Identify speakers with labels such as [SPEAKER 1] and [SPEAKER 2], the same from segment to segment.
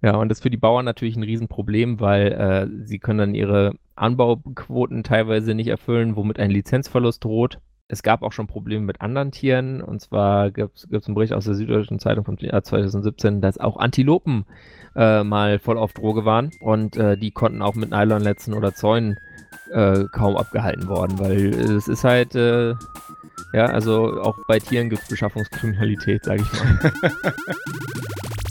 [SPEAKER 1] Ja, und das ist für die Bauern natürlich ein Riesenproblem, weil äh, sie können dann ihre Anbauquoten teilweise nicht erfüllen, womit ein Lizenzverlust droht. Es gab auch schon Probleme mit anderen Tieren. Und zwar gibt es einen Bericht aus der Süddeutschen Zeitung vom Jahr 2017, dass auch Antilopen äh, mal voll auf Droge waren. Und äh, die konnten auch mit Nylonnetzen oder Zäunen äh, kaum abgehalten worden, weil es ist halt, äh, ja, also auch bei Tieren gibt es Beschaffungskriminalität, sage ich mal.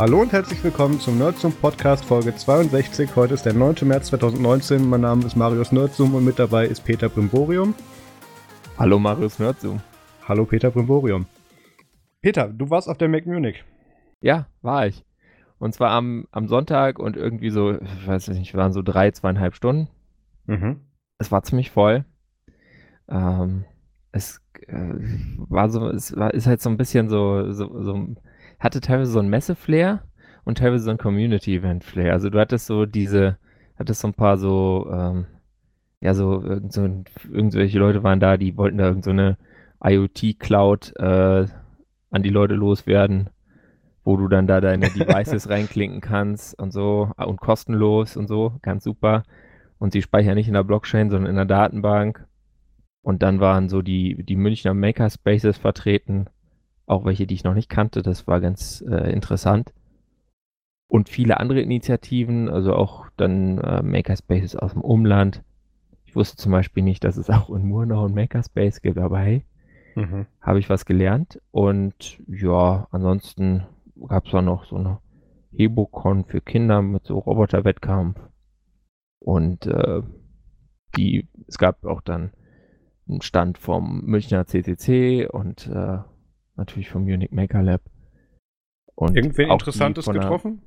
[SPEAKER 2] Hallo und herzlich willkommen zum Nerdsum Podcast Folge 62. Heute ist der 9. März 2019. Mein Name ist Marius Nerdsum und mit dabei ist Peter Brimborium.
[SPEAKER 1] Hallo Marius Nerdsum.
[SPEAKER 2] Hallo Peter Brimborium. Peter, du warst auf der Mac Munich.
[SPEAKER 1] Ja, war ich. Und zwar am, am Sonntag und irgendwie so, ich weiß nicht, waren so drei, zweieinhalb Stunden. Mhm. Es war ziemlich voll. Ähm, es äh, war so, es war, ist halt so ein bisschen so, so, so hatte teilweise so ein Messe-Flair und teilweise so ein Community-Event-Flair. Also du hattest so diese, hattest so ein paar so, ähm, ja, so, irgend so irgendwelche Leute waren da, die wollten da irgendeine so IoT-Cloud äh, an die Leute loswerden, wo du dann da deine Devices reinklinken kannst und so und kostenlos und so, ganz super. Und sie speichern nicht in der Blockchain, sondern in der Datenbank. Und dann waren so die, die Münchner Makerspaces vertreten auch welche, die ich noch nicht kannte. Das war ganz äh, interessant. Und viele andere Initiativen, also auch dann äh, Makerspaces aus dem Umland. Ich wusste zum Beispiel nicht, dass es auch in Murnau ein Makerspace gibt, aber hey, mhm. habe ich was gelernt. Und ja, ansonsten gab es auch noch so eine Hebocon für Kinder mit so Roboterwettkampf. Und äh, die, es gab auch dann einen Stand vom Münchner CCC und äh, natürlich vom Munich Maker Lab.
[SPEAKER 2] Und Irgendwen Interessantes getroffen?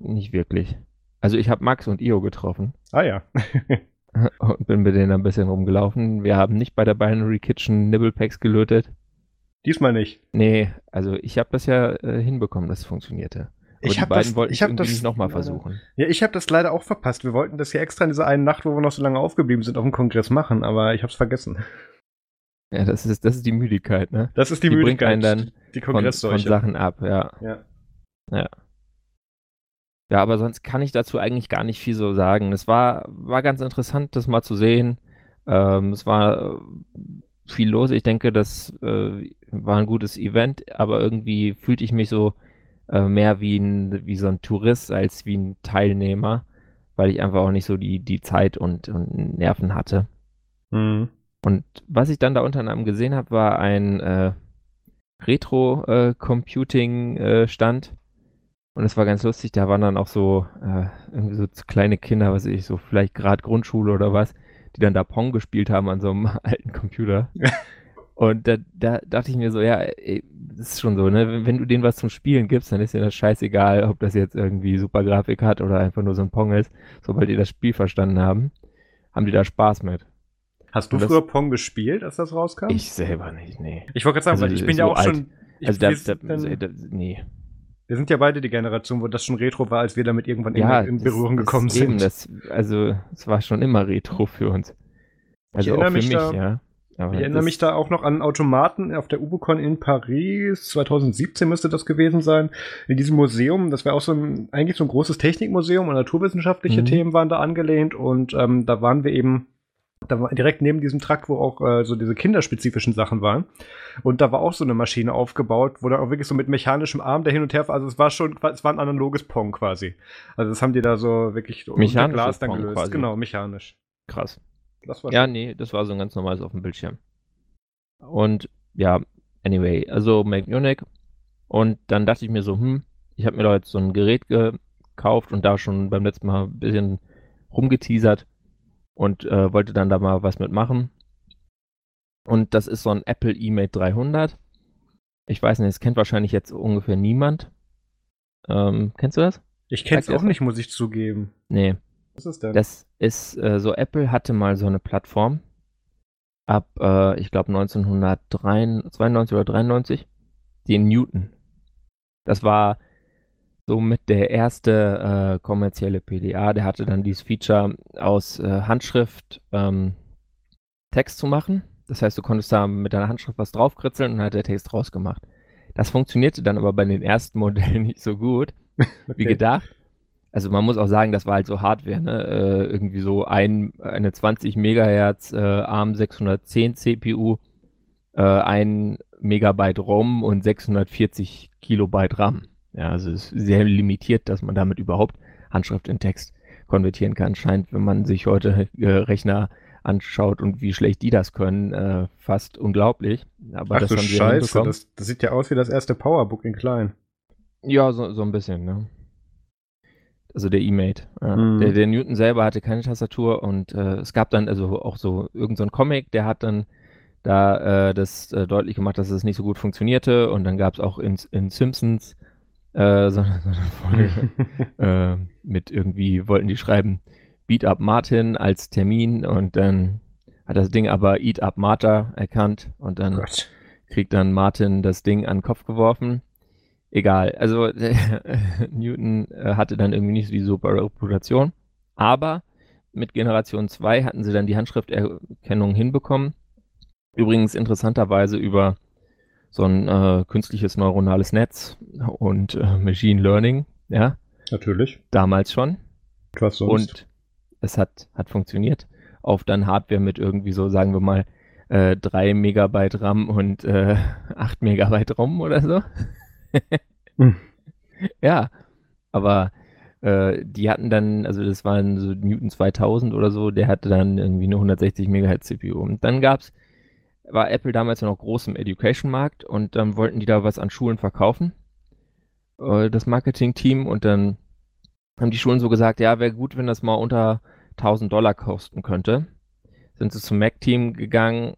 [SPEAKER 1] Nicht wirklich. Also ich habe Max und Io getroffen.
[SPEAKER 2] Ah ja.
[SPEAKER 1] und bin mit denen ein bisschen rumgelaufen. Wir haben nicht bei der Binary Kitchen Nibblepacks gelötet.
[SPEAKER 2] Diesmal nicht.
[SPEAKER 1] Nee, also ich habe das ja äh, hinbekommen, dass es funktionierte.
[SPEAKER 2] Aber ich habe das, wollten
[SPEAKER 1] ich hab das nochmal versuchen.
[SPEAKER 2] Ja, ich habe das leider auch verpasst. Wir wollten das ja extra in dieser einen Nacht, wo wir noch so lange aufgeblieben sind, auf dem Kongress machen, aber ich habe es vergessen.
[SPEAKER 1] Ja, das ist, das ist die Müdigkeit, ne?
[SPEAKER 2] Das ist die, die Müdigkeit.
[SPEAKER 1] Bringt einen dann die von, von Sachen ab, ja.
[SPEAKER 2] ja.
[SPEAKER 1] Ja. Ja, aber sonst kann ich dazu eigentlich gar nicht viel so sagen. Es war, war ganz interessant, das mal zu sehen. Ähm, es war äh, viel los. Ich denke, das äh, war ein gutes Event, aber irgendwie fühlte ich mich so äh, mehr wie, ein, wie so ein Tourist als wie ein Teilnehmer, weil ich einfach auch nicht so die, die Zeit und, und Nerven hatte. Mhm. Und was ich dann da unter anderem gesehen habe, war ein äh, Retro-Computing-Stand. Äh, und es war ganz lustig, da waren dann auch so äh, irgendwie so kleine Kinder, was weiß ich, so vielleicht gerade Grundschule oder was, die dann da Pong gespielt haben an so einem alten Computer. Und da, da, dachte ich mir so, ja, ey, das ist schon so, ne? Wenn du denen was zum Spielen gibst, dann ist dir das scheißegal, ob das jetzt irgendwie super Grafik hat oder einfach nur so ein Pong ist. Sobald die das Spiel verstanden haben, haben die da Spaß mit.
[SPEAKER 2] Hast du das, früher Pong gespielt, als das rauskam?
[SPEAKER 1] Ich selber nicht, nee.
[SPEAKER 2] Ich wollte gerade sagen, also, ich bin ja auch alt. schon. Ich,
[SPEAKER 1] also da, da, dann, da, nee.
[SPEAKER 2] Wir sind ja beide die Generation, wo das schon Retro war, als wir damit irgendwann ja, in, in Berührung das, gekommen das sind. Eben,
[SPEAKER 1] das, also es war schon immer Retro für uns.
[SPEAKER 2] Also auch für mich, da, ja. Aber ich erinnere mich da auch noch an Automaten auf der Ubucon in Paris. 2017 müsste das gewesen sein. In diesem Museum, das war auch so ein, eigentlich so ein großes Technikmuseum und naturwissenschaftliche mhm. Themen waren da angelehnt und ähm, da waren wir eben da war direkt neben diesem Truck, wo auch äh, so diese kinderspezifischen Sachen waren. Und da war auch so eine Maschine aufgebaut, wo dann auch wirklich so mit mechanischem Arm der hin und her, also es war schon, es war ein analoges Pong quasi. Also das haben die da so wirklich
[SPEAKER 1] unter Glas dann Pong gelöst. Quasi.
[SPEAKER 2] Genau, mechanisch.
[SPEAKER 1] Krass. ja, nee, das war so ein ganz normales auf dem Bildschirm. Und ja, anyway, also Make Munich. Und dann dachte ich mir so, hm, ich habe mir da jetzt so ein Gerät gekauft und da schon beim letzten Mal ein bisschen rumgeteasert und äh, wollte dann da mal was mitmachen. Und das ist so ein Apple eMate 300. Ich weiß nicht, das kennt wahrscheinlich jetzt ungefähr niemand. Ähm, kennst du das?
[SPEAKER 2] Ich kenne es auch nicht, muss ich zugeben.
[SPEAKER 1] Nee.
[SPEAKER 2] Was ist denn?
[SPEAKER 1] Das ist äh, so, Apple hatte mal so eine Plattform ab, äh, ich glaube 1992 oder 93, den Newton. Das war somit der erste äh, kommerzielle PDA. Der hatte dann dieses Feature aus äh, Handschrift ähm, Text zu machen. Das heißt, du konntest da mit deiner Handschrift was draufkritzeln und dann hat der Text rausgemacht. Das funktionierte dann aber bei den ersten Modellen nicht so gut okay. wie gedacht. Also man muss auch sagen, das war halt so Hardware, ne? Äh, irgendwie so ein, eine 20 Megahertz äh, ARM 610 CPU, äh, ein Megabyte ROM und 640 Kilobyte RAM. Ja, also es ist sehr limitiert, dass man damit überhaupt Handschrift in Text konvertieren kann. Scheint, wenn man sich heute äh, Rechner anschaut und wie schlecht die das können, äh, fast unglaublich.
[SPEAKER 2] Aber Ach das du haben Scheiße, das, das, sieht ja aus wie das erste Powerbook in klein.
[SPEAKER 1] Ja, so, so ein bisschen, ne? Also der E-Mate. Ja. Mhm. Der, der, Newton selber hatte keine Tastatur und äh, es gab dann also auch so irgendein so Comic, der hat dann da äh, das äh, deutlich gemacht, dass es nicht so gut funktionierte und dann gab es auch in, in Simpsons äh, so, eine, so eine Folge äh, mit irgendwie, wollten die schreiben, Beat Up Martin als Termin und dann hat das Ding aber Eat Up Martha erkannt und dann Gott. kriegt dann Martin das Ding an den Kopf geworfen. Egal, also Newton äh, hatte dann irgendwie nicht so die super Reputation, aber mit Generation 2 hatten sie dann die Handschrifterkennung hinbekommen. Übrigens interessanterweise über so ein äh, künstliches neuronales Netz und äh, Machine Learning, ja.
[SPEAKER 2] Natürlich.
[SPEAKER 1] Damals schon.
[SPEAKER 2] Was sonst? Und
[SPEAKER 1] es hat, hat funktioniert. Auf dann Hardware mit irgendwie so, sagen wir mal, äh, 3 Megabyte RAM und äh, 8 Megabyte ROM oder so. hm. Ja, aber äh, die hatten dann, also das waren so Newton 2000 oder so, der hatte dann irgendwie eine 160 Megahertz CPU. Und dann gab's war Apple damals noch groß im Education-Markt und dann wollten die da was an Schulen verkaufen, äh, das Marketing-Team. Und dann haben die Schulen so gesagt, ja, wäre gut, wenn das mal unter 1000 Dollar kosten könnte. Sind sie zum Mac-Team gegangen.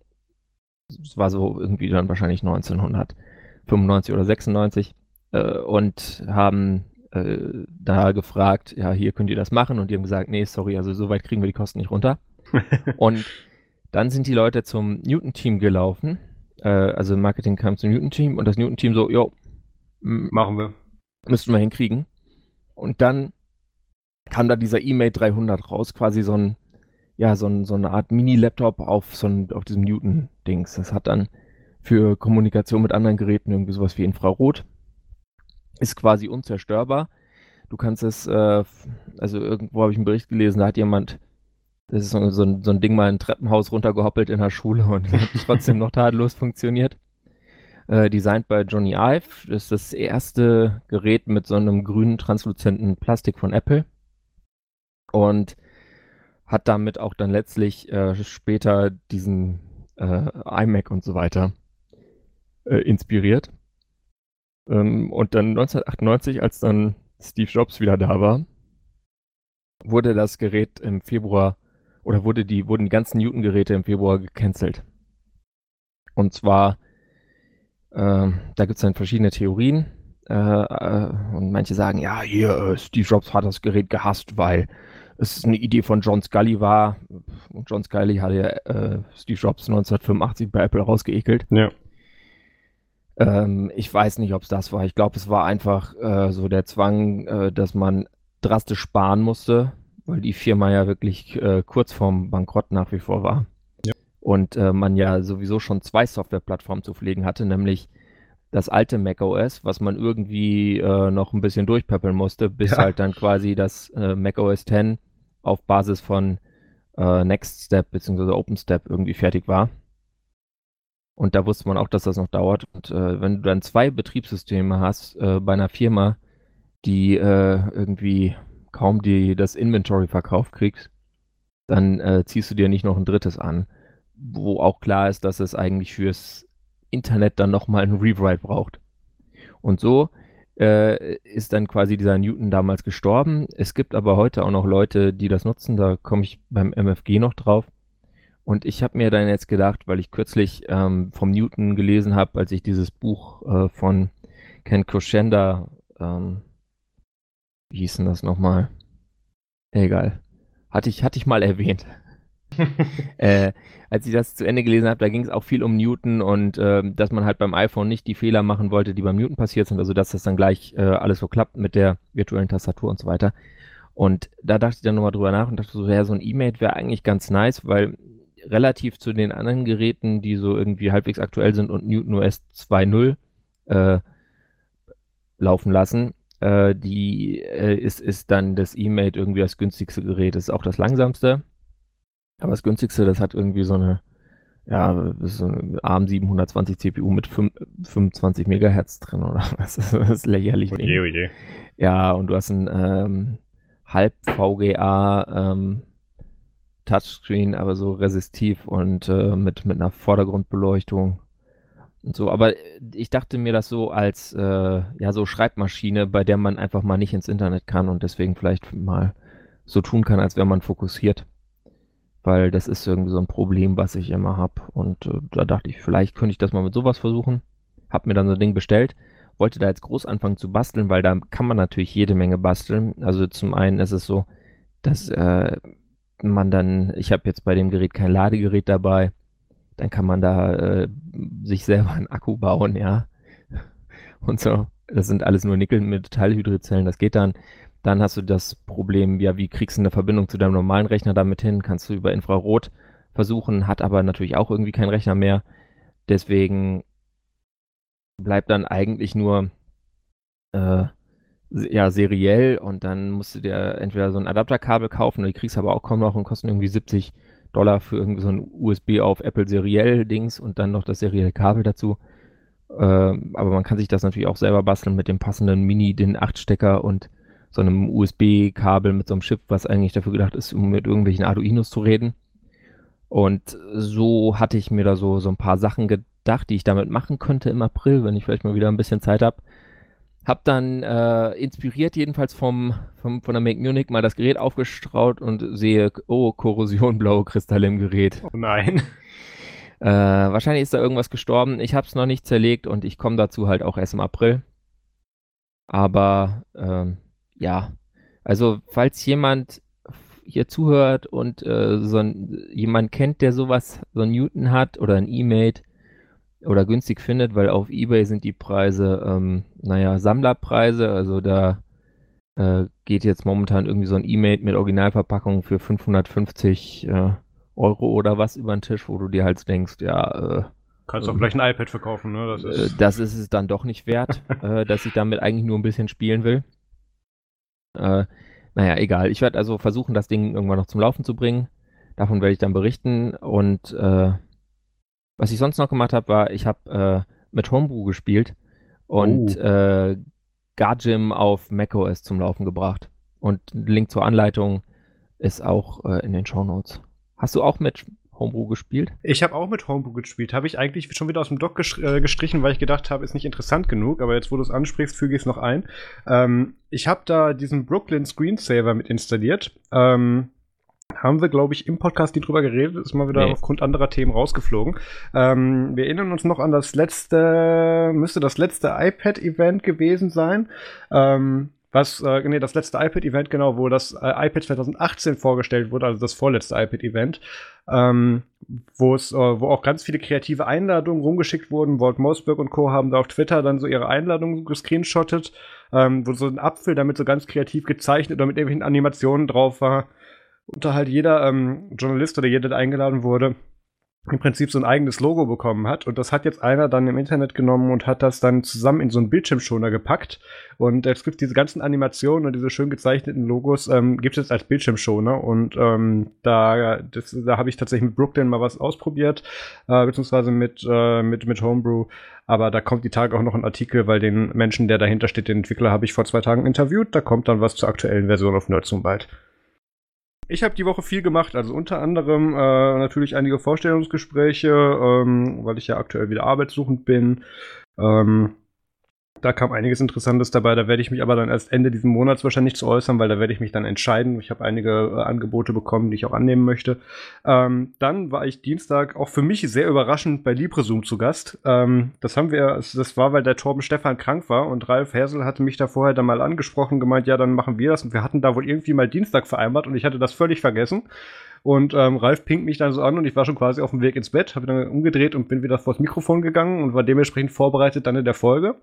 [SPEAKER 1] Es war so irgendwie dann wahrscheinlich 1995 oder 96 äh, und haben äh, da gefragt, ja, hier könnt ihr das machen. Und die haben gesagt, nee, sorry, also so weit kriegen wir die Kosten nicht runter. und dann sind die Leute zum Newton-Team gelaufen. Äh, also Marketing kam zum Newton-Team und das Newton-Team so, jo,
[SPEAKER 2] machen wir.
[SPEAKER 1] Müssten wir hinkriegen. Und dann kam da dieser E-Mail 300 raus, quasi so ein, ja, so, ein, so eine Art Mini-Laptop auf, so ein, auf diesem Newton-Dings. Das hat dann für Kommunikation mit anderen Geräten irgendwie sowas wie Infrarot. Ist quasi unzerstörbar. Du kannst es, äh, also irgendwo habe ich einen Bericht gelesen, da hat jemand das ist so, so, ein, so ein Ding mal ein Treppenhaus runtergehoppelt in der Schule und hat trotzdem noch tadellos funktioniert. Äh, designed bei Johnny Ive. Das ist das erste Gerät mit so einem grünen transluzenten Plastik von Apple. Und hat damit auch dann letztlich äh, später diesen äh, iMac und so weiter äh, inspiriert. Ähm, und dann 1998, als dann Steve Jobs wieder da war, wurde das Gerät im Februar oder wurde die, wurden die ganzen Newton-Geräte im Februar gecancelt. Und zwar, äh, da gibt es dann verschiedene Theorien. Äh, äh, und manche sagen, ja, hier, äh, Steve Jobs hat das Gerät gehasst, weil es eine Idee von John Scully war. Und John Scully hatte ja äh, Steve Jobs 1985 bei Apple rausgeekelt.
[SPEAKER 2] Ja.
[SPEAKER 1] Ähm, ich weiß nicht, ob es das war. Ich glaube, es war einfach äh, so der Zwang, dass man drastisch sparen musste weil die Firma ja wirklich äh, kurz vorm Bankrott nach wie vor war. Ja. Und äh, man ja sowieso schon zwei Softwareplattformen zu pflegen hatte, nämlich das alte macOS, was man irgendwie äh, noch ein bisschen durchpeppeln musste, bis ja. halt dann quasi das äh, macOS 10 auf Basis von äh, Next Step bzw. OpenStep irgendwie fertig war. Und da wusste man auch, dass das noch dauert. Und äh, wenn du dann zwei Betriebssysteme hast äh, bei einer Firma, die äh, irgendwie kaum die, das Inventory verkauft kriegst, dann äh, ziehst du dir nicht noch ein drittes an, wo auch klar ist, dass es eigentlich fürs Internet dann nochmal ein Rewrite braucht. Und so äh, ist dann quasi dieser Newton damals gestorben. Es gibt aber heute auch noch Leute, die das nutzen, da komme ich beim MFG noch drauf. Und ich habe mir dann jetzt gedacht, weil ich kürzlich ähm, vom Newton gelesen habe, als ich dieses Buch äh, von Ken Koshenda ähm, wie hieß denn das nochmal? Egal. Hatte ich, hatte ich mal erwähnt. äh, als ich das zu Ende gelesen habe, da ging es auch viel um Newton und äh, dass man halt beim iPhone nicht die Fehler machen wollte, die beim Newton passiert sind, also dass das dann gleich äh, alles so klappt mit der virtuellen Tastatur und so weiter. Und da dachte ich dann nochmal drüber nach und dachte so, ja, so ein E-Mate wäre eigentlich ganz nice, weil relativ zu den anderen Geräten, die so irgendwie halbwegs aktuell sind und Newton OS 2.0 äh, laufen lassen, äh, die äh, ist, ist dann das E-Mate irgendwie das günstigste Gerät, das ist auch das langsamste. Aber das günstigste, das hat irgendwie so eine, ja, so eine ARM 720 CPU mit 5, 25 Megahertz drin oder was. Das ist lächerlich. Oje, oje. Ja, und du hast ein ähm, halb VGA ähm, Touchscreen, aber so resistiv und äh, mit, mit einer Vordergrundbeleuchtung und so. Aber ich dachte mir das so als äh, ja so Schreibmaschine, bei der man einfach mal nicht ins Internet kann und deswegen vielleicht mal so tun kann, als wäre man fokussiert. Weil das ist irgendwie so ein Problem, was ich immer habe. Und äh, da dachte ich, vielleicht könnte ich das mal mit sowas versuchen. Hab mir dann so ein Ding bestellt wollte da jetzt groß anfangen zu basteln, weil da kann man natürlich jede Menge basteln. Also zum einen ist es so, dass äh, man dann, ich habe jetzt bei dem Gerät kein Ladegerät dabei, dann kann man da äh, sich selber einen Akku bauen, ja. Und so. Das sind alles nur Nickel mit Teilhydrizellen, das geht dann. Dann hast du das Problem, ja, wie kriegst du eine Verbindung zu deinem normalen Rechner damit hin? Kannst du über Infrarot versuchen, hat aber natürlich auch irgendwie keinen Rechner mehr. Deswegen bleibt dann eigentlich nur äh, ja, seriell und dann musst du dir entweder so ein Adapterkabel kaufen oder die kriegst aber auch kaum noch und kosten irgendwie 70 Dollar für irgendwie so ein USB auf Apple seriell Dings und dann noch das serielle Kabel dazu. Äh, aber man kann sich das natürlich auch selber basteln mit dem passenden Mini, den 8-Stecker und so einem USB-Kabel mit so einem Chip, was eigentlich dafür gedacht ist, um mit irgendwelchen Arduinos zu reden. Und so hatte ich mir da so, so ein paar Sachen gedacht, die ich damit machen könnte im April, wenn ich vielleicht mal wieder ein bisschen Zeit habe. Hab dann äh, inspiriert jedenfalls vom, vom, von der Make Munich mal das Gerät aufgestraut und sehe, oh, Korrosion, blaue Kristalle im Gerät.
[SPEAKER 2] Oh nein.
[SPEAKER 1] Äh, wahrscheinlich ist da irgendwas gestorben. Ich habe es noch nicht zerlegt und ich komme dazu halt auch erst im April. Aber ähm, ja, also falls jemand hier zuhört und äh, so ein, jemand kennt, der sowas, so ein Newton hat oder ein E-Mate oder günstig findet, weil auf Ebay sind die Preise, ähm, naja, Sammlerpreise, also da äh, geht jetzt momentan irgendwie so ein E-Mate mit Originalverpackung für 550 äh, Euro oder was über den Tisch, wo du dir halt denkst, ja,
[SPEAKER 2] äh, Kannst auch vielleicht ein iPad verkaufen, ne?
[SPEAKER 1] Das ist, äh, das ist es dann doch nicht wert, äh, dass ich damit eigentlich nur ein bisschen spielen will. Äh, naja, egal. Ich werde also versuchen, das Ding irgendwann noch zum Laufen zu bringen. Davon werde ich dann berichten. Und äh, was ich sonst noch gemacht habe, war, ich habe äh, mit Homebrew gespielt und oh. äh, Gargim auf macOS zum Laufen gebracht. Und ein Link zur Anleitung ist auch äh, in den Show Notes. Hast du auch mit Homebrew gespielt?
[SPEAKER 2] Ich habe auch mit Homebrew gespielt. Habe ich eigentlich schon wieder aus dem Dock äh, gestrichen, weil ich gedacht habe, ist nicht interessant genug. Aber jetzt, wo du es ansprichst, füge ich es noch ein. Ähm, ich habe da diesen Brooklyn Screensaver mit installiert. Ähm, haben wir, glaube ich, im Podcast nie drüber geredet, ist mal wieder nee. aufgrund anderer Themen rausgeflogen. Ähm, wir erinnern uns noch an das letzte, müsste das letzte iPad-Event gewesen sein. Ähm, was, äh, nee, das letzte iPad-Event, genau, wo das äh, iPad 2018 vorgestellt wurde, also das vorletzte iPad-Event, ähm, wo es, äh, wo auch ganz viele kreative Einladungen rumgeschickt wurden. Walt Mosberg und Co. haben da auf Twitter dann so ihre Einladungen gescreenshottet, ähm, wo so ein Apfel damit so ganz kreativ gezeichnet oder mit irgendwelchen Animationen drauf war. Und da halt jeder ähm, Journalist oder jeder, der eingeladen wurde, im Prinzip so ein eigenes Logo bekommen hat. Und das hat jetzt einer dann im Internet genommen und hat das dann zusammen in so einen Bildschirmschoner gepackt. Und es gibt diese ganzen Animationen und diese schön gezeichneten Logos, ähm, gibt es jetzt als Bildschirmschoner. Und ähm, da, das, da habe ich tatsächlich mit Brooklyn mal was ausprobiert, äh, beziehungsweise mit, äh, mit, mit Homebrew. Aber da kommt die Tage auch noch ein Artikel, weil den Menschen, der dahinter steht, den Entwickler, habe ich vor zwei Tagen interviewt. Da kommt dann was zur aktuellen Version auf Nerdsum bald. Ich habe die Woche viel gemacht, also unter anderem äh, natürlich einige Vorstellungsgespräche, ähm, weil ich ja aktuell wieder arbeitssuchend bin. Ähm, da kam einiges Interessantes dabei. Da werde ich mich aber dann erst Ende dieses Monats wahrscheinlich zu äußern, weil da werde ich mich dann entscheiden. Ich habe einige äh, Angebote bekommen, die ich auch annehmen möchte. Ähm, dann war ich Dienstag auch für mich sehr überraschend bei LibreZoom zu Gast. Ähm, das haben wir, das war, weil der Torben Stefan krank war und Ralf Hersel hatte mich da vorher dann mal angesprochen, gemeint, ja, dann machen wir das. Und wir hatten da wohl irgendwie mal Dienstag vereinbart und ich hatte das völlig vergessen. Und ähm, Ralf pinkt mich dann so an und ich war schon quasi auf dem Weg ins Bett, habe dann umgedreht und bin wieder vors Mikrofon gegangen und war dementsprechend vorbereitet dann in der Folge.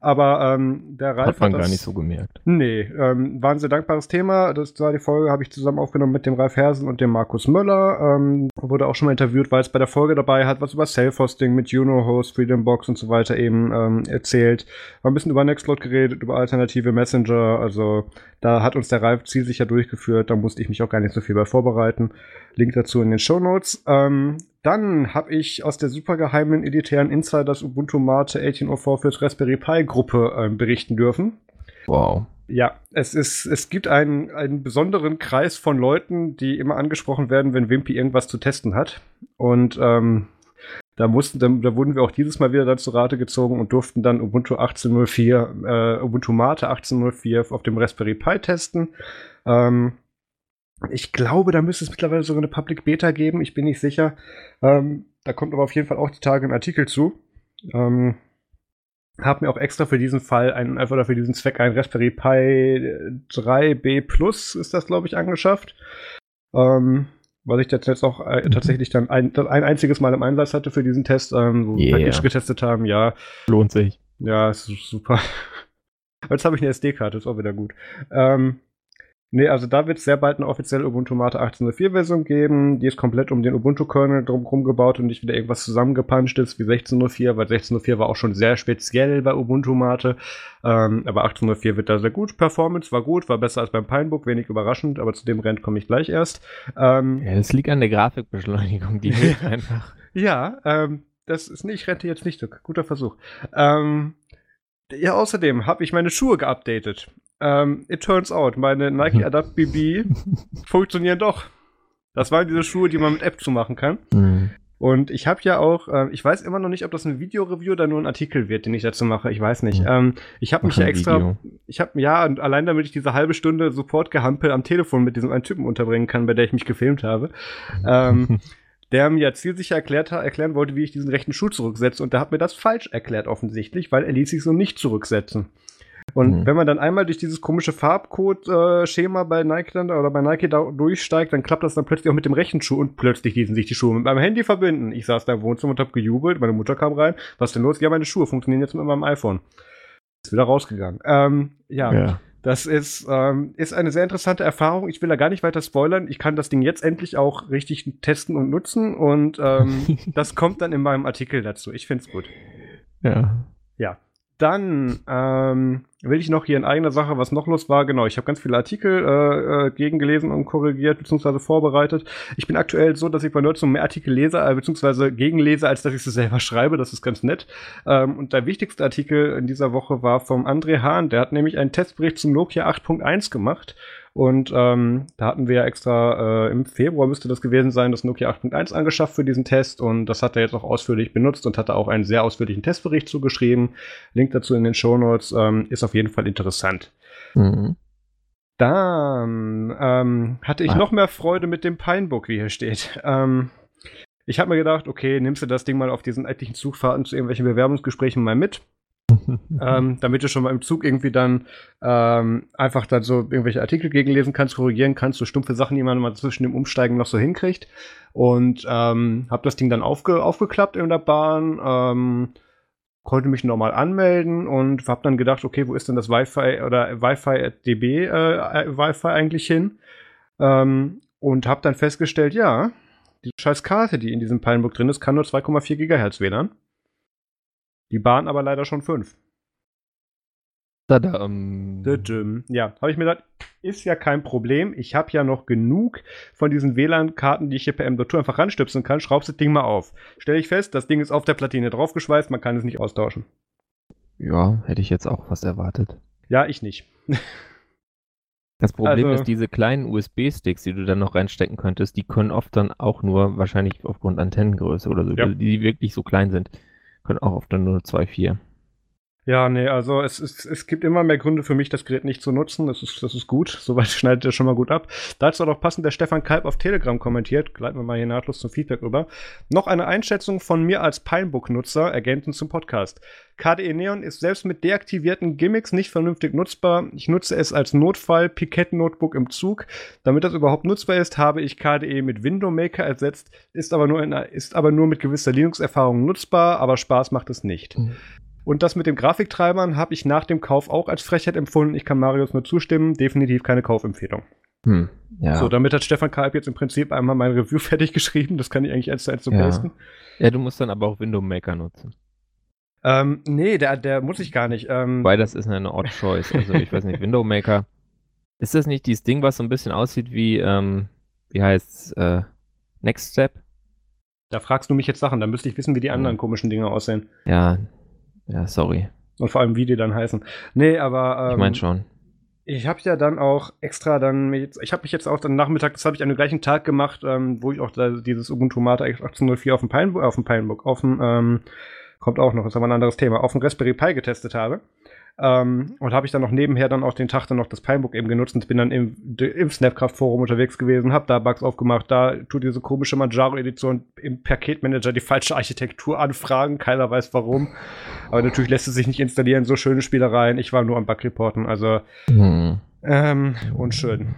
[SPEAKER 2] Aber ähm, der Ralf
[SPEAKER 1] hat man hat das, gar nicht so gemerkt.
[SPEAKER 2] Nee, ähm, war ein sehr dankbares Thema. Das war die Folge, habe ich zusammen aufgenommen mit dem Ralf Hersen und dem Markus Möller. Ähm, wurde auch schon mal interviewt, weil es bei der Folge dabei hat, was über Self-Hosting mit Juno-Host, Freedom Box und so weiter eben ähm, erzählt. War ein bisschen über Nextcloud geredet, über alternative Messenger. Also da hat uns der Ralf zielsicher durchgeführt. Da musste ich mich auch gar nicht so viel bei vorbereiten. Link dazu in den Show Notes. Ähm, dann habe ich aus der supergeheimen elitären Insiders Ubuntu Mate 1804 fürs Raspberry Pi Gruppe äh, berichten dürfen.
[SPEAKER 1] Wow.
[SPEAKER 2] Ja, es ist, es gibt einen, einen besonderen Kreis von Leuten, die immer angesprochen werden, wenn Wimpy irgendwas zu testen hat. Und ähm, da mussten, da, da, wurden wir auch dieses Mal wieder dann zu Rate gezogen und durften dann Ubuntu 18.04, äh, Ubuntu Mate 18.04 auf dem Raspberry Pi testen. Ähm, ich glaube, da müsste es mittlerweile sogar eine Public Beta geben. Ich bin nicht sicher. Ähm, da kommt aber auf jeden Fall auch die Tage ein Artikel zu. Ähm, hab mir auch extra für diesen Fall einen, einfach für diesen Zweck ein Raspberry Pi 3B Plus ist das, glaube ich, angeschafft. Ähm, weil ich das jetzt auch äh, mhm. tatsächlich dann ein, ein einziges Mal im Einsatz hatte für diesen Test, ähm, wo yeah. wir getestet haben, ja.
[SPEAKER 1] Lohnt sich.
[SPEAKER 2] Ja, ist super. Jetzt habe ich eine SD-Karte, ist auch wieder gut. Ähm, Nee, also da wird es sehr bald eine offizielle Ubuntu Mate 18.04 Version geben. Die ist komplett um den Ubuntu-Kernel drumherum gebaut und nicht wieder irgendwas zusammengepanscht ist wie 16.04, weil 16.04 war auch schon sehr speziell bei Ubuntu Mate. Ähm, aber 18.04 wird da sehr gut. Performance war gut, war besser als beim Pinebook, wenig überraschend, aber zu dem Rent komme ich gleich erst.
[SPEAKER 1] Ähm, ja, das liegt an der Grafikbeschleunigung, die hilft einfach.
[SPEAKER 2] Ja, ähm, das ist nicht, ich rente jetzt nicht, guter Versuch. Ähm, ja, außerdem habe ich meine Schuhe geupdatet. Ähm, it turns out, meine Nike Adapt BB funktionieren doch. Das waren diese Schuhe, die man mit App zumachen kann. Mhm. Und ich habe ja auch, äh, ich weiß immer noch nicht, ob das ein Video-Review oder nur ein Artikel wird, den ich dazu mache. Ich weiß nicht. Mhm. Ähm, ich habe mich ja extra, Video. ich habe ja, und allein damit ich diese halbe Stunde Support-Gehampel am Telefon mit diesem einen Typen unterbringen kann, bei der ich mich gefilmt habe, ähm, der mir ja zielsicher erklärt, erklären wollte, wie ich diesen rechten Schuh zurücksetze. Und der hat mir das falsch erklärt offensichtlich, weil er ließ sich so nicht zurücksetzen. Und mhm. wenn man dann einmal durch dieses komische Farbcode-Schema bei Nike dann oder bei Nike da durchsteigt, dann klappt das dann plötzlich auch mit dem rechten Schuh und plötzlich ließen sich die Schuhe mit meinem Handy verbinden. Ich saß da im Wohnzimmer und hab gejubelt, meine Mutter kam rein. Was denn los? Ja, meine Schuhe funktionieren jetzt mit meinem iPhone. Ist wieder rausgegangen. Ähm, ja. ja. Das ist, ähm, ist eine sehr interessante Erfahrung. Ich will da gar nicht weiter spoilern. Ich kann das Ding jetzt endlich auch richtig testen und nutzen und ähm, das kommt dann in meinem Artikel dazu. Ich finde es gut.
[SPEAKER 1] Ja.
[SPEAKER 2] Ja. Dann ähm, will ich noch hier in eigener Sache, was noch los war. Genau, ich habe ganz viele Artikel äh, äh, gegengelesen und korrigiert bzw. vorbereitet. Ich bin aktuell so, dass ich bei Nerdsum mehr Artikel lese äh, bzw. gegenlese, als dass ich sie selber schreibe. Das ist ganz nett. Ähm, und der wichtigste Artikel in dieser Woche war vom André Hahn. Der hat nämlich einen Testbericht zum Nokia 8.1 gemacht und ähm, da hatten wir extra äh, im Februar müsste das gewesen sein, das Nokia 8.1 angeschafft für diesen Test und das hat er jetzt auch ausführlich benutzt und hat da auch einen sehr ausführlichen Testbericht zugeschrieben. Link dazu in den Show Notes ähm, ist auf jeden Fall interessant. Mhm. Dann ähm, hatte ich ah. noch mehr Freude mit dem Pinebook, wie hier steht. Ähm, ich habe mir gedacht, okay, nimmst du das Ding mal auf diesen etlichen Zugfahrten zu irgendwelchen Bewerbungsgesprächen mal mit ähm, damit du schon mal im Zug irgendwie dann ähm, einfach dann so irgendwelche Artikel gegenlesen kannst, korrigieren kannst, so stumpfe Sachen, die man mal zwischen dem Umsteigen noch so hinkriegt. Und ähm, habe das Ding dann aufge aufgeklappt in der Bahn, ähm, konnte mich nochmal anmelden und habe dann gedacht, okay, wo ist denn das Wi-Fi oder Wi-Fi DB äh, Wi-Fi eigentlich hin? Ähm, und habe dann festgestellt, ja, die scheiß Karte, die in diesem Pinebook drin ist, kann nur 2,4 Gigahertz WLAN. Die Bahn aber leider schon fünf.
[SPEAKER 1] Tadam.
[SPEAKER 2] Ja, habe ich mir gedacht, ist ja kein Problem. Ich habe ja noch genug von diesen WLAN-Karten, die ich hier per M.2 einfach ranstöpseln kann. Schraubst das Ding mal auf. Stelle ich fest, das Ding ist auf der Platine draufgeschweißt, man kann es nicht austauschen.
[SPEAKER 1] Ja, hätte ich jetzt auch was erwartet.
[SPEAKER 2] Ja, ich nicht.
[SPEAKER 1] Das Problem also, ist, diese kleinen USB-Sticks, die du dann noch reinstecken könntest, die können oft dann auch nur, wahrscheinlich aufgrund Antennengröße oder so, ja. die wirklich so klein sind, können auch oft dann nur 2,4.
[SPEAKER 2] Ja, nee, also es, es, es gibt immer mehr Gründe für mich, das Gerät nicht zu nutzen. Das ist, das ist gut. Soweit schneidet er schon mal gut ab. Dazu auch passend der Stefan Kalb auf Telegram kommentiert. Gleiten wir mal hier nahtlos zum Feedback über. Noch eine Einschätzung von mir als Pinebook-Nutzer, ergänzend zum Podcast. KDE Neon ist selbst mit deaktivierten Gimmicks nicht vernünftig nutzbar. Ich nutze es als Notfall Pikett-Notebook im Zug. Damit das überhaupt nutzbar ist, habe ich KDE mit Window Maker ersetzt, ist aber nur, in, ist aber nur mit gewisser Linux-Erfahrung nutzbar, aber Spaß macht es nicht. Mhm. Und das mit dem Grafiktreibern habe ich nach dem Kauf auch als Frechheit empfunden. Ich kann Marius nur zustimmen. Definitiv keine Kaufempfehlung. Hm, ja. So, damit hat Stefan Kalb jetzt im Prinzip einmal mein Review fertig geschrieben. Das kann ich eigentlich eins zu eins so
[SPEAKER 1] ja.
[SPEAKER 2] posten.
[SPEAKER 1] Ja, du musst dann aber auch Window Maker nutzen.
[SPEAKER 2] Ähm, nee, der, der muss ich gar nicht. Ähm,
[SPEAKER 1] Weil das ist eine Odd Choice. Also ich weiß nicht, Window Maker. Ist das nicht dieses Ding, was so ein bisschen aussieht wie, ähm, wie heißt's, äh, Next Step?
[SPEAKER 2] Da fragst du mich jetzt Sachen, da müsste ich wissen, wie die anderen hm. komischen Dinge aussehen.
[SPEAKER 1] Ja, ja, sorry.
[SPEAKER 2] Und vor allem, wie die dann heißen. Nee, aber.
[SPEAKER 1] Ähm, ich meine schon.
[SPEAKER 2] Ich habe ja dann auch extra dann, ich habe mich jetzt auch dann Nachmittag, das habe ich an dem gleichen Tag gemacht, ähm, wo ich auch da dieses Ubuntu Mate 1804 auf dem Pinebook, auf dem Pinebook, auf dem, ähm, kommt auch noch, ist aber ein anderes Thema, auf dem Raspberry Pi getestet habe. Ähm, und habe ich dann noch nebenher dann auch den Tag dann noch das Pinebook eben genutzt und bin dann im, im Snapcraft-Forum unterwegs gewesen, habe da Bugs aufgemacht, da tut diese komische Manjaro-Edition im Paketmanager die falsche Architektur anfragen, keiner weiß warum. Aber natürlich lässt es sich nicht installieren, so schöne Spielereien. Ich war nur am Bug-Reporten, also mhm. ähm, unschön.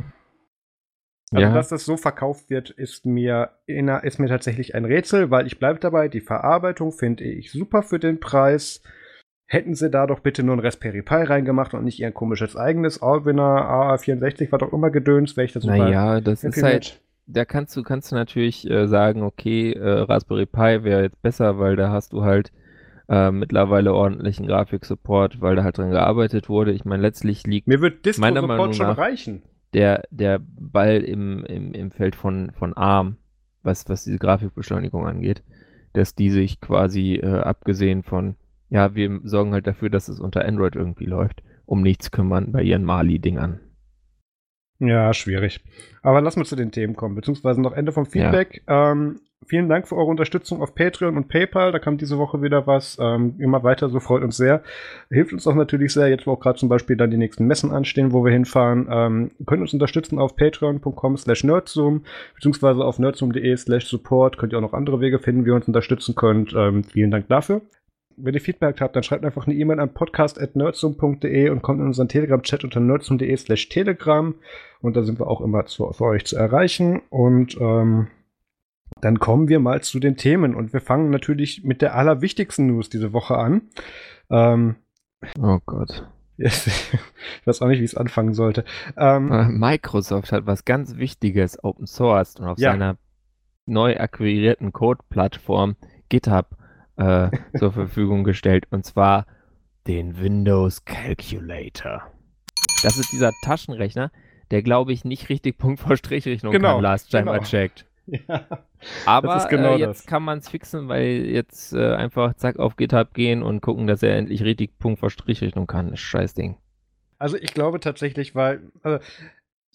[SPEAKER 2] Also, ja. dass das so verkauft wird, ist mir, ist mir tatsächlich ein Rätsel, weil ich bleibe dabei, die Verarbeitung finde ich super für den Preis. Hätten sie da doch bitte nur ein Raspberry Pi reingemacht und nicht ihr komisches eigenes Allwinner AA64 war doch immer gedöns, wäre ich
[SPEAKER 1] das Naja, das ist halt, da kannst du, kannst du natürlich äh, sagen, okay, äh, Raspberry Pi wäre jetzt besser, weil da hast du halt äh, mittlerweile ordentlichen Grafiksupport, weil da halt dran gearbeitet wurde. Ich meine, letztlich liegt
[SPEAKER 2] Mir wird Disco meiner Meinung schon nach reichen.
[SPEAKER 1] Der, der Ball im, im, im Feld von, von ARM, was, was diese Grafikbeschleunigung angeht, dass die sich quasi, äh, abgesehen von ja, wir sorgen halt dafür, dass es unter Android irgendwie läuft, um nichts kümmern bei ihren Mali-Dingern.
[SPEAKER 2] Ja, schwierig. Aber lass mal zu den Themen kommen, beziehungsweise noch Ende vom Feedback. Ja. Ähm, vielen Dank für eure Unterstützung auf Patreon und PayPal. Da kam diese Woche wieder was. Ähm, immer weiter, so freut uns sehr. Hilft uns auch natürlich sehr, jetzt wo auch gerade zum Beispiel dann die nächsten Messen anstehen, wo wir hinfahren. Ähm, könnt uns unterstützen auf patreon.com slash nerdzoom, beziehungsweise auf nerdzoom.de slash support. Könnt ihr auch noch andere Wege finden, wie ihr uns unterstützen könnt. Ähm, vielen Dank dafür wenn ihr Feedback habt, dann schreibt einfach eine E-Mail an podcast.nerdsum.de und kommt in unseren Telegram-Chat unter nerdsum.de slash telegram und da sind wir auch immer zu, für euch zu erreichen und ähm, dann kommen wir mal zu den Themen und wir fangen natürlich mit der allerwichtigsten News diese Woche an. Ähm,
[SPEAKER 1] oh Gott.
[SPEAKER 2] ich weiß auch nicht, wie es anfangen sollte.
[SPEAKER 1] Ähm, äh, Microsoft hat was ganz Wichtiges Open Source und auf ja. seiner neu akquirierten Code-Plattform GitHub äh, zur Verfügung gestellt. Und zwar den Windows Calculator. Das ist dieser Taschenrechner, der glaube ich nicht richtig Punkt vor Strichrechnung genau, kann, last time genau. I checked. Ja, Aber genau äh, jetzt das. kann man es fixen, weil jetzt äh, einfach zack auf GitHub gehen und gucken, dass er endlich richtig Punkt vor Strichrechnung kann. Das scheiß Ding.
[SPEAKER 2] Also ich glaube tatsächlich, weil also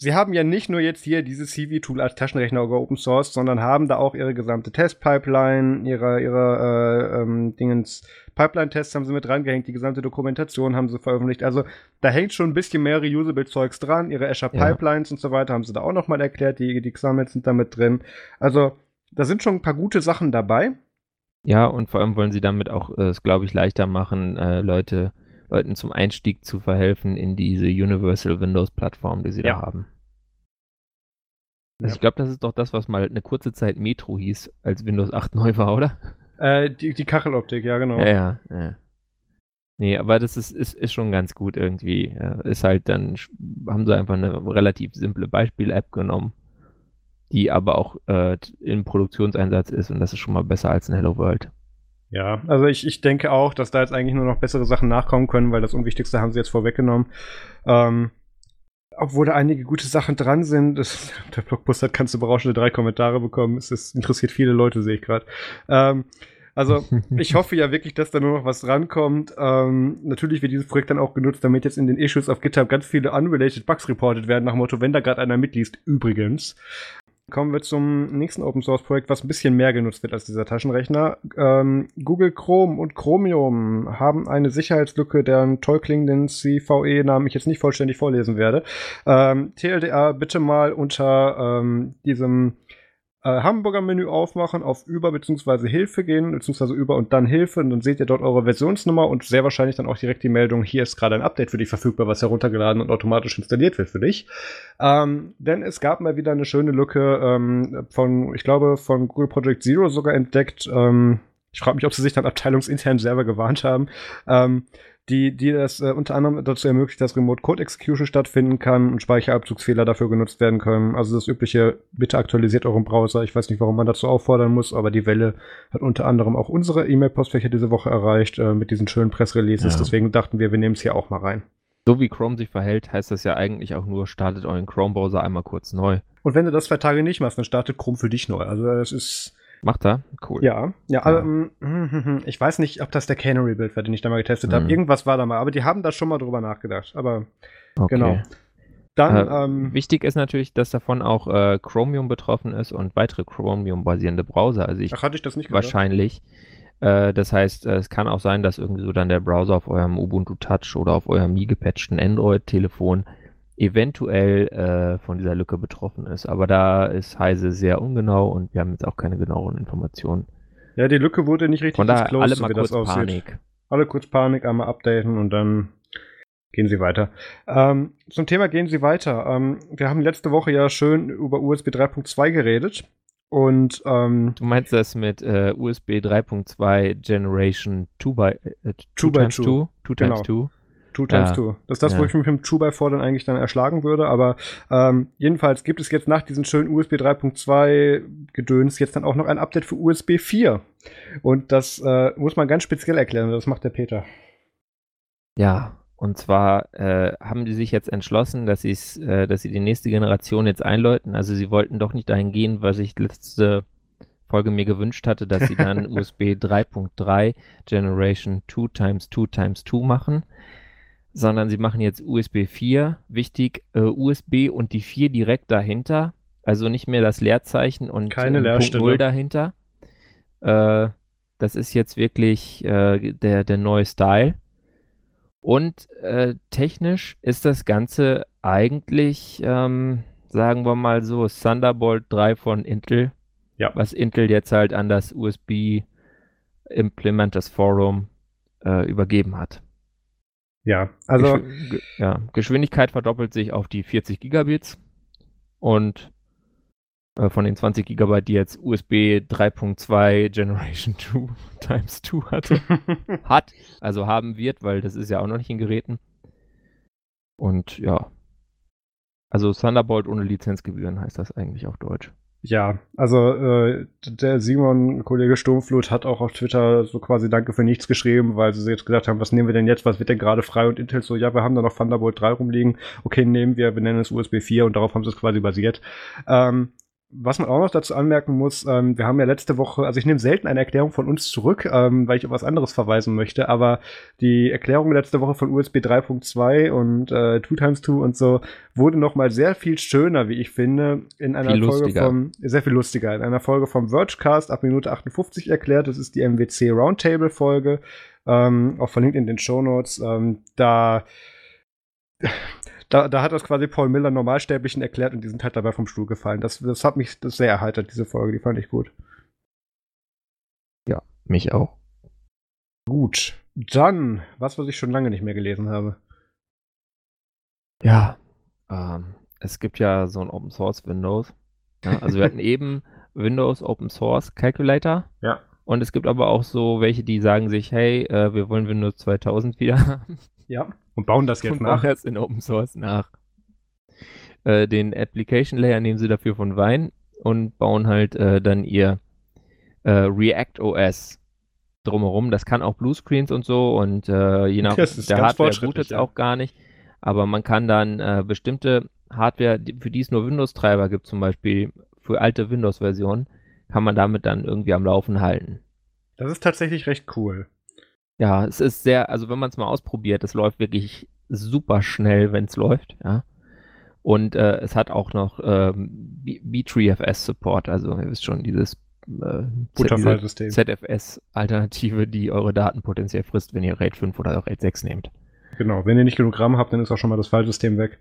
[SPEAKER 2] Sie haben ja nicht nur jetzt hier dieses CV-Tool als Taschenrechner oder Open Source, sondern haben da auch ihre gesamte Testpipeline, ihre, ihre äh, ähm, Dingens, Pipeline-Tests haben sie mit rangehängt, die gesamte Dokumentation haben sie veröffentlicht. Also da hängt schon ein bisschen mehr Reusable-Zeugs dran. Ihre Azure Pipelines ja. und so weiter haben sie da auch nochmal erklärt. Die, die XAMLs sind da mit drin. Also da sind schon ein paar gute Sachen dabei.
[SPEAKER 1] Ja, und vor allem wollen sie damit auch äh, es, glaube ich, leichter machen, äh, Leute Leuten zum Einstieg zu verhelfen in diese Universal Windows Plattform, die sie ja. da haben. Also ja. Ich glaube, das ist doch das, was mal eine kurze Zeit Metro hieß, als Windows 8 neu war, oder?
[SPEAKER 2] Äh, die, die Kacheloptik, ja, genau.
[SPEAKER 1] Ja, ja, ja. Nee, aber das ist, ist, ist schon ganz gut irgendwie. Ist halt dann, haben sie einfach eine relativ simple Beispiel-App genommen, die aber auch äh, im Produktionseinsatz ist und das ist schon mal besser als ein Hello World.
[SPEAKER 2] Ja, also ich, ich denke auch, dass da jetzt eigentlich nur noch bessere Sachen nachkommen können, weil das Unwichtigste haben sie jetzt vorweggenommen. Ähm, obwohl da einige gute Sachen dran sind. Das, der Blogpost hat kannst du berauschende drei Kommentare bekommen. Es ist, interessiert viele Leute, sehe ich gerade. Ähm, also ich hoffe ja wirklich, dass da nur noch was rankommt. Ähm, natürlich wird dieses Projekt dann auch genutzt, damit jetzt in den Issues auf GitHub ganz viele unrelated Bugs reported werden, nach dem Motto, wenn da gerade einer mitliest, übrigens. Kommen wir zum nächsten Open Source Projekt, was ein bisschen mehr genutzt wird als dieser Taschenrechner. Ähm, Google Chrome und Chromium haben eine Sicherheitslücke, deren toll klingenden CVE-Namen ich jetzt nicht vollständig vorlesen werde. Ähm, TLDR bitte mal unter ähm, diesem äh, Hamburger Menü aufmachen, auf Über bzw. Hilfe gehen, beziehungsweise Über und dann Hilfe und dann seht ihr dort eure Versionsnummer und sehr wahrscheinlich dann auch direkt die Meldung, hier ist gerade ein Update für dich verfügbar, was heruntergeladen und automatisch installiert wird für dich. Ähm, denn es gab mal wieder eine schöne Lücke ähm, von, ich glaube, von Google Project Zero sogar entdeckt. Ähm, ich frage mich, ob sie sich dann abteilungsintern selber gewarnt haben. Ähm, die, die das äh, unter anderem dazu ermöglicht, dass Remote Code Execution stattfinden kann und Speicherabzugsfehler dafür genutzt werden können. Also das übliche, bitte aktualisiert euren Browser. Ich weiß nicht, warum man dazu auffordern muss, aber die Welle hat unter anderem auch unsere E-Mail-Postfächer diese Woche erreicht äh, mit diesen schönen Pressreleases. Ja. Deswegen dachten wir, wir nehmen es hier auch mal rein.
[SPEAKER 1] So wie Chrome sich verhält, heißt das ja eigentlich auch nur, startet euren Chrome-Browser einmal kurz neu.
[SPEAKER 2] Und wenn du das zwei Tage nicht machst, dann startet Chrome für dich neu. Also das ist
[SPEAKER 1] Macht er? Cool.
[SPEAKER 2] Ja, ja, ja. Ähm, ich weiß nicht, ob das der Canary-Build war, den ich da mal getestet mhm. habe. Irgendwas war da mal, aber die haben da schon mal drüber nachgedacht. Aber okay. genau.
[SPEAKER 1] Dann, äh, ähm, wichtig ist natürlich, dass davon auch äh, Chromium betroffen ist und weitere Chromium-basierende Browser. Also ich,
[SPEAKER 2] Ach, hatte ich das nicht
[SPEAKER 1] Wahrscheinlich. Äh, das heißt, äh, es kann auch sein, dass irgendwie so dann der Browser auf eurem Ubuntu Touch oder auf eurem nie gepatchten Android-Telefon eventuell äh, von dieser Lücke betroffen ist. Aber da ist Heise sehr ungenau und wir haben jetzt auch keine genaueren Informationen.
[SPEAKER 2] Ja, die Lücke wurde nicht richtig
[SPEAKER 1] von disclosed, alle mal kurz Panik.
[SPEAKER 2] Alle kurz Panik, einmal updaten und dann gehen Sie weiter. Ähm, zum Thema gehen Sie weiter. Ähm, wir haben letzte Woche ja schön über USB 3.2 geredet. Und ähm,
[SPEAKER 1] du meinst das mit äh, USB 3.2 Generation 2 by äh, 2
[SPEAKER 2] times 2 2
[SPEAKER 1] times 2
[SPEAKER 2] Two times ja. two. Das ist das, ja. wo ich mich mit dem 2x4 dann eigentlich dann erschlagen würde. Aber ähm, jedenfalls gibt es jetzt nach diesem schönen USB 3.2 Gedöns jetzt dann auch noch ein Update für USB 4. Und das äh, muss man ganz speziell erklären. Das macht der Peter.
[SPEAKER 1] Ja, und zwar äh, haben die sich jetzt entschlossen, dass, äh, dass sie die nächste Generation jetzt einläuten. Also sie wollten doch nicht dahin gehen, was ich letzte Folge mir gewünscht hatte, dass sie dann USB 3.3 Generation 2 times 2 times 2 machen sondern sie machen jetzt USB 4, wichtig, äh, USB und die 4 direkt dahinter, also nicht mehr das Leerzeichen und
[SPEAKER 2] Keine äh, Punkt 0
[SPEAKER 1] dahinter. Äh, das ist jetzt wirklich äh, der, der neue Style. Und äh, technisch ist das Ganze eigentlich, ähm, sagen wir mal so, Thunderbolt 3 von Intel,
[SPEAKER 2] ja.
[SPEAKER 1] was Intel jetzt halt an das USB Implementers Forum äh, übergeben hat.
[SPEAKER 2] Ja, also.
[SPEAKER 1] Geschw ja, Geschwindigkeit verdoppelt sich auf die 40 Gigabits und äh, von den 20 Gigabyte, die jetzt USB 3.2 Generation 2 times 2 hatte, hat, also haben wird, weil das ist ja auch noch nicht in Geräten. Und ja. Also Thunderbolt ohne Lizenzgebühren heißt das eigentlich auf Deutsch.
[SPEAKER 2] Ja, also äh, der Simon, Kollege Sturmflut, hat auch auf Twitter so quasi Danke für nichts geschrieben, weil sie jetzt gesagt haben, was nehmen wir denn jetzt, was wird denn gerade frei? Und Intel so, ja, wir haben da noch Thunderbolt 3 rumliegen, okay, nehmen wir, wir nennen es USB 4 und darauf haben sie es quasi basiert. Ähm, was man auch noch dazu anmerken muss, ähm, wir haben ja letzte Woche, also ich nehme selten eine Erklärung von uns zurück, ähm, weil ich auf was anderes verweisen möchte, aber die Erklärung letzte Woche von USB 3.2 und äh, 2 times 2 und so wurde noch mal sehr viel schöner, wie ich finde, in einer viel Folge lustiger. vom, sehr viel lustiger, in einer Folge vom Vergecast ab Minute 58 erklärt. Das ist die MWC Roundtable Folge, ähm, auch verlinkt in den Show Notes. Ähm, da da, da hat das quasi Paul Miller Normalsterblichen erklärt und die sind halt dabei vom Stuhl gefallen. Das, das hat mich das sehr erheitert, diese Folge. Die fand ich gut.
[SPEAKER 1] Ja, mich auch.
[SPEAKER 2] Gut. Dann, was, was ich schon lange nicht mehr gelesen habe.
[SPEAKER 1] Ja, ähm, es gibt ja so ein Open Source Windows. Ja, also wir hatten eben Windows Open Source Calculator.
[SPEAKER 2] Ja.
[SPEAKER 1] Und es gibt aber auch so welche, die sagen sich, hey, äh, wir wollen Windows 2000 wieder haben.
[SPEAKER 2] Ja. Und bauen das jetzt und nach.
[SPEAKER 1] jetzt in Open Source nach. Äh, den Application Layer nehmen sie dafür von Wine und bauen halt äh, dann ihr äh, React OS drumherum. Das kann auch Bluescreens und so und äh, je nach der Hardware bootet es ja. auch gar nicht. Aber man kann dann äh, bestimmte Hardware, für die es nur Windows-Treiber gibt, zum Beispiel für alte Windows-Versionen, kann man damit dann irgendwie am Laufen halten.
[SPEAKER 2] Das ist tatsächlich recht cool.
[SPEAKER 1] Ja, es ist sehr, also wenn man es mal ausprobiert, es läuft wirklich super schnell, wenn es läuft, ja. Und äh, es hat auch noch ähm, B3FS-Support, also ihr wisst schon, dieses
[SPEAKER 2] äh,
[SPEAKER 1] ZFS-Alternative, die eure Daten potenziell frisst, wenn ihr RAID 5 oder RAID 6 nehmt.
[SPEAKER 2] Genau, wenn ihr nicht genug RAM habt, dann ist auch schon mal das Filesystem weg.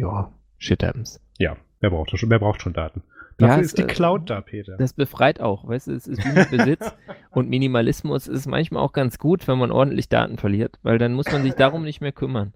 [SPEAKER 1] Ja, shit happens.
[SPEAKER 2] Ja, wer braucht, schon, wer braucht schon Daten? Dafür ja, ist die
[SPEAKER 1] äh,
[SPEAKER 2] Cloud da, Peter.
[SPEAKER 1] Das befreit auch, weißt du, es ist Besitz und Minimalismus ist manchmal auch ganz gut, wenn man ordentlich Daten verliert, weil dann muss man sich darum nicht mehr kümmern.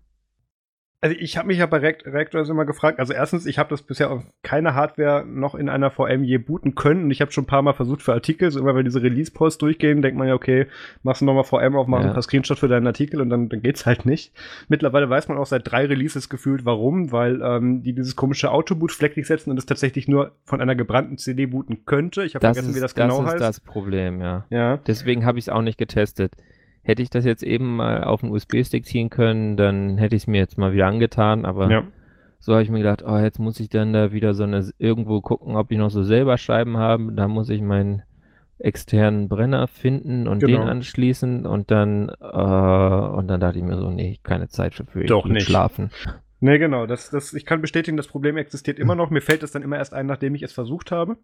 [SPEAKER 2] Also ich habe mich ja bei Reactors immer gefragt, also erstens, ich habe das bisher auf keine Hardware noch in einer VM je booten können und ich habe schon ein paar Mal versucht für Artikel, so immer wenn diese Release-Posts durchgehen, denkt man ja, okay, machst du nochmal VM auf, mach ja. ein paar Screenshots für deinen Artikel und dann, dann geht's halt nicht. Mittlerweile weiß man auch seit drei Releases gefühlt, warum, weil ähm, die dieses komische Autoboot-Fleck nicht setzen und es tatsächlich nur von einer gebrannten CD booten könnte. Ich habe vergessen, ist, wie das, das genau heißt.
[SPEAKER 1] Das ist das Problem, ja. ja. Deswegen habe ich es auch nicht getestet. Hätte ich das jetzt eben mal auf einen USB-Stick ziehen können, dann hätte ich es mir jetzt mal wieder angetan, aber ja. so habe ich mir gedacht, oh, jetzt muss ich dann da wieder so eine irgendwo gucken, ob ich noch so selber Scheiben habe. Da muss ich meinen externen Brenner finden und genau. den anschließen und dann äh, und dann dachte ich mir so, nee, keine Zeit für, für
[SPEAKER 2] Doch nicht.
[SPEAKER 1] schlafen.
[SPEAKER 2] Nee, genau. Das, das, ich kann bestätigen, das Problem existiert immer noch. Mir fällt es dann immer erst ein, nachdem ich es versucht habe.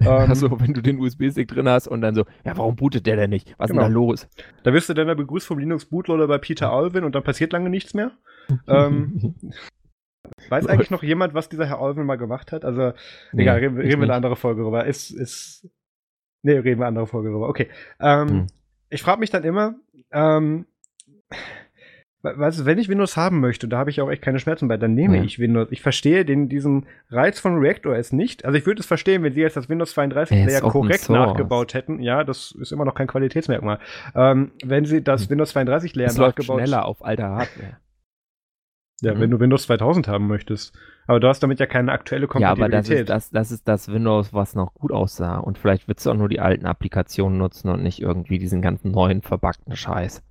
[SPEAKER 1] Ähm, also, wenn du den USB-Stick drin hast und dann so, ja, warum bootet der denn nicht? Was genau. ist denn da los?
[SPEAKER 2] Da wirst du dann begrüßt vom Linux Bootloader bei Peter Alvin und dann passiert lange nichts mehr. ähm, weiß eigentlich noch jemand, was dieser Herr Alvin mal gemacht hat? Also, nee, egal, reden, reden wir eine andere Folge rüber. Ist, ist, nee, reden wir eine andere Folge rüber. Okay. Ähm, hm. Ich frage mich dann immer, ähm, weißt du, wenn ich Windows haben möchte, da habe ich auch echt keine Schmerzen bei, dann nehme ja. ich Windows. Ich verstehe den, diesen Reiz von ReactOS nicht. Also ich würde es verstehen, wenn sie jetzt das Windows 32 Layer korrekt nachgebaut hätten. Ja, das ist immer noch kein Qualitätsmerkmal. Ähm, wenn sie das hm. Windows 32 Layer das nachgebaut
[SPEAKER 1] läuft schneller auf alter Hardware.
[SPEAKER 2] Ja, mhm. wenn du Windows 2000 haben möchtest. Aber du hast damit ja keine aktuelle Kompatibilität.
[SPEAKER 1] Ja, aber das ist das, das, ist das Windows, was noch gut aussah. Und vielleicht willst du auch nur die alten Applikationen nutzen und nicht irgendwie diesen ganzen neuen verbackten Scheiß.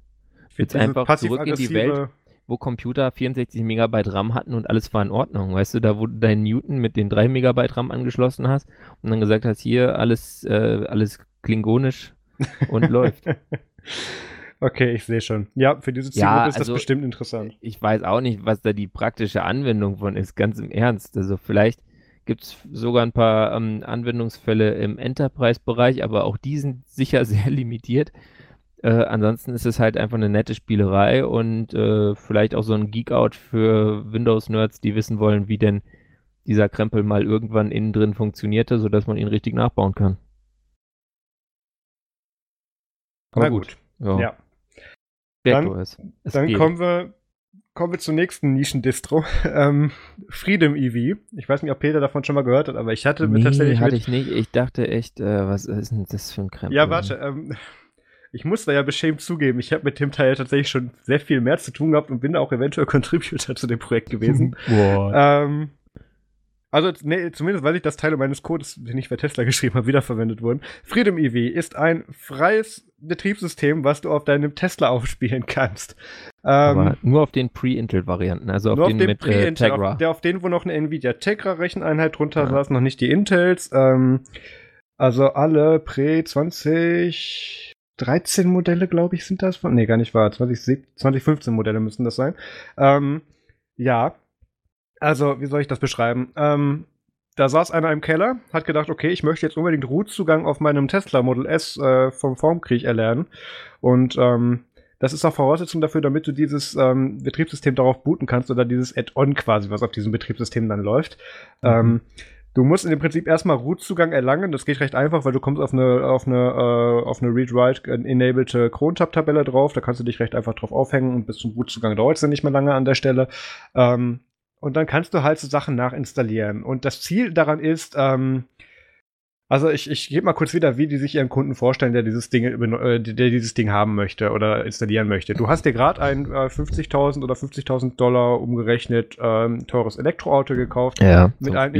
[SPEAKER 1] Jetzt einfach zurück in die Welt, wo Computer 64 Megabyte RAM hatten und alles war in Ordnung. Weißt du, da wo du deinen Newton mit den 3 Megabyte RAM angeschlossen hast und dann gesagt hast, hier alles, äh, alles klingonisch und läuft.
[SPEAKER 2] Okay, ich sehe schon. Ja, für diese Zielgruppe ja, ist also, das bestimmt interessant.
[SPEAKER 1] Ich weiß auch nicht, was da die praktische Anwendung von ist, ganz im Ernst. Also vielleicht gibt es sogar ein paar ähm, Anwendungsfälle im Enterprise-Bereich, aber auch die sind sicher sehr limitiert. Äh, ansonsten ist es halt einfach eine nette Spielerei und äh, vielleicht auch so ein Geek-Out für Windows-Nerds, die wissen wollen, wie denn dieser Krempel mal irgendwann innen drin funktionierte, sodass man ihn richtig nachbauen kann.
[SPEAKER 2] Aber Na gut. gut. Ja. ja. Dann, ist. dann kommen wir kommen wir zur nächsten Nischendistro. Ähm, Freedom EV. Ich weiß nicht, ob Peter davon schon mal gehört hat, aber ich hatte
[SPEAKER 1] nee,
[SPEAKER 2] tatsächlich.
[SPEAKER 1] hatte ich nicht. Ich dachte echt, äh, was ist denn das für ein Krempel?
[SPEAKER 2] Ja, warte. Ähm, ich muss da ja beschämt zugeben, ich habe mit dem Teil tatsächlich schon sehr viel mehr zu tun gehabt und bin auch eventuell Contributor zu dem Projekt gewesen. ähm, also, nee, zumindest weiß ich, dass Teile meines Codes, den ich bei Tesla geschrieben habe, wiederverwendet wurden. Freedom EV ist ein freies Betriebssystem, was du auf deinem Tesla aufspielen kannst.
[SPEAKER 1] Ähm, Aber nur auf den Pre-Intel-Varianten, also auf den, auf den mit äh, Tegra.
[SPEAKER 2] Auf, der, auf den, wo noch eine Nvidia Tegra-Recheneinheit drunter ja. saß, noch nicht die Intels. Ähm, also alle Pre-20 13 Modelle, glaube ich, sind das von. Nee, gar nicht wahr. 20, 2015 Modelle müssen das sein. Ähm, ja. Also, wie soll ich das beschreiben? Ähm, da saß einer im Keller, hat gedacht, okay, ich möchte jetzt unbedingt Root-Zugang auf meinem Tesla Model S äh, vom Formkrieg erlernen. Und ähm, das ist auch Voraussetzung dafür, damit du dieses ähm, Betriebssystem darauf booten kannst oder dieses Add-on quasi, was auf diesem Betriebssystem dann läuft. Mhm. Ähm, Du musst in dem Prinzip erstmal Root-Zugang erlangen. Das geht recht einfach, weil du kommst auf eine, auf eine, äh, auf eine Read-Write-enabled Cron-Tab-Tabelle drauf. Da kannst du dich recht einfach drauf aufhängen und bis zum Root-Zugang dauert es dann nicht mehr lange an der Stelle. Ähm, und dann kannst du halt so Sachen nachinstallieren. Und das Ziel daran ist, ähm, also ich, ich gebe mal kurz wieder, wie die sich ihren Kunden vorstellen, der dieses Ding, äh, der dieses Ding haben möchte oder installieren möchte. Du hast dir gerade ein äh, 50.000 oder 50.000 Dollar umgerechnet ähm, teures Elektroauto gekauft
[SPEAKER 1] ja,
[SPEAKER 2] mit, allen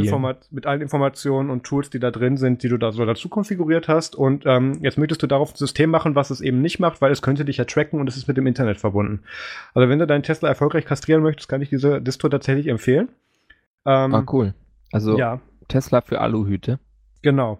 [SPEAKER 2] mit allen Informationen und Tools, die da drin sind, die du da so dazu konfiguriert hast. Und ähm, jetzt möchtest du darauf ein System machen, was es eben nicht macht, weil es könnte dich ja tracken und es ist mit dem Internet verbunden. Also wenn du deinen Tesla erfolgreich kastrieren möchtest, kann ich diese Distro tatsächlich empfehlen.
[SPEAKER 1] Ähm, ah, cool. Also ja. Tesla für Aluhüte.
[SPEAKER 2] Genau.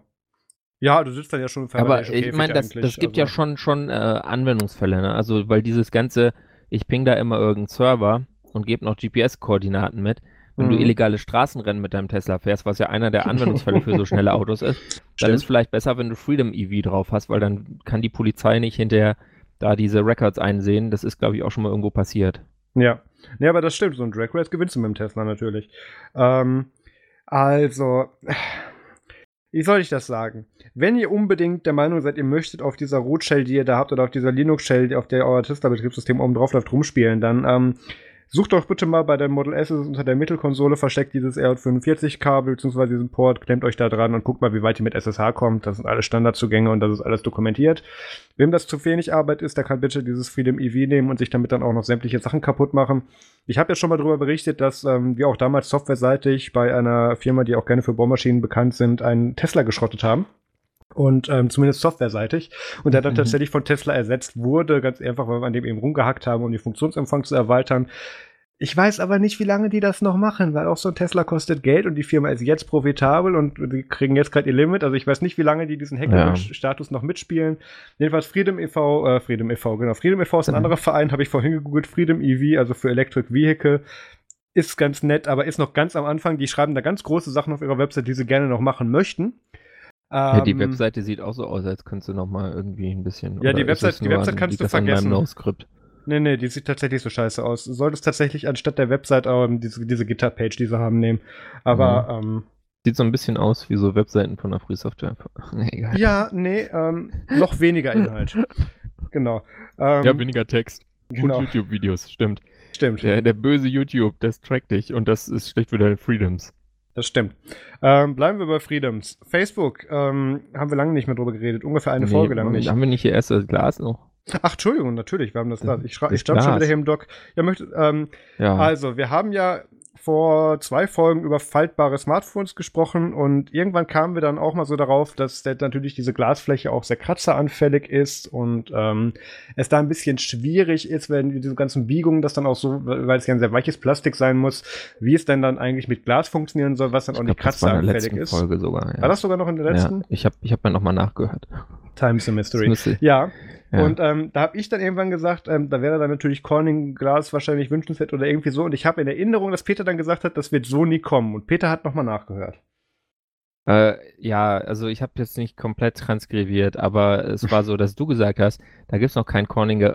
[SPEAKER 2] Ja, du sitzt dann ja schon
[SPEAKER 1] Aber ich meine, das, das gibt also. ja schon, schon äh, Anwendungsfälle, ne? Also, weil dieses ganze, ich ping da immer irgendeinen Server und gebe noch GPS-Koordinaten mit, Wenn mhm. du illegale Straßenrennen mit deinem Tesla fährst, was ja einer der Anwendungsfälle für so schnelle Autos ist, dann ist es vielleicht besser, wenn du Freedom EV drauf hast, weil dann kann die Polizei nicht hinterher da diese Records einsehen. Das ist, glaube ich, auch schon mal irgendwo passiert.
[SPEAKER 2] Ja. Ja, aber das stimmt. So ein Drag Race gewinnst du mit dem Tesla natürlich. Ähm, also, wie soll ich das sagen? Wenn ihr unbedingt der Meinung seid, ihr möchtet auf dieser Root-Shell, die ihr da habt, oder auf dieser Linux-Shell, auf der euer Tesla-Betriebssystem oben drauf läuft, rumspielen, dann ähm, Sucht doch bitte mal bei der Model S unter der Mittelkonsole versteckt dieses RJ45-Kabel bzw. diesen Port, klemmt euch da dran und guckt mal, wie weit ihr mit SSH kommt. Das sind alles Standardzugänge und das ist alles dokumentiert. Wem das zu wenig Arbeit ist, der kann bitte dieses Freedom EV nehmen und sich damit dann auch noch sämtliche Sachen kaputt machen. Ich habe ja schon mal darüber berichtet, dass ähm, wir auch damals softwareseitig bei einer Firma, die auch gerne für Bohrmaschinen bekannt sind, einen Tesla geschrottet haben und ähm, zumindest softwareseitig. Und der dann mhm. tatsächlich von Tesla ersetzt wurde, ganz einfach, weil wir an dem eben rumgehackt haben, um den Funktionsumfang zu erweitern. Ich weiß aber nicht, wie lange die das noch machen, weil auch so ein Tesla kostet Geld und die Firma ist jetzt profitabel und die kriegen jetzt gerade ihr Limit. Also ich weiß nicht, wie lange die diesen Hacker-Status ja. noch mitspielen. Jedenfalls Freedom e.V., äh, Freedom e.V., genau. Freedom e.V. ist ein mhm. anderer Verein, habe ich vorhin gegoogelt. Freedom EV, also für Electric Vehicle. Ist ganz nett, aber ist noch ganz am Anfang. Die schreiben da ganz große Sachen auf ihrer Website, die sie gerne noch machen möchten.
[SPEAKER 1] Ja, die ähm, Webseite sieht auch so aus, als könntest du noch mal irgendwie ein bisschen.
[SPEAKER 2] Ja, die Webseite, die Website kannst du vergessen. Nee, nee, die sieht tatsächlich so scheiße aus. Du solltest tatsächlich anstatt der Website ähm, diese, diese GitHub-Page, die sie haben, nehmen. Aber, mhm. ähm,
[SPEAKER 1] Sieht so ein bisschen aus wie so Webseiten von der Free Software.
[SPEAKER 2] nee, egal. Ja, nee, ähm, noch weniger Inhalt. genau.
[SPEAKER 1] Ähm, ja, weniger Text. Genau. Und YouTube-Videos, stimmt.
[SPEAKER 2] Stimmt.
[SPEAKER 1] Der, der böse YouTube, das trackt dich und das ist schlecht für deine Freedoms.
[SPEAKER 2] Das stimmt. Ähm, bleiben wir bei Freedoms. Facebook ähm, haben wir lange nicht mehr drüber geredet, ungefähr eine nee, Folge lang nicht.
[SPEAKER 1] Haben wir nicht hier erst das Glas noch?
[SPEAKER 2] Ach, Entschuldigung, natürlich, wir haben das Glas. Ich, ich stand schon wieder hier im Doc. Ja, möchte, ähm, ja. Also, wir haben ja vor zwei Folgen über faltbare Smartphones gesprochen und irgendwann kamen wir dann auch mal so darauf, dass natürlich diese Glasfläche auch sehr kratzeranfällig ist und ähm, es da ein bisschen schwierig ist, wenn diese ganzen Biegungen das dann auch so, weil es ja ein sehr weiches Plastik sein muss, wie es denn dann eigentlich mit Glas funktionieren soll, was dann ich auch nicht kratzeranfällig ist.
[SPEAKER 1] Folge sogar,
[SPEAKER 2] ja. War das sogar noch in der letzten?
[SPEAKER 1] Ja, ich habe ich hab mal nochmal nachgehört.
[SPEAKER 2] Time's a Mystery. Ja, ja. Und ähm, da habe ich dann irgendwann gesagt, ähm, da wäre dann natürlich Corning Glas wahrscheinlich wünschenswert oder irgendwie so. Und ich habe in Erinnerung, dass Peter dann gesagt hat, das wird so nie kommen. Und Peter hat nochmal nachgehört.
[SPEAKER 1] Äh, ja, also ich habe jetzt nicht komplett transkribiert, aber es war so, dass du gesagt hast, da gibt es noch kein Corning, äh,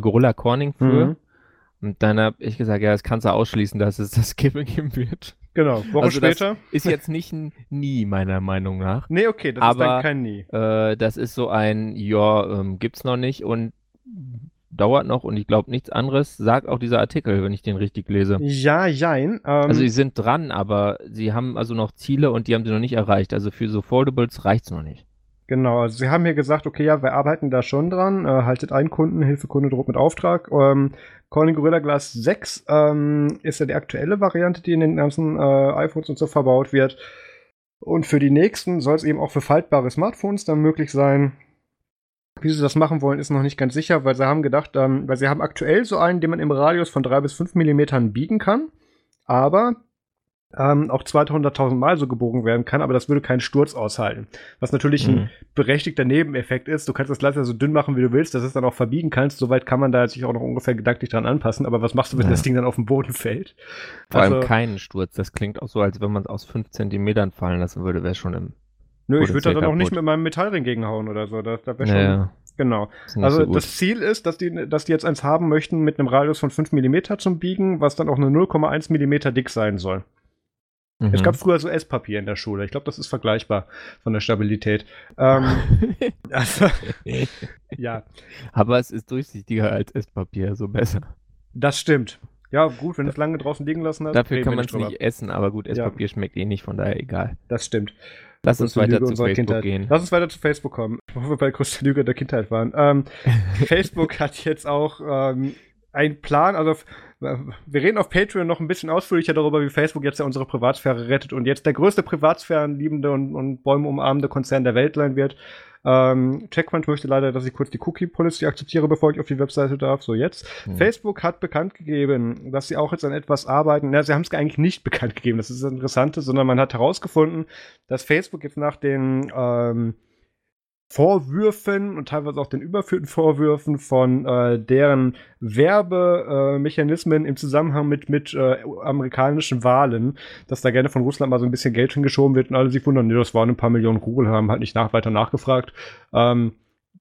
[SPEAKER 1] Gorilla Corning für. Mhm. Und dann habe ich gesagt, ja, das kannst du ausschließen, dass es das geben wird.
[SPEAKER 2] Genau, Woche also später.
[SPEAKER 1] ist jetzt nicht ein Nie, meiner Meinung nach.
[SPEAKER 2] Nee, okay, das aber, ist dann kein Nie.
[SPEAKER 1] Äh, das ist so ein, ja, ähm, gibt's noch nicht und dauert noch und ich glaube nichts anderes, sagt auch dieser Artikel, wenn ich den richtig lese.
[SPEAKER 2] Ja, jein.
[SPEAKER 1] Ähm, also sie sind dran, aber sie haben also noch Ziele und die haben sie noch nicht erreicht. Also für so Foldables reicht's noch nicht.
[SPEAKER 2] Genau, also sie haben hier gesagt, okay, ja, wir arbeiten da schon dran, äh, haltet einen Kunden, Hilfekunde droht mit Auftrag. Ähm, Corning Gorilla Glass 6 ähm, ist ja die aktuelle Variante, die in den ganzen äh, iPhones und so verbaut wird. Und für die nächsten soll es eben auch für faltbare Smartphones dann möglich sein. Wie sie das machen wollen, ist noch nicht ganz sicher, weil sie haben gedacht, ähm, weil sie haben aktuell so einen, den man im Radius von 3 bis 5 Millimetern biegen kann. Aber ähm, auch 200.000 Mal so gebogen werden kann, aber das würde keinen Sturz aushalten. Was natürlich mhm. ein berechtigter Nebeneffekt ist. Du kannst das Glas ja so dünn machen, wie du willst, dass es dann auch verbiegen kannst. Soweit kann man da sich auch noch ungefähr gedanklich dran anpassen. Aber was machst du, wenn ja. das Ding dann auf den Boden fällt?
[SPEAKER 1] Vor also, allem keinen Sturz. Das klingt auch so, als wenn man es aus 5 Zentimetern fallen lassen würde, wäre schon im.
[SPEAKER 2] Nö, ich würde da dann auch nicht mit meinem Metallring gegenhauen oder so. Das, das wäre schon. Ja. Genau. Also so das Ziel ist, dass die, dass die jetzt eins haben möchten mit einem Radius von 5 mm zum Biegen, was dann auch nur 0,1 mm dick sein soll. Mhm. Es gab früher so Esspapier in der Schule. Ich glaube, das ist vergleichbar von der Stabilität. Ähm, also,
[SPEAKER 1] ja. Aber es ist durchsichtiger als Esspapier, so besser.
[SPEAKER 2] Das stimmt. Ja, gut, wenn du es lange draußen liegen lassen hast.
[SPEAKER 1] Dafür kann man es nicht essen, aber gut, Esspapier ja. schmeckt eh nicht, von daher egal.
[SPEAKER 2] Das stimmt.
[SPEAKER 1] Lass uns weiter zu Facebook Kindheit. gehen.
[SPEAKER 2] Lass uns weiter zu Facebook kommen, wo wir bei größter Lüge der Kindheit waren. Ähm, Facebook hat jetzt auch ähm, einen Plan, also wir reden auf Patreon noch ein bisschen ausführlicher darüber, wie Facebook jetzt ja unsere Privatsphäre rettet und jetzt der größte Privatsphärenliebende und, und Bäume umarmende Konzern der Welt sein wird. Ähm, Checkpoint möchte leider, dass ich kurz die Cookie Policy akzeptiere, bevor ich auf die Webseite darf. So jetzt. Mhm. Facebook hat bekannt gegeben, dass sie auch jetzt an etwas arbeiten. Na, sie haben es eigentlich nicht bekannt gegeben. Das ist das Interessante, sondern man hat herausgefunden, dass Facebook jetzt nach den ähm, Vorwürfen und teilweise auch den überführten Vorwürfen von äh, deren Werbemechanismen im Zusammenhang mit, mit äh, amerikanischen Wahlen, dass da gerne von Russland mal so ein bisschen Geld hingeschoben wird und alle sich wundern, nee, das waren ein paar Millionen Rubel, haben halt nicht nach, weiter nachgefragt. Ähm,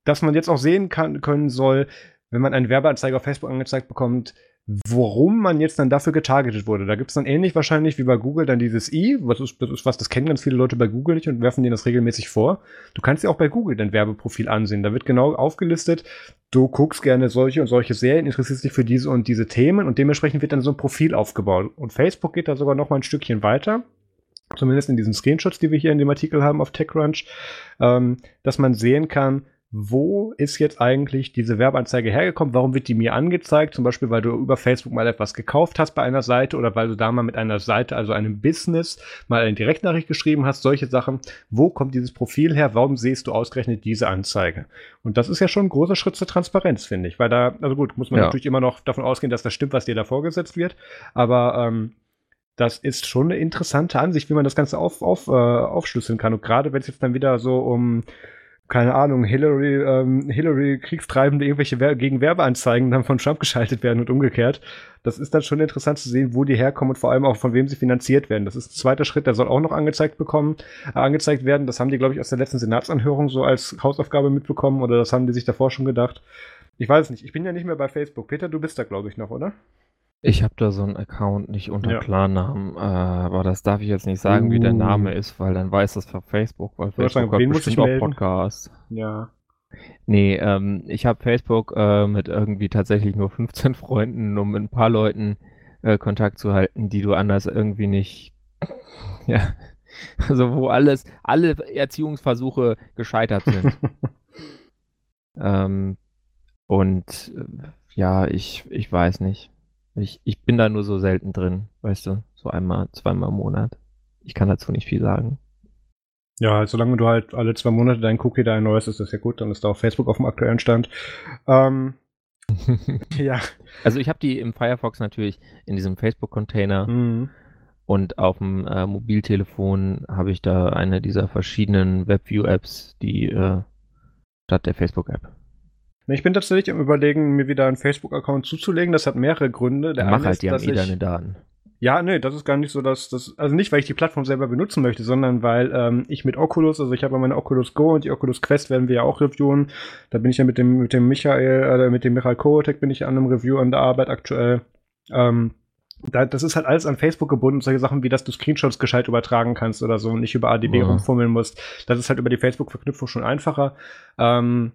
[SPEAKER 2] dass man jetzt auch sehen kann, können soll, wenn man einen Werbeanzeige auf Facebook angezeigt bekommt, Worum man jetzt dann dafür getargetet wurde. Da gibt es dann ähnlich wahrscheinlich wie bei Google dann dieses i, was ist, das ist was, das kennen ganz viele Leute bei Google nicht und werfen denen das regelmäßig vor. Du kannst dir auch bei Google dein Werbeprofil ansehen. Da wird genau aufgelistet, du guckst gerne solche und solche Serien, interessierst dich für diese und diese Themen und dementsprechend wird dann so ein Profil aufgebaut. Und Facebook geht da sogar noch mal ein Stückchen weiter zumindest in diesen Screenshots, die wir hier in dem Artikel haben auf TechCrunch, ähm, dass man sehen kann, wo ist jetzt eigentlich diese Werbeanzeige hergekommen? Warum wird die mir angezeigt? Zum Beispiel, weil du über Facebook mal etwas gekauft hast bei einer Seite oder weil du da mal mit einer Seite, also einem Business, mal eine Direktnachricht geschrieben hast, solche Sachen. Wo kommt dieses Profil her? Warum siehst du ausgerechnet diese Anzeige? Und das ist ja schon ein großer Schritt zur Transparenz, finde ich. Weil da, also gut, muss man ja. natürlich immer noch davon ausgehen, dass das stimmt, was dir da vorgesetzt wird. Aber ähm, das ist schon eine interessante Ansicht, wie man das Ganze auf, auf, äh, aufschlüsseln kann. Und gerade wenn es jetzt dann wieder so um keine Ahnung, Hillary, ähm, Hillary Kriegstreibende irgendwelche Wer gegen Werbeanzeigen dann von Trump geschaltet werden und umgekehrt. Das ist dann schon interessant zu sehen, wo die herkommen und vor allem auch von wem sie finanziert werden. Das ist ein zweiter Schritt, der soll auch noch angezeigt bekommen, äh, angezeigt werden. Das haben die, glaube ich, aus der letzten Senatsanhörung so als Hausaufgabe mitbekommen oder das haben die sich davor schon gedacht. Ich weiß es nicht. Ich bin ja nicht mehr bei Facebook. Peter, du bist da, glaube ich, noch, oder?
[SPEAKER 1] Ich habe da so einen Account nicht unter Ja. Klarnamen, äh, aber das darf ich jetzt nicht sagen, wie der Name uh. ist, weil dann weiß das für Facebook, weil Facebook
[SPEAKER 2] sagen, hat wen muss ich bestimmt auch
[SPEAKER 1] Podcasts.
[SPEAKER 2] Ja.
[SPEAKER 1] Nee, ähm, ich habe Facebook äh, mit irgendwie tatsächlich nur 15 Freunden, um mit ein paar Leuten äh, Kontakt zu halten, die du anders irgendwie nicht, ja, also wo alles, alle Erziehungsversuche gescheitert sind. Ähm, und äh, ja, ich, ich weiß nicht. Ich, ich bin da nur so selten drin, weißt du, so einmal, zweimal im Monat. Ich kann dazu nicht viel sagen.
[SPEAKER 2] Ja, solange du halt alle zwei Monate dein Cookie da erneuerst, ist das ja gut, dann ist da auf Facebook auf dem aktuellen Stand. Ähm,
[SPEAKER 1] ja. Also ich habe die im Firefox natürlich in diesem Facebook-Container mhm. und auf dem äh, Mobiltelefon habe ich da eine dieser verschiedenen WebView-Apps, die äh, statt der Facebook-App.
[SPEAKER 2] Ich bin tatsächlich am überlegen, mir wieder einen Facebook-Account zuzulegen. Das hat mehrere Gründe.
[SPEAKER 1] Der Mach halt, die haben eh deine Daten.
[SPEAKER 2] Ja, nee, das ist gar nicht so, dass das, also nicht, weil ich die Plattform selber benutzen möchte, sondern weil ähm, ich mit Oculus, also ich habe ja meine Oculus Go und die Oculus Quest werden wir ja auch reviewen. Da bin ich ja mit dem, mit dem Michael, äh, mit dem Michael Kotek bin ich an einem Review an der Arbeit aktuell. Ähm, da, das ist halt alles an Facebook gebunden, solche Sachen wie, dass du Screenshots gescheit übertragen kannst oder so und nicht über ADB ja. rumfummeln musst. Das ist halt über die Facebook-Verknüpfung schon einfacher. Ähm,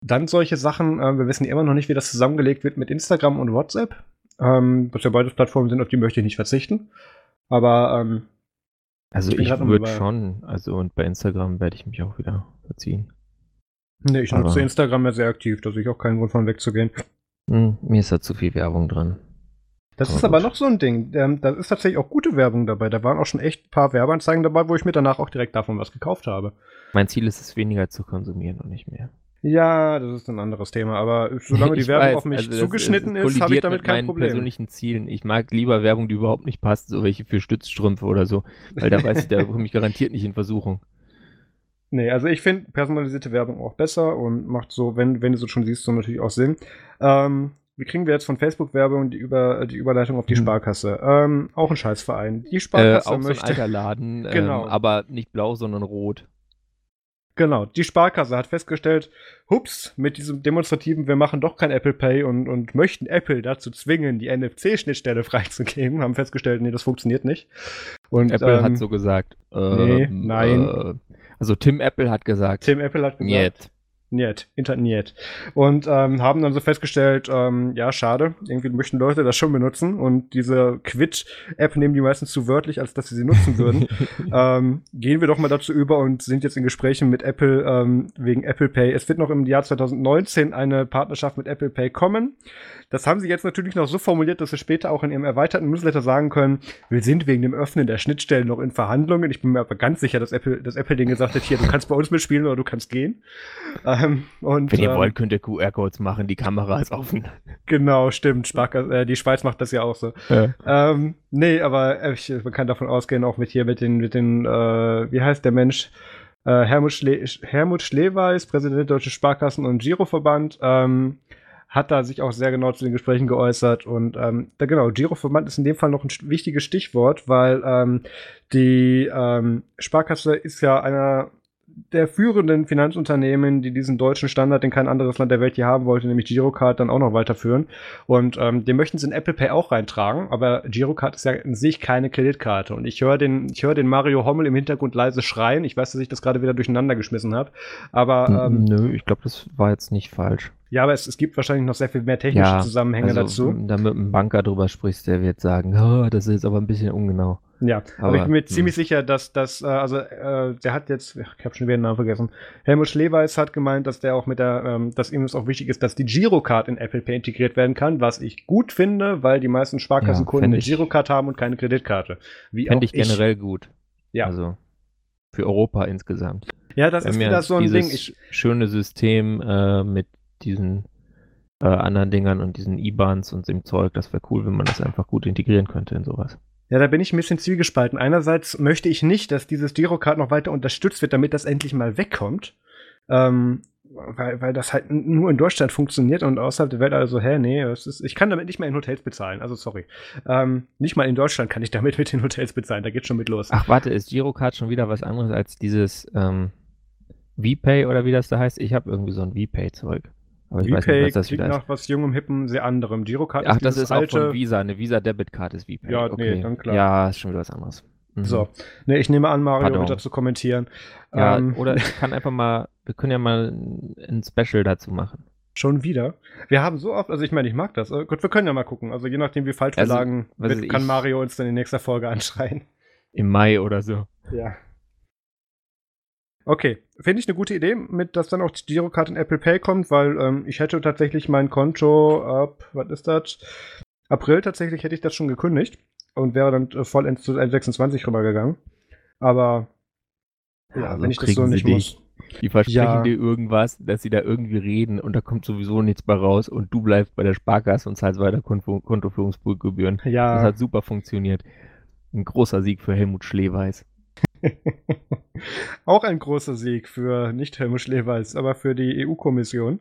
[SPEAKER 2] dann solche Sachen, äh, wir wissen immer noch nicht, wie das zusammengelegt wird mit Instagram und WhatsApp. Ähm, was ja beides Plattformen sind, auf die möchte ich nicht verzichten. Aber ähm,
[SPEAKER 1] also ich, ich würde schon, also und bei Instagram werde ich mich auch wieder verziehen.
[SPEAKER 2] Nee, ich aber nutze Instagram ja sehr aktiv, da sehe ich auch keinen Grund von wegzugehen.
[SPEAKER 1] Mh, mir ist da zu viel Werbung drin.
[SPEAKER 2] Das aber ist aber noch so ein Ding. Ähm, da ist tatsächlich auch gute Werbung dabei. Da waren auch schon echt ein paar Werbeanzeigen dabei, wo ich mir danach auch direkt davon was gekauft habe.
[SPEAKER 1] Mein Ziel ist es, weniger zu konsumieren und nicht mehr.
[SPEAKER 2] Ja, das ist ein anderes Thema, aber solange die Werbung weiß, auf mich also zugeschnitten das ist, habe ich damit kein Problem.
[SPEAKER 1] persönlichen Zielen. Ich mag lieber Werbung, die überhaupt nicht passt, so welche für Stützstrümpfe oder so, weil da weiß ich, da bringt mich garantiert nicht in Versuchung.
[SPEAKER 2] Nee, also ich finde personalisierte Werbung auch besser und macht so, wenn, wenn du so schon siehst, so natürlich auch Sinn. Ähm, wie kriegen wir jetzt von Facebook-Werbung die, Über, die Überleitung auf die hm. Sparkasse? Ähm, auch ein Scheißverein. Die Sparkasse
[SPEAKER 1] äh, auch möchte. So ein alter Laden, genau. Ähm, aber nicht blau, sondern rot.
[SPEAKER 2] Genau, die Sparkasse hat festgestellt, hups, mit diesem demonstrativen, wir machen doch kein Apple Pay und, und möchten Apple dazu zwingen, die NFC-Schnittstelle freizugeben, haben festgestellt, nee, das funktioniert nicht.
[SPEAKER 1] Und Apple ähm, hat so gesagt.
[SPEAKER 2] Nee, ähm, nein. Äh,
[SPEAKER 1] also Tim Apple hat gesagt.
[SPEAKER 2] Tim Apple hat gesagt. Niet. Niet, Internet. Und ähm, haben dann so festgestellt, ähm, ja, schade, irgendwie möchten Leute das schon benutzen und diese Quid-App nehmen die meistens zu wörtlich, als dass sie sie nutzen würden. ähm, gehen wir doch mal dazu über und sind jetzt in Gesprächen mit Apple ähm, wegen Apple Pay. Es wird noch im Jahr 2019 eine Partnerschaft mit Apple Pay kommen. Das haben sie jetzt natürlich noch so formuliert, dass sie später auch in ihrem erweiterten Newsletter sagen können, wir sind wegen dem Öffnen der Schnittstellen noch in Verhandlungen. Ich bin mir aber ganz sicher, dass Apple, dass Apple denen gesagt hat, hier, du kannst bei uns mitspielen oder du kannst gehen.
[SPEAKER 1] Ähm, und, Wenn ihr ähm, wollt, könnt ihr QR-Codes machen, die Kamera ist offen.
[SPEAKER 2] Genau, stimmt. Sparkasse, äh, die Schweiz macht das ja auch so. Ja. Ähm, nee, aber ich, man kann davon ausgehen, auch mit hier mit den, mit den, äh, wie heißt der Mensch? Äh, Helmut, Schle Helmut Schleweis, Präsident der Deutschen Sparkassen- und Giroverband, ähm, hat da sich auch sehr genau zu den Gesprächen geäußert. Und ähm, da genau, Giroverband ist in dem Fall noch ein wichtiges Stichwort, weil ähm, die ähm, Sparkasse ist ja einer der führenden Finanzunternehmen, die diesen deutschen Standard, den kein anderes Land der Welt hier haben wollte, nämlich Girocard, dann auch noch weiterführen. Und ähm, den möchten sie in Apple Pay auch reintragen, aber Girocard ist ja in sich keine Kreditkarte. Und ich höre den, ich höre den Mario Hommel im Hintergrund leise schreien. Ich weiß, dass ich das gerade wieder durcheinander geschmissen habe. Aber
[SPEAKER 1] ähm, nö, ich glaube, das war jetzt nicht falsch.
[SPEAKER 2] Ja, aber es, es gibt wahrscheinlich noch sehr viel mehr technische ja, Zusammenhänge also, dazu.
[SPEAKER 1] Da mit einem Banker drüber sprichst, der wird sagen, oh, das ist jetzt aber ein bisschen ungenau.
[SPEAKER 2] Ja, aber, aber ich bin mir mh. Hm. ziemlich sicher, dass das, äh, also äh, der hat jetzt, ich habe schon wieder den Namen vergessen, Helmut Schleweis hat gemeint, dass der auch mit der, ähm, dass ihm es auch wichtig ist, dass die Girocard in Apple Pay integriert werden kann, was ich gut finde, weil die meisten Sparkassenkunden ja, eine Girocard haben und keine Kreditkarte.
[SPEAKER 1] Fände ich generell ich. gut. Ja. Also für Europa insgesamt.
[SPEAKER 2] Ja, das ist wieder so ein Ding.
[SPEAKER 1] Ich, schöne System äh, mit diesen äh, anderen Dingern und diesen IBANs und dem Zeug, das wäre cool, wenn man das einfach gut integrieren könnte in sowas.
[SPEAKER 2] Ja, da bin ich ein bisschen zwiegespalten. Einerseits möchte ich nicht, dass dieses Girocard noch weiter unterstützt wird, damit das endlich mal wegkommt. Ähm, weil, weil das halt nur in Deutschland funktioniert und außerhalb der Welt also, hä, nee, ist, ich kann damit nicht mehr in Hotels bezahlen, also sorry. Ähm, nicht mal in Deutschland kann ich damit mit den Hotels bezahlen, da geht's schon mit los.
[SPEAKER 1] Ach, warte, ist Girocard schon wieder was anderes als dieses ähm, VPay oder wie das da heißt? Ich habe irgendwie so ein VPay-Zeug.
[SPEAKER 2] Aber ich VPay weiß nicht, was das klingt nach was jungem, hippen, sehr anderem. Girocard
[SPEAKER 1] Ach, ist das ist alte... auch von Visa. Eine Visa Debitcard ist VPay.
[SPEAKER 2] Ja, okay. nee, dann klar.
[SPEAKER 1] Ja, ist schon wieder was anderes.
[SPEAKER 2] Mhm. So. Nee, ich nehme an, Mario Pardon. wird dazu kommentieren.
[SPEAKER 1] Ja, ähm, oder ich kann einfach mal, wir können ja mal ein Special dazu machen.
[SPEAKER 2] Schon wieder? Wir haben so oft, also ich meine, ich mag das. Gut, wir können ja mal gucken. Also je nachdem, wie falsch wir also, lagen, wird, kann Mario uns dann in nächster Folge anschreien.
[SPEAKER 1] Im Mai oder so.
[SPEAKER 2] Ja. Okay, finde ich eine gute Idee, mit dass dann auch die Girocard in Apple Pay kommt, weil ähm, ich hätte tatsächlich mein Konto ab, was ist das? April tatsächlich hätte ich das schon gekündigt und wäre dann äh, vollends zu N26 rübergegangen. Aber
[SPEAKER 1] ja, ja wenn ich das so nicht dich. muss. Die versprechen ja. dir irgendwas, dass sie da irgendwie reden und da kommt sowieso nichts bei raus und du bleibst bei der Sparkasse und zahlst weiter Konto Kontoführungsgebühren. Ja. Das hat super funktioniert. Ein großer Sieg für Helmut Schleweis.
[SPEAKER 2] Auch ein großer Sieg für nicht Helmut Schleweis, aber für die EU-Kommission.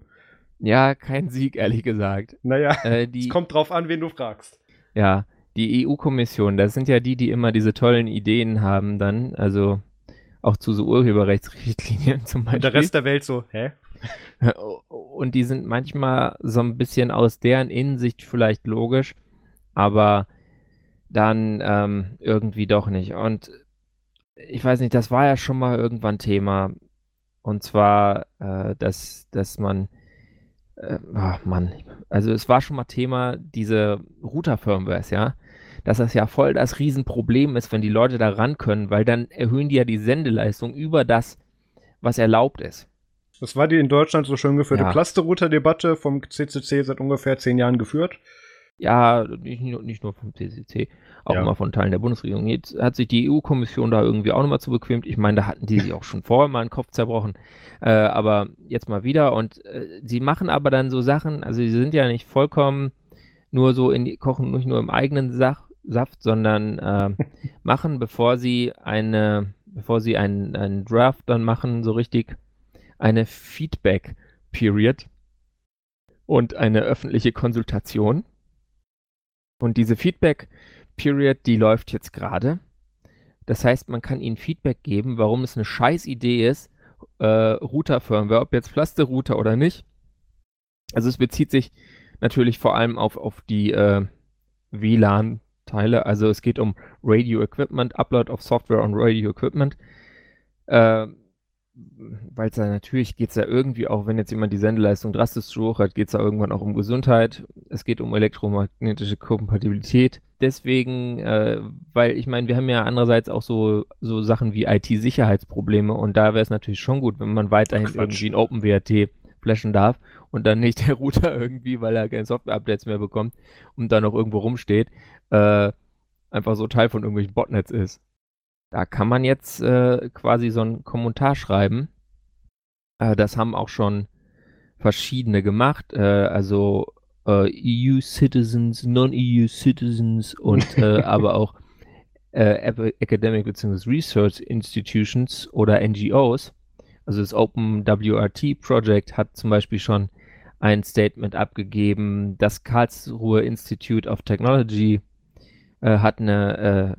[SPEAKER 1] Ja, kein Sieg, ehrlich gesagt.
[SPEAKER 2] Naja, äh, es kommt drauf an, wen du fragst.
[SPEAKER 1] Ja, die EU-Kommission, das sind ja die, die immer diese tollen Ideen haben dann, also auch zu so Urheberrechtsrichtlinien zum Beispiel. Und
[SPEAKER 2] der Rest der Welt so, hä?
[SPEAKER 1] Und die sind manchmal so ein bisschen aus deren Innensicht vielleicht logisch, aber dann ähm, irgendwie doch nicht. Und ich weiß nicht, das war ja schon mal irgendwann Thema. Und zwar, äh, dass, dass man, äh, ach Mann, also es war schon mal Thema, diese Router-Firmwares, ja, dass das ja voll das Riesenproblem ist, wenn die Leute da ran können, weil dann erhöhen die ja die Sendeleistung über das, was erlaubt ist.
[SPEAKER 2] Das war die in Deutschland so schön geführte ja. Cluster-Router-Debatte vom CCC seit ungefähr zehn Jahren geführt.
[SPEAKER 1] Ja, nicht, nicht nur vom CCC auch ja. immer von Teilen der Bundesregierung. Jetzt hat sich die EU-Kommission da irgendwie auch nochmal zu bequemt. Ich meine, da hatten die sich auch schon vorher mal einen Kopf zerbrochen, äh, aber jetzt mal wieder. Und äh, sie machen aber dann so Sachen, also sie sind ja nicht vollkommen nur so in die, kochen nicht nur im eigenen Sach, Saft, sondern äh, machen, bevor sie eine, bevor sie einen, einen Draft dann machen, so richtig eine Feedback-Period und eine öffentliche Konsultation. Und diese Feedback Period, die läuft jetzt gerade. Das heißt, man kann ihnen Feedback geben, warum es eine scheiß Idee ist, äh, Router-Firmware, ob jetzt Pflaster-Router oder nicht. Also es bezieht sich natürlich vor allem auf, auf die äh, WLAN-Teile. Also es geht um Radio Equipment, Upload of Software on Radio Equipment. Äh, weil es da natürlich geht es ja irgendwie auch, wenn jetzt jemand die Sendeleistung drastisch hoch hat, geht es da irgendwann auch um Gesundheit. Es geht um elektromagnetische Kompatibilität. Deswegen, äh, weil ich meine, wir haben ja andererseits auch so, so Sachen wie IT-Sicherheitsprobleme und da wäre es natürlich schon gut, wenn man weiterhin Quatsch. irgendwie ein OpenWRT flashen darf und dann nicht der Router irgendwie, weil er keine Software-Updates mehr bekommt und dann noch irgendwo rumsteht, äh, einfach so Teil von irgendwelchen Botnets ist. Da kann man jetzt äh, quasi so einen Kommentar schreiben. Äh, das haben auch schon verschiedene gemacht. Äh, also äh, EU-Citizens, Non-EU-Citizens und äh, aber auch äh, Academic bzw. Research Institutions oder NGOs. Also das OpenWRT Project hat zum Beispiel schon ein Statement abgegeben. Das Karlsruhe Institute of Technology äh, hat eine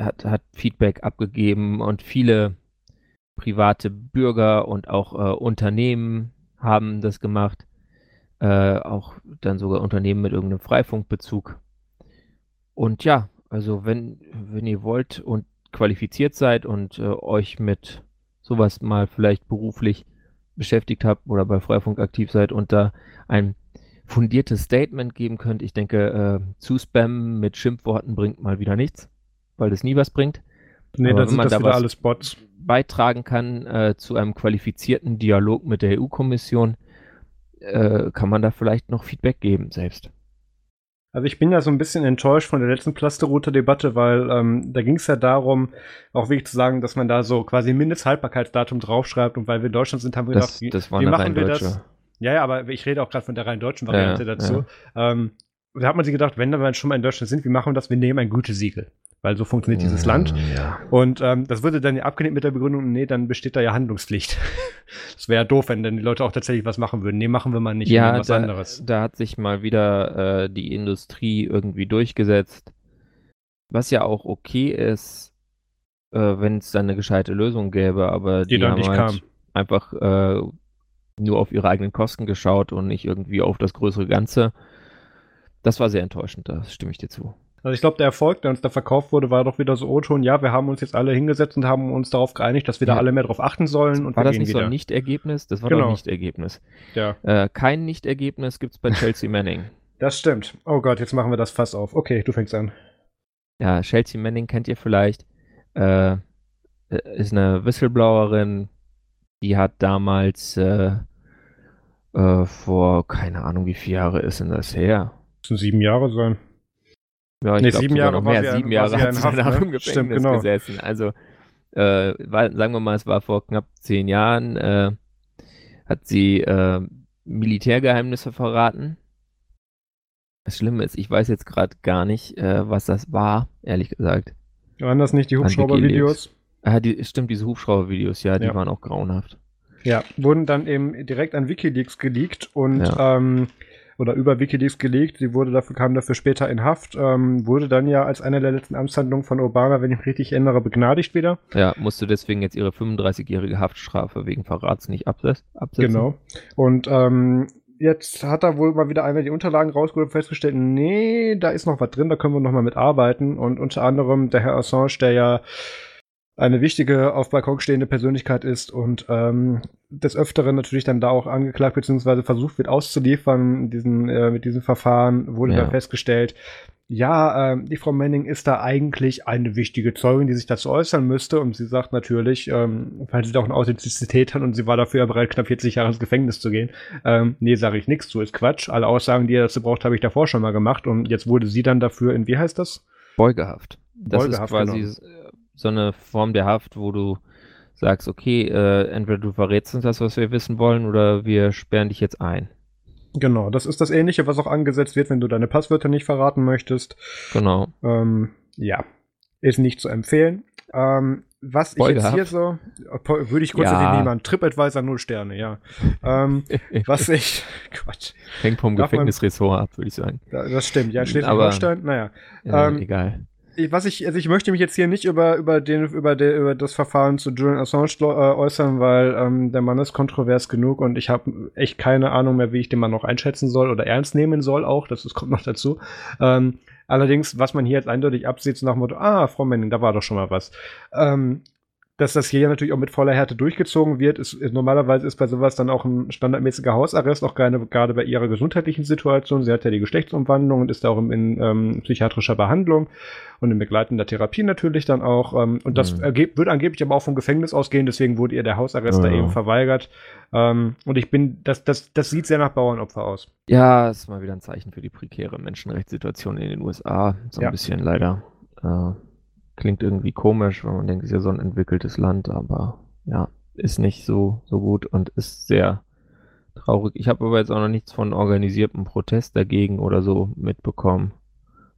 [SPEAKER 1] hat, hat Feedback abgegeben und viele private Bürger und auch äh, Unternehmen haben das gemacht. Äh, auch dann sogar Unternehmen mit irgendeinem Freifunkbezug. Und ja, also wenn, wenn ihr wollt und qualifiziert seid und äh, euch mit sowas mal vielleicht beruflich beschäftigt habt oder bei Freifunk aktiv seid und da ein fundiertes Statement geben könnt. Ich denke, äh, zu spammen mit Schimpfworten bringt mal wieder nichts, weil das nie was bringt.
[SPEAKER 2] Nee, dann sind das da wieder alles Bots.
[SPEAKER 1] Beitragen kann äh, zu einem qualifizierten Dialog mit der EU-Kommission, äh, kann man da vielleicht noch Feedback geben selbst.
[SPEAKER 2] Also ich bin ja so ein bisschen enttäuscht von der letzten Plasterrouter-Debatte, weil ähm, da ging es ja darum, auch wirklich zu sagen, dass man da so quasi ein Mindesthaltbarkeitsdatum draufschreibt und weil wir in Deutschland sind, haben wir
[SPEAKER 1] das, gedacht, wie, das wie machen wir Deutsche. das?
[SPEAKER 2] Ja, ja, aber ich rede auch gerade von der rein deutschen Variante ja, dazu. Ja. Ähm, da hat man sich gedacht, wenn wir schon mal in Deutschland sind, wie machen wir das? Wir nehmen ein Gütesiegel weil so funktioniert dieses Land. Mm, ja. Und ähm, das wurde dann ja abgelehnt mit der Begründung, nee, dann besteht da ja Handlungspflicht. das wäre ja doof, wenn dann die Leute auch tatsächlich was machen würden. Nee, machen wir mal nicht,
[SPEAKER 1] ja, was da, anderes. Da hat sich mal wieder äh, die Industrie irgendwie durchgesetzt. Was ja auch okay ist, äh, wenn es dann eine gescheite Lösung gäbe, aber
[SPEAKER 2] die, die dann nicht halt kam.
[SPEAKER 1] einfach äh, nur auf ihre eigenen Kosten geschaut und nicht irgendwie auf das größere Ganze. Das war sehr enttäuschend, da stimme ich dir zu.
[SPEAKER 2] Also ich glaube, der Erfolg, der uns da verkauft wurde, war doch wieder so O-Ton, ja, wir haben uns jetzt alle hingesetzt und haben uns darauf geeinigt, dass wir ja. da alle mehr drauf achten sollen. Und
[SPEAKER 1] war
[SPEAKER 2] das
[SPEAKER 1] nicht
[SPEAKER 2] wieder.
[SPEAKER 1] so ein Nicht-Ergebnis? Das war genau. doch ein Nicht-Ergebnis. Ja. Äh, kein Nicht-Ergebnis gibt es bei Chelsea Manning.
[SPEAKER 2] Das stimmt. Oh Gott, jetzt machen wir das fast auf. Okay, du fängst an.
[SPEAKER 1] Ja, Chelsea Manning kennt ihr vielleicht. Äh, ist eine Whistleblowerin, die hat damals äh, äh, vor, keine Ahnung, wie viele Jahre ist denn das her?
[SPEAKER 2] Das müssen sieben Jahre sein.
[SPEAKER 1] Ja, ich nee, glaub, sieben Jahre noch mehr. Sieben Jahre hat sie danach ne? im Gefängnis Stimmt, genau. gesessen. Also, äh, war, sagen wir mal, es war vor knapp zehn Jahren, äh, hat sie äh, Militärgeheimnisse verraten. Das Schlimme ist, ich weiß jetzt gerade gar nicht, äh, was das war, ehrlich gesagt.
[SPEAKER 2] Waren das nicht die Hubschrauber-Videos?
[SPEAKER 1] Ah, die, stimmt, diese Hubschrauber-Videos, ja, die ja. waren auch grauenhaft.
[SPEAKER 2] Ja, wurden dann eben direkt an Wikileaks geleakt und ja. ähm, oder über Wikileaks gelegt. Sie wurde dafür, kam dafür später in Haft, ähm, wurde dann ja als eine der letzten Amtshandlungen von Obama, wenn ich mich richtig erinnere, begnadigt wieder.
[SPEAKER 1] Ja, musste deswegen jetzt ihre 35-jährige Haftstrafe wegen Verrats nicht absetzen.
[SPEAKER 2] Genau. Und ähm, jetzt hat er wohl mal wieder einmal die Unterlagen rausgeholt und festgestellt, nee, da ist noch was drin, da können wir noch mal mit arbeiten. Und unter anderem der Herr Assange, der ja eine wichtige auf Balkon stehende Persönlichkeit ist und ähm, des Öfteren natürlich dann da auch angeklagt bzw. versucht wird auszuliefern diesen, äh, mit diesem Verfahren, wurde ja. da festgestellt, ja, äh, die Frau Manning ist da eigentlich eine wichtige Zeugin, die sich dazu äußern müsste. Und sie sagt natürlich, ähm, weil sie da auch eine Authentizität hat und sie war dafür ja bereit, knapp 40 Jahre ins Gefängnis zu gehen. Ähm, nee, sage ich nichts zu, ist Quatsch. Alle Aussagen, die er dazu braucht, habe ich davor schon mal gemacht. Und jetzt wurde sie dann dafür in, wie heißt das?
[SPEAKER 1] Beugehaft. Das Beugehaft, ist quasi genau so eine Form der Haft, wo du sagst, okay, äh, entweder du verrätst uns das, was wir wissen wollen, oder wir sperren dich jetzt ein.
[SPEAKER 2] Genau, das ist das Ähnliche, was auch angesetzt wird, wenn du deine Passwörter nicht verraten möchtest.
[SPEAKER 1] Genau.
[SPEAKER 2] Ähm, ja, ist nicht zu empfehlen. Ähm, was ich jetzt hier so, würde ich kurz ja. nehmen, TripAdvisor 0 Sterne, ja. Ähm, was ich, Quatsch.
[SPEAKER 1] Hängt vom Gefängnisressort ab, würde ich sagen.
[SPEAKER 2] Das stimmt, ja, Schleswig-Holstein, naja.
[SPEAKER 1] Ja, ähm, egal
[SPEAKER 2] was ich, also ich möchte mich jetzt hier nicht über, über, den, über, der, über das Verfahren zu Julian Assange äh, äußern, weil ähm, der Mann ist kontrovers genug und ich habe echt keine Ahnung mehr, wie ich den Mann noch einschätzen soll oder ernst nehmen soll auch. Das, das kommt noch dazu. Ähm, allerdings, was man hier jetzt eindeutig absieht, nach dem Motto, ah, Frau Manning, da war doch schon mal was. Ähm, dass das hier natürlich auch mit voller Härte durchgezogen wird. Ist, ist, normalerweise ist bei sowas dann auch ein standardmäßiger Hausarrest, auch gerade, gerade bei ihrer gesundheitlichen Situation. Sie hat ja die Geschlechtsumwandlung und ist auch in, ähm, psychiatrischer Behandlung und in begleitender Therapie natürlich dann auch. Ähm, und das mhm. wird angeblich aber auch vom Gefängnis ausgehen, deswegen wurde ihr der Hausarrest ja. da eben verweigert. Ähm, und ich bin, das, das, das sieht sehr nach Bauernopfer aus.
[SPEAKER 1] Ja, ist mal wieder ein Zeichen für die prekäre Menschenrechtssituation in den USA. So ein ja. bisschen leider. Äh, klingt irgendwie komisch, weil man denkt, es ist ja so ein entwickeltes Land, aber ja, ist nicht so, so gut und ist sehr traurig. Ich habe aber jetzt auch noch nichts von organisiertem Protest dagegen oder so mitbekommen,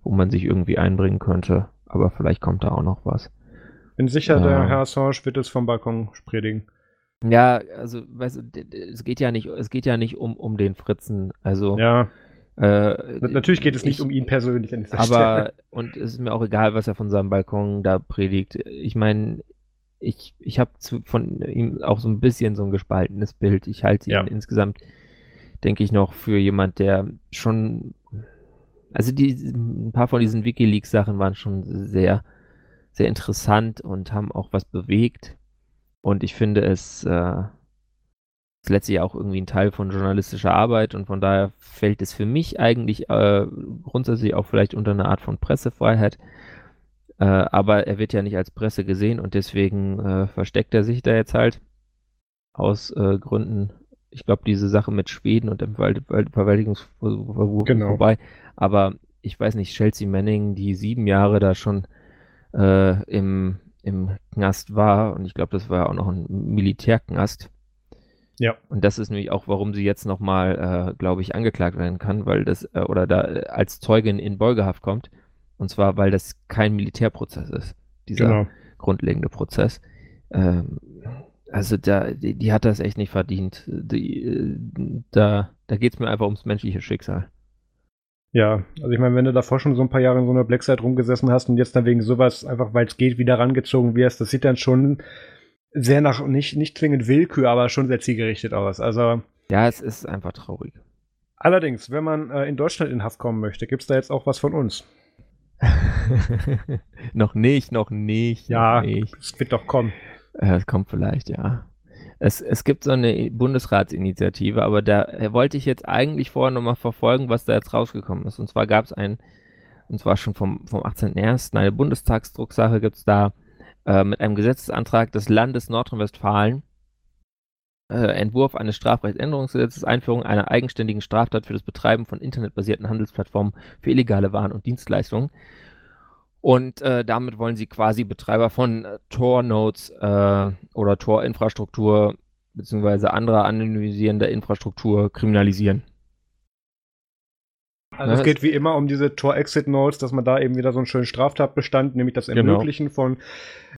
[SPEAKER 1] wo man sich irgendwie einbringen könnte. Aber vielleicht kommt da auch noch was.
[SPEAKER 2] Bin sicher, ja. der Herr Assange wird es vom Balkon predigen.
[SPEAKER 1] Ja, also, weißt du, es geht ja nicht, es geht ja nicht um, um den Fritzen. Also.
[SPEAKER 2] Ja. Äh, Natürlich geht es nicht ich, um ihn persönlich
[SPEAKER 1] an dieser aber, Stelle. Und es ist mir auch egal, was er von seinem Balkon da predigt. Ich meine, ich, ich habe von ihm auch so ein bisschen so ein gespaltenes Bild. Ich halte ihn ja. insgesamt, denke ich, noch für jemand, der schon. Also die, ein paar von diesen Wikileaks-Sachen waren schon sehr, sehr interessant und haben auch was bewegt. Und ich finde es äh, ist letztlich auch irgendwie ein Teil von journalistischer Arbeit und von daher fällt es für mich eigentlich äh, grundsätzlich auch vielleicht unter eine Art von Pressefreiheit. Äh, aber er wird ja nicht als Presse gesehen und deswegen äh, versteckt er sich da jetzt halt aus äh, Gründen. Ich glaube, diese Sache mit Schweden und dem Ver Ver Verwaltungsversuch genau. vorbei. Aber ich weiß nicht, Chelsea Manning, die sieben Jahre da schon äh, im im Knast war. Und ich glaube, das war auch noch ein Militärknast. Ja. Und das ist nämlich auch, warum sie jetzt nochmal, äh, glaube ich, angeklagt werden kann, weil das, äh, oder da äh, als Zeugin in Beugehaft kommt. Und zwar, weil das kein Militärprozess ist, dieser genau. grundlegende Prozess. Ähm, also da, die, die, hat das echt nicht verdient. Die, äh, da da geht es mir einfach ums menschliche Schicksal.
[SPEAKER 2] Ja, also ich meine, wenn du davor schon so ein paar Jahre in so einer Blackside rumgesessen hast und jetzt dann wegen sowas, einfach weil es geht, wieder rangezogen wirst, das sieht dann schon sehr nach, nicht, nicht zwingend Willkür, aber schon sehr zielgerichtet aus. Also.
[SPEAKER 1] Ja, es ist einfach traurig.
[SPEAKER 2] Allerdings, wenn man äh, in Deutschland in Haft kommen möchte, gibt es da jetzt auch was von uns.
[SPEAKER 1] noch nicht, noch nicht.
[SPEAKER 2] Ja, es wird doch kommen.
[SPEAKER 1] Äh, es kommt vielleicht, ja. Es, es gibt so eine Bundesratsinitiative, aber da äh, wollte ich jetzt eigentlich vorher nochmal verfolgen, was da jetzt rausgekommen ist. Und zwar gab es ein, und zwar schon vom, vom 18.01., eine Bundestagsdrucksache gibt es da äh, mit einem Gesetzesantrag des Landes Nordrhein-Westfalen. Äh, Entwurf eines Strafrechtsänderungsgesetzes, Einführung einer eigenständigen Straftat für das Betreiben von internetbasierten Handelsplattformen für illegale Waren und Dienstleistungen. Und äh, damit wollen sie quasi Betreiber von äh, Tor-Nodes äh, oder Tor-Infrastruktur beziehungsweise anderer anonymisierender Infrastruktur kriminalisieren.
[SPEAKER 2] Also ne? es geht wie immer um diese Tor-Exit-Nodes, dass man da eben wieder so einen schönen Straftatbestand, nämlich das genau. Ermöglichen genau. von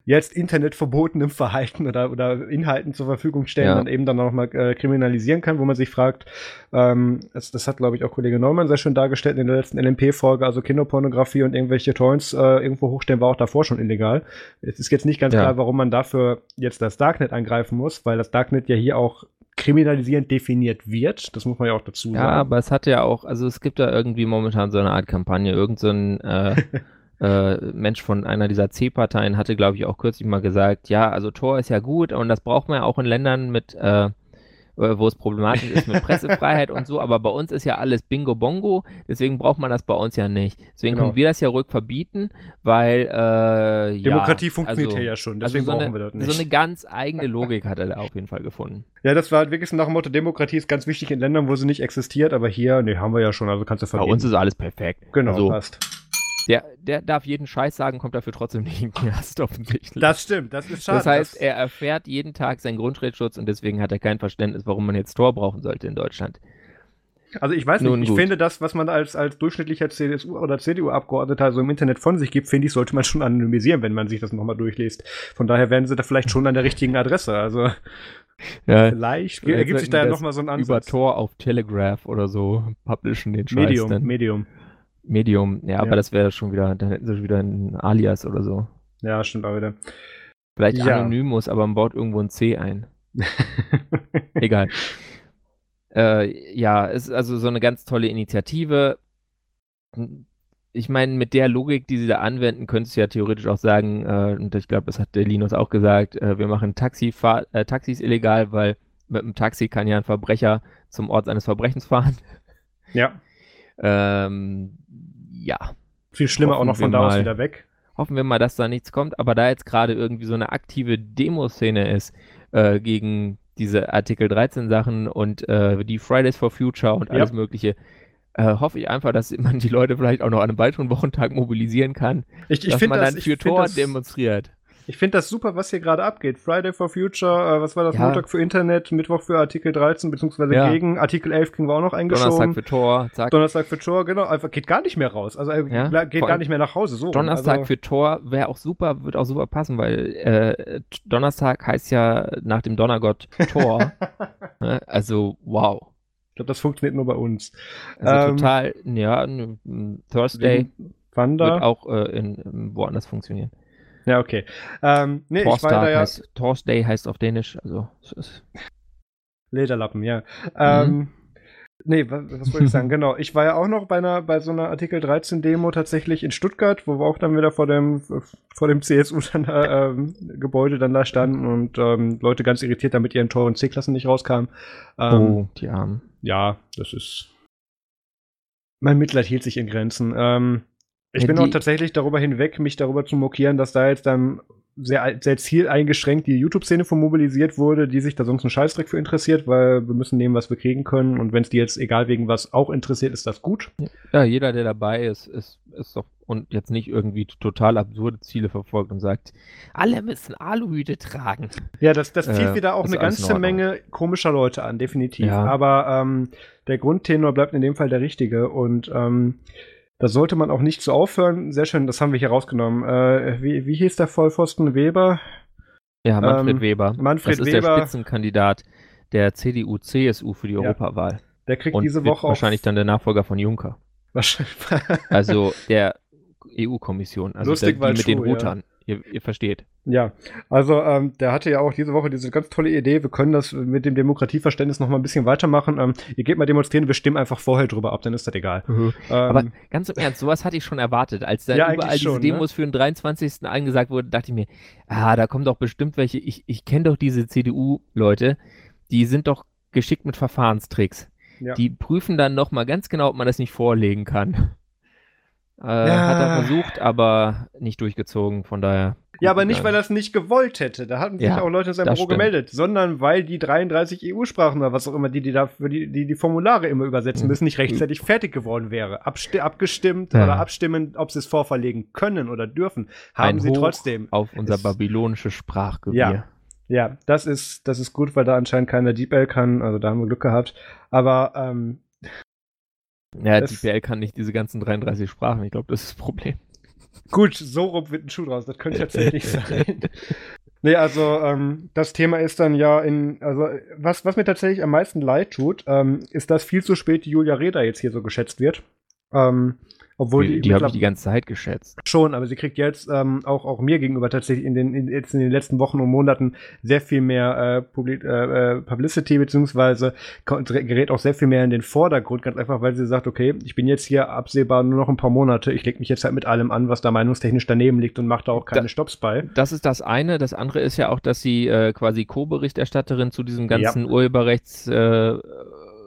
[SPEAKER 2] jetzt internetverbotenem Verhalten oder, oder Inhalten zur Verfügung stellen, ja. dann eben dann nochmal äh, kriminalisieren kann, wo man sich fragt, ähm, das, das hat, glaube ich, auch Kollege Neumann sehr schön dargestellt in der letzten LMP-Folge, also Kinderpornografie und irgendwelche Torrents äh, irgendwo hochstellen war auch davor schon illegal. Es ist jetzt nicht ganz ja. klar, warum man dafür jetzt das Darknet angreifen muss, weil das Darknet ja hier auch kriminalisierend definiert wird. Das muss man ja auch dazu sagen. Ja,
[SPEAKER 1] aber es hat ja auch, also es gibt da irgendwie momentan so eine Art Kampagne, irgend so ein äh, äh, Mensch von einer dieser C-Parteien hatte, glaube ich, auch kürzlich mal gesagt, ja, also Tor ist ja gut und das braucht man ja auch in Ländern mit, äh, äh wo es problematisch ist mit Pressefreiheit und so, aber bei uns ist ja alles Bingo Bongo, deswegen braucht man das bei uns ja nicht. Deswegen genau. können wir das ja ruhig verbieten, weil äh,
[SPEAKER 2] Demokratie ja, funktioniert also, ja schon,
[SPEAKER 1] also deswegen also so brauchen eine, wir das nicht. So eine ganz eigene Logik hat er da auf jeden Fall gefunden.
[SPEAKER 2] Ja, das war halt wirklich nach dem Motto, Demokratie ist ganz wichtig in Ländern, wo sie nicht existiert, aber hier, nee, haben wir ja schon, also kannst du
[SPEAKER 1] verbieten. Bei uns ist alles perfekt.
[SPEAKER 2] Genau, also, passt.
[SPEAKER 1] Der, der darf jeden Scheiß sagen, kommt dafür trotzdem nicht in den Knast, offensichtlich.
[SPEAKER 2] Das stimmt, das ist schade.
[SPEAKER 1] Das heißt, er erfährt jeden Tag seinen Grundrechtsschutz und deswegen hat er kein Verständnis, warum man jetzt Tor brauchen sollte in Deutschland.
[SPEAKER 2] Also ich weiß nicht, Nun, ich gut. finde das, was man als, als durchschnittlicher CSU- oder CDU-Abgeordneter so im Internet von sich gibt, finde ich, sollte man schon anonymisieren, wenn man sich das nochmal durchliest. Von daher werden sie da vielleicht schon an der richtigen Adresse. Also
[SPEAKER 1] ja, vielleicht ergibt sich da ja nochmal so ein Ansatz. Über Tor auf Telegraph oder so publishen den Scheiß
[SPEAKER 2] Medium,
[SPEAKER 1] dann.
[SPEAKER 2] Medium.
[SPEAKER 1] Medium, ja, ja. aber das wäre schon wieder, dann hätten sie wieder ein Alias oder so.
[SPEAKER 2] Ja, stimmt auch wieder.
[SPEAKER 1] Vielleicht ja. Anonymous, aber man baut irgendwo ein C ein. Egal. Äh, ja, es ist also so eine ganz tolle Initiative. Ich meine, mit der Logik, die sie da anwenden, könntest du ja theoretisch auch sagen, äh, und ich glaube, das hat der Linus auch gesagt, äh, wir machen Taxifahr äh, Taxis illegal, weil mit einem Taxi kann ja ein Verbrecher zum Ort seines Verbrechens fahren.
[SPEAKER 2] Ja.
[SPEAKER 1] Ähm, ja.
[SPEAKER 2] Viel schlimmer Hoffen auch noch von da aus wieder weg.
[SPEAKER 1] Hoffen wir mal, dass da nichts kommt, aber da jetzt gerade irgendwie so eine aktive Demoszene ist äh, gegen diese Artikel 13 Sachen und äh, die Fridays for Future und alles ja. Mögliche, äh, hoffe ich einfach, dass man die Leute vielleicht auch noch an einem weiteren Wochentag mobilisieren kann,
[SPEAKER 2] ich, ich
[SPEAKER 1] dass man
[SPEAKER 2] das,
[SPEAKER 1] dann für Tor demonstriert.
[SPEAKER 2] Ich finde das super, was hier gerade abgeht. Friday for Future, äh, was war das? Ja. Montag für Internet, Mittwoch für Artikel 13, beziehungsweise ja. gegen Artikel 11 kriegen wir auch noch eingeschoben.
[SPEAKER 1] Donnerstag für Tor,
[SPEAKER 2] zack. Donnerstag für Tor, genau. Einfach geht gar nicht mehr raus. Also äh, ja? geht gar nicht mehr nach Hause. So.
[SPEAKER 1] Donnerstag
[SPEAKER 2] also,
[SPEAKER 1] für Tor wäre auch super, wird auch super passen, weil äh, Donnerstag heißt ja nach dem Donnergott Tor. Ne? also, wow.
[SPEAKER 2] Ich glaube, das funktioniert nur bei uns.
[SPEAKER 1] Also ähm, total, ja, Thursday
[SPEAKER 2] Wanda.
[SPEAKER 1] wird auch äh, in, woanders funktionieren.
[SPEAKER 2] Ja, okay. Ähm, nee,
[SPEAKER 1] Torstag ich war da ja heißt, Thursday heißt auf Dänisch, also
[SPEAKER 2] Lederlappen, ja. Ähm, mhm. Nee, was, was wollte ich sagen? genau. Ich war ja auch noch bei einer, bei so einer Artikel 13 Demo tatsächlich in Stuttgart, wo wir auch dann wieder vor dem, vor dem CSU dann da, ähm, Gebäude dann da standen und ähm, Leute ganz irritiert, damit ihren teuren C-Klassen nicht rauskamen.
[SPEAKER 1] Ähm, oh, die Armen.
[SPEAKER 2] Ja, das ist. Mein Mitleid hielt sich in Grenzen. Ähm, ich ja, bin auch tatsächlich darüber hinweg, mich darüber zu mokieren, dass da jetzt dann sehr, sehr zieleingeschränkt die YouTube-Szene von mobilisiert wurde, die sich da sonst einen Scheißdreck für interessiert, weil wir müssen nehmen, was wir kriegen können. Und wenn es die jetzt, egal wegen was, auch interessiert, ist das gut.
[SPEAKER 1] Ja, jeder, der dabei ist, ist, ist doch und jetzt nicht irgendwie total absurde Ziele verfolgt und sagt, alle müssen Aluhüte tragen.
[SPEAKER 2] Ja, das, das zieht äh, wieder auch eine ganze Menge komischer Leute an, definitiv. Ja. Aber ähm, der Grundtenor bleibt in dem Fall der richtige. Und ähm, da sollte man auch nicht so aufhören. Sehr schön, das haben wir hier rausgenommen. Äh, wie, wie hieß der Vollpfosten? Weber?
[SPEAKER 1] Ja, Manfred ähm, Weber.
[SPEAKER 2] Manfred
[SPEAKER 1] das ist
[SPEAKER 2] Weber.
[SPEAKER 1] der Spitzenkandidat der CDU-CSU für die ja. Europawahl.
[SPEAKER 2] Der kriegt Und diese Woche
[SPEAKER 1] wahrscheinlich dann der Nachfolger von Juncker.
[SPEAKER 2] Wahrscheinlich.
[SPEAKER 1] also der EU-Kommission, also
[SPEAKER 2] Lustig,
[SPEAKER 1] der,
[SPEAKER 2] die mit
[SPEAKER 1] den Rotern. Ja. Ihr, ihr, versteht.
[SPEAKER 2] Ja, also ähm, der hatte ja auch diese Woche diese ganz tolle Idee, wir können das mit dem Demokratieverständnis noch mal ein bisschen weitermachen. Ähm, ihr geht mal demonstrieren, wir stimmen einfach vorher drüber ab, dann ist das egal.
[SPEAKER 1] Mhm. Ähm, Aber ganz im Ernst, sowas hatte ich schon erwartet. Als da ja, überall schon, diese ne? Demos ne? für den 23. angesagt wurde, dachte ich mir, ah, da kommen doch bestimmt welche, ich, ich kenne doch diese CDU-Leute, die sind doch geschickt mit Verfahrenstricks. Ja. Die prüfen dann noch mal ganz genau, ob man das nicht vorlegen kann. Äh, ja. Hat er versucht, aber nicht durchgezogen, von daher.
[SPEAKER 2] Ja, aber nicht, weil er es nicht gewollt hätte. Da hatten sich ja, auch Leute in seinem Büro stimmt. gemeldet, sondern weil die 33 EU-Sprachen oder was auch immer, die die, dafür die, die, die Formulare immer übersetzen müssen, nicht rechtzeitig fertig geworden wäre. Absti abgestimmt ja. oder abstimmen, ob sie es vorverlegen können oder dürfen, haben Ein sie Hoch trotzdem.
[SPEAKER 1] Auf unser babylonisches Sprachgebiet.
[SPEAKER 2] Ja. Ja, das ist, das ist gut, weil da anscheinend keiner DeepL kann, also da haben wir Glück gehabt. Aber ähm,
[SPEAKER 1] ja, das, DPL kann nicht diese ganzen 33 Sprachen. Ich glaube, das ist das Problem.
[SPEAKER 2] Gut, so rum wird ein Schuh draus. Das könnte tatsächlich sein. Nee, also ähm, das Thema ist dann ja in, also was, was mir tatsächlich am meisten leid tut, ähm, ist, dass viel zu spät die Julia Reda jetzt hier so geschätzt wird. Ähm, obwohl
[SPEAKER 1] die, die, die habe ich die ganze Zeit geschätzt.
[SPEAKER 2] Schon, aber sie kriegt jetzt ähm, auch, auch mir gegenüber tatsächlich in den, in, jetzt in den letzten Wochen und Monaten sehr viel mehr äh, Publi äh, äh Publicity, beziehungsweise gerät auch sehr viel mehr in den Vordergrund, ganz einfach, weil sie sagt, okay, ich bin jetzt hier absehbar nur noch ein paar Monate, ich leg mich jetzt halt mit allem an, was da meinungstechnisch daneben liegt und mache da auch keine da, Stops bei.
[SPEAKER 1] Das ist das eine. Das andere ist ja auch, dass sie äh, quasi Co-Berichterstatterin zu diesem ganzen ja. Urheberrechts äh,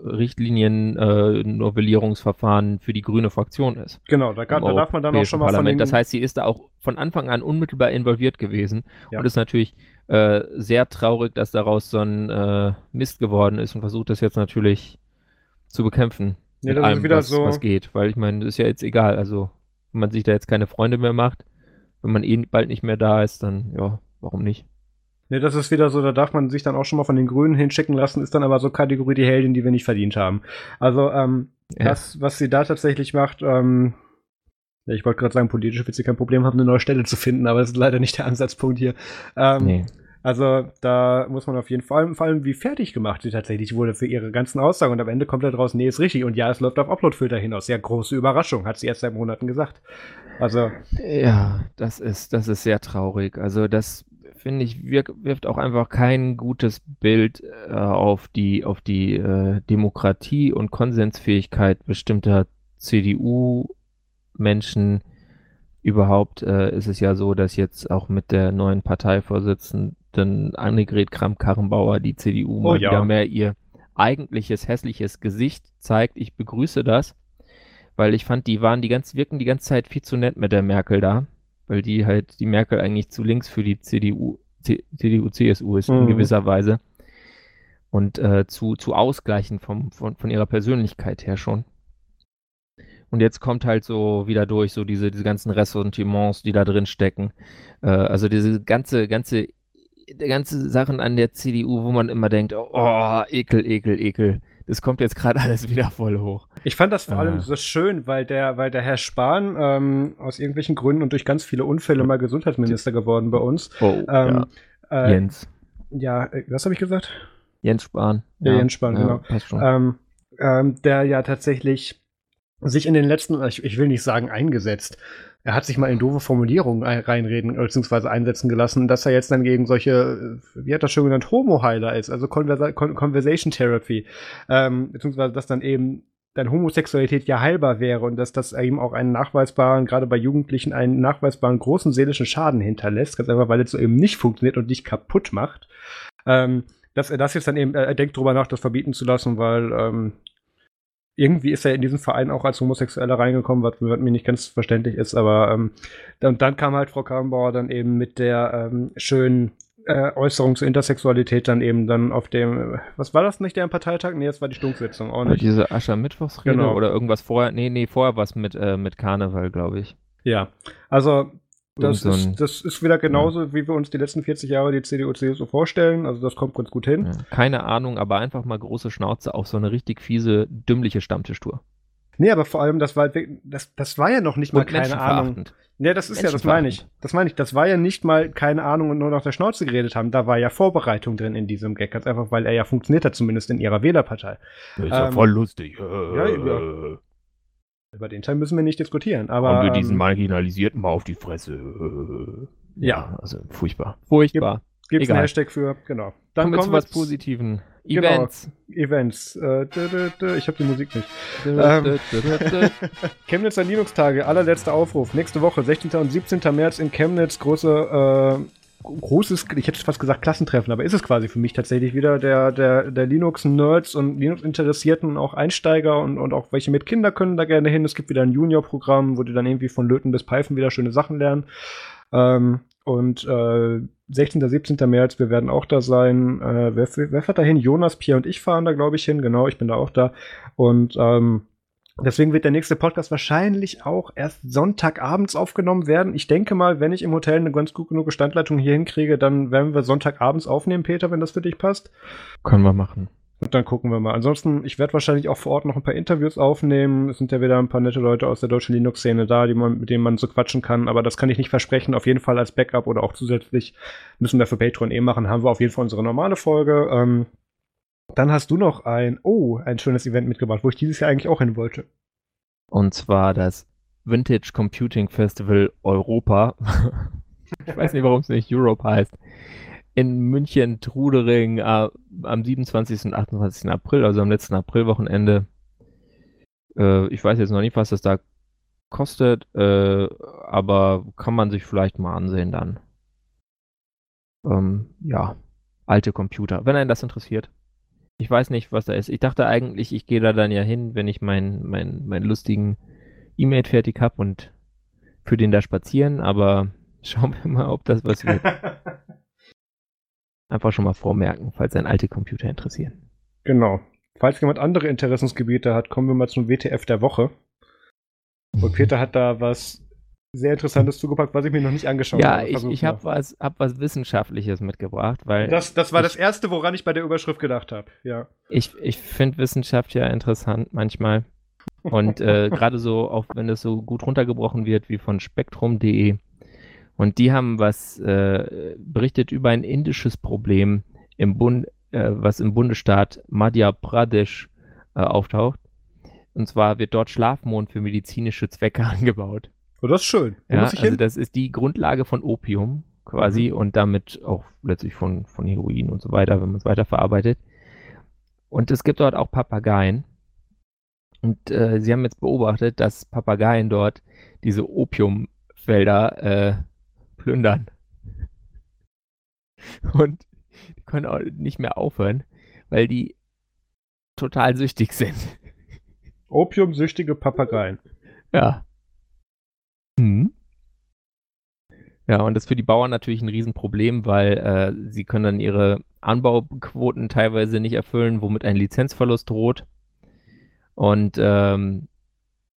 [SPEAKER 1] Richtlinien äh, für die grüne Fraktion ist.
[SPEAKER 2] Genau, da, kann, da darf man dann auch schon mal
[SPEAKER 1] Parlament. von den Das heißt, sie ist da auch von Anfang an unmittelbar involviert gewesen ja. und ist natürlich äh, sehr traurig, dass daraus so ein äh, Mist geworden ist und versucht das jetzt natürlich zu bekämpfen.
[SPEAKER 2] Ja, das allem, ist wieder
[SPEAKER 1] was,
[SPEAKER 2] so.
[SPEAKER 1] was geht, weil ich meine, das ist ja jetzt egal. Also, wenn man sich da jetzt keine Freunde mehr macht, wenn man eh bald nicht mehr da ist, dann ja, warum nicht?
[SPEAKER 2] Ne, das ist wieder so, da darf man sich dann auch schon mal von den Grünen hinschicken lassen, ist dann aber so Kategorie die Heldin, die wir nicht verdient haben. Also, ähm, ja. das, was sie da tatsächlich macht, ähm, ja, ich wollte gerade sagen, politisch wird sie kein Problem haben, eine neue Stelle zu finden, aber das ist leider nicht der Ansatzpunkt hier. Ähm, nee. Also da muss man auf jeden Fall, vor allem wie fertig gemacht sie tatsächlich wurde für ihre ganzen Aussagen und am Ende kommt da draus, nee, ist richtig und ja, es läuft auf Uploadfilter hinaus. Sehr große Überraschung, hat sie erst seit Monaten gesagt. Also.
[SPEAKER 1] Ja, das ist, das ist sehr traurig. Also das finde ich, wirft auch einfach kein gutes Bild äh, auf die, auf die äh, Demokratie und Konsensfähigkeit bestimmter CDU-Menschen. Überhaupt äh, ist es ja so, dass jetzt auch mit der neuen Parteivorsitzenden Annegret Kramp-Karrenbauer die CDU oh, mal ja. wieder mehr ihr eigentliches hässliches Gesicht zeigt. Ich begrüße das, weil ich fand, die waren die ganz, wirken die ganze Zeit viel zu nett mit der Merkel da weil die halt die Merkel eigentlich zu links für die CDU, CDU, CSU ist mhm. in gewisser Weise und äh, zu, zu ausgleichen vom, von, von ihrer Persönlichkeit her schon. Und jetzt kommt halt so wieder durch, so diese, diese ganzen Ressentiments, die da drin stecken. Äh, also diese ganze, ganze, ganze Sachen an der CDU, wo man immer denkt, oh, ekel, ekel, ekel. Das kommt jetzt gerade alles wieder voll hoch.
[SPEAKER 2] Ich fand das vor allem ah. so schön, weil der, weil der Herr Spahn ähm, aus irgendwelchen Gründen und durch ganz viele Unfälle mal Gesundheitsminister geworden bei uns.
[SPEAKER 1] Oh, ähm, ja. äh, Jens.
[SPEAKER 2] Ja, äh, was habe ich gesagt?
[SPEAKER 1] Jens Spahn.
[SPEAKER 2] Ja, ja Jens Spahn, ja, genau. Passt schon. Ähm, ähm, der ja tatsächlich sich in den letzten, ich, ich will nicht sagen eingesetzt, er hat sich mal in doofe Formulierungen reinreden bzw. einsetzen gelassen, dass er jetzt dann gegen solche, wie hat er schon genannt, Homo-Heiler ist, also Conversa Con Conversation Therapy, ähm, beziehungsweise dass dann eben dann Homosexualität ja heilbar wäre und dass das eben auch einen nachweisbaren, gerade bei Jugendlichen, einen nachweisbaren großen seelischen Schaden hinterlässt, ganz einfach, weil es so eben nicht funktioniert und dich kaputt macht. Ähm, dass er das jetzt dann eben, er denkt drüber nach, das verbieten zu lassen, weil ähm, irgendwie ist er in diesen Verein auch als Homosexueller reingekommen, was, was mir nicht ganz verständlich ist, aber ähm, dann, dann kam halt Frau Karrenbauer dann eben mit der ähm, schönen äh, Äußerung zur Intersexualität dann eben dann auf dem, was war das nicht, der Parteitag? Nee, das war die Stunksitzung
[SPEAKER 1] auch nicht. Diese Aschermittwochsrede genau. oder irgendwas vorher, nee, nee, vorher was mit, äh, mit Karneval, glaube ich.
[SPEAKER 2] Ja, also das, so ist, das ist wieder genauso, ja. wie wir uns die letzten 40 Jahre die CDU, CSU vorstellen. Also das kommt ganz gut hin. Ja,
[SPEAKER 1] keine Ahnung, aber einfach mal große Schnauze auf so eine richtig fiese, dümmliche Stammtischtour.
[SPEAKER 2] Nee, aber vor allem, das war, das, das war ja noch nicht mal und keine Ahnung. Nee, das ist ja, das meine ich. Das meine ich. Das war ja nicht mal keine Ahnung und nur noch der Schnauze geredet haben. Da war ja Vorbereitung drin in diesem Gag. Ganz einfach, weil er ja funktioniert hat, zumindest in ihrer Wählerpartei.
[SPEAKER 1] Das ist ähm, ja voll lustig. Ja, ja.
[SPEAKER 2] Über den Teil müssen wir nicht diskutieren. Aber,
[SPEAKER 1] Haben wir diesen ähm, Marginalisierten mal auf die Fresse. Ja. ja. Also furchtbar. Furchtbar.
[SPEAKER 2] Gibt es einen Hashtag für, genau.
[SPEAKER 1] Dann kommen wir zu was Positiven.
[SPEAKER 2] Genau, Events. Genau, Events. Äh, dö, dö, dö. Ich habe die Musik nicht. ähm, Chemnitzer Linux-Tage, allerletzter Aufruf. Nächste Woche, 16. und 17. März in Chemnitz, große äh, großes, ich hätte fast gesagt Klassentreffen, aber ist es quasi für mich tatsächlich wieder der, der, der Linux-Nerds und Linux-Interessierten, auch Einsteiger und, und auch welche mit Kinder können da gerne hin. Es gibt wieder ein Junior-Programm, wo die dann irgendwie von Löten bis Python wieder schöne Sachen lernen. Ähm, und äh, 16. 17. März, wir werden auch da sein. Äh, wer, wer fährt da hin? Jonas, Pierre und ich fahren da, glaube ich, hin. Genau, ich bin da auch da. Und ähm, Deswegen wird der nächste Podcast wahrscheinlich auch erst Sonntagabends aufgenommen werden. Ich denke mal, wenn ich im Hotel eine ganz gut genug Standleitung hier hinkriege, dann werden wir Sonntagabends aufnehmen, Peter, wenn das für dich passt.
[SPEAKER 1] Können wir machen.
[SPEAKER 2] Und dann gucken wir mal. Ansonsten, ich werde wahrscheinlich auch vor Ort noch ein paar Interviews aufnehmen. Es sind ja wieder ein paar nette Leute aus der deutschen Linux-Szene da, die man, mit denen man so quatschen kann. Aber das kann ich nicht versprechen. Auf jeden Fall als Backup oder auch zusätzlich müssen wir für Patreon eh machen. Haben wir auf jeden Fall unsere normale Folge. Ähm, dann hast du noch ein, oh, ein schönes Event mitgebracht, wo ich dieses Jahr eigentlich auch hin wollte.
[SPEAKER 1] Und zwar das Vintage Computing Festival Europa. ich weiß nicht, warum es nicht Europe heißt. In München, Trudering äh, am 27. und 28. April, also am letzten Aprilwochenende. Äh, ich weiß jetzt noch nicht, was das da kostet, äh, aber kann man sich vielleicht mal ansehen dann. Ähm, ja, alte Computer, wenn einen das interessiert. Ich weiß nicht, was da ist. Ich dachte eigentlich, ich gehe da dann ja hin, wenn ich meinen mein, mein lustigen E-Mail fertig habe und für den da spazieren, aber schauen wir mal, ob das was wird. Einfach schon mal vormerken, falls ein alte Computer interessieren.
[SPEAKER 2] Genau. Falls jemand andere Interessensgebiete hat, kommen wir mal zum WTF der Woche. Und Peter hat da was sehr Interessantes zugepackt, was ich mir noch nicht angeschaut
[SPEAKER 1] ja, habe. Ja, ich, ich habe was, hab was Wissenschaftliches mitgebracht, weil.
[SPEAKER 2] Das, das war ich, das Erste, woran ich bei der Überschrift gedacht habe, ja.
[SPEAKER 1] Ich, ich finde Wissenschaft ja interessant manchmal. Und äh, gerade so, auch wenn es so gut runtergebrochen wird wie von spektrum.de. Und die haben was äh, berichtet über ein indisches Problem im Bund, äh, was im Bundesstaat Madhya Pradesh äh, auftaucht. Und zwar wird dort Schlafmond für medizinische Zwecke angebaut.
[SPEAKER 2] Oh, das ist schön.
[SPEAKER 1] Wo ja, also hin? das ist die Grundlage von Opium quasi mhm. und damit auch letztlich von, von Heroin und so weiter, wenn man es weiterverarbeitet. Und es gibt dort auch Papageien. Und äh, sie haben jetzt beobachtet, dass Papageien dort diese Opiumfelder äh, plündern. Und die können auch nicht mehr aufhören, weil die total süchtig sind.
[SPEAKER 2] Opiumsüchtige Papageien.
[SPEAKER 1] Ja. Mhm. Ja, und das ist für die Bauern natürlich ein Riesenproblem, weil äh, sie können dann ihre Anbauquoten teilweise nicht erfüllen, womit ein Lizenzverlust droht. Und ähm,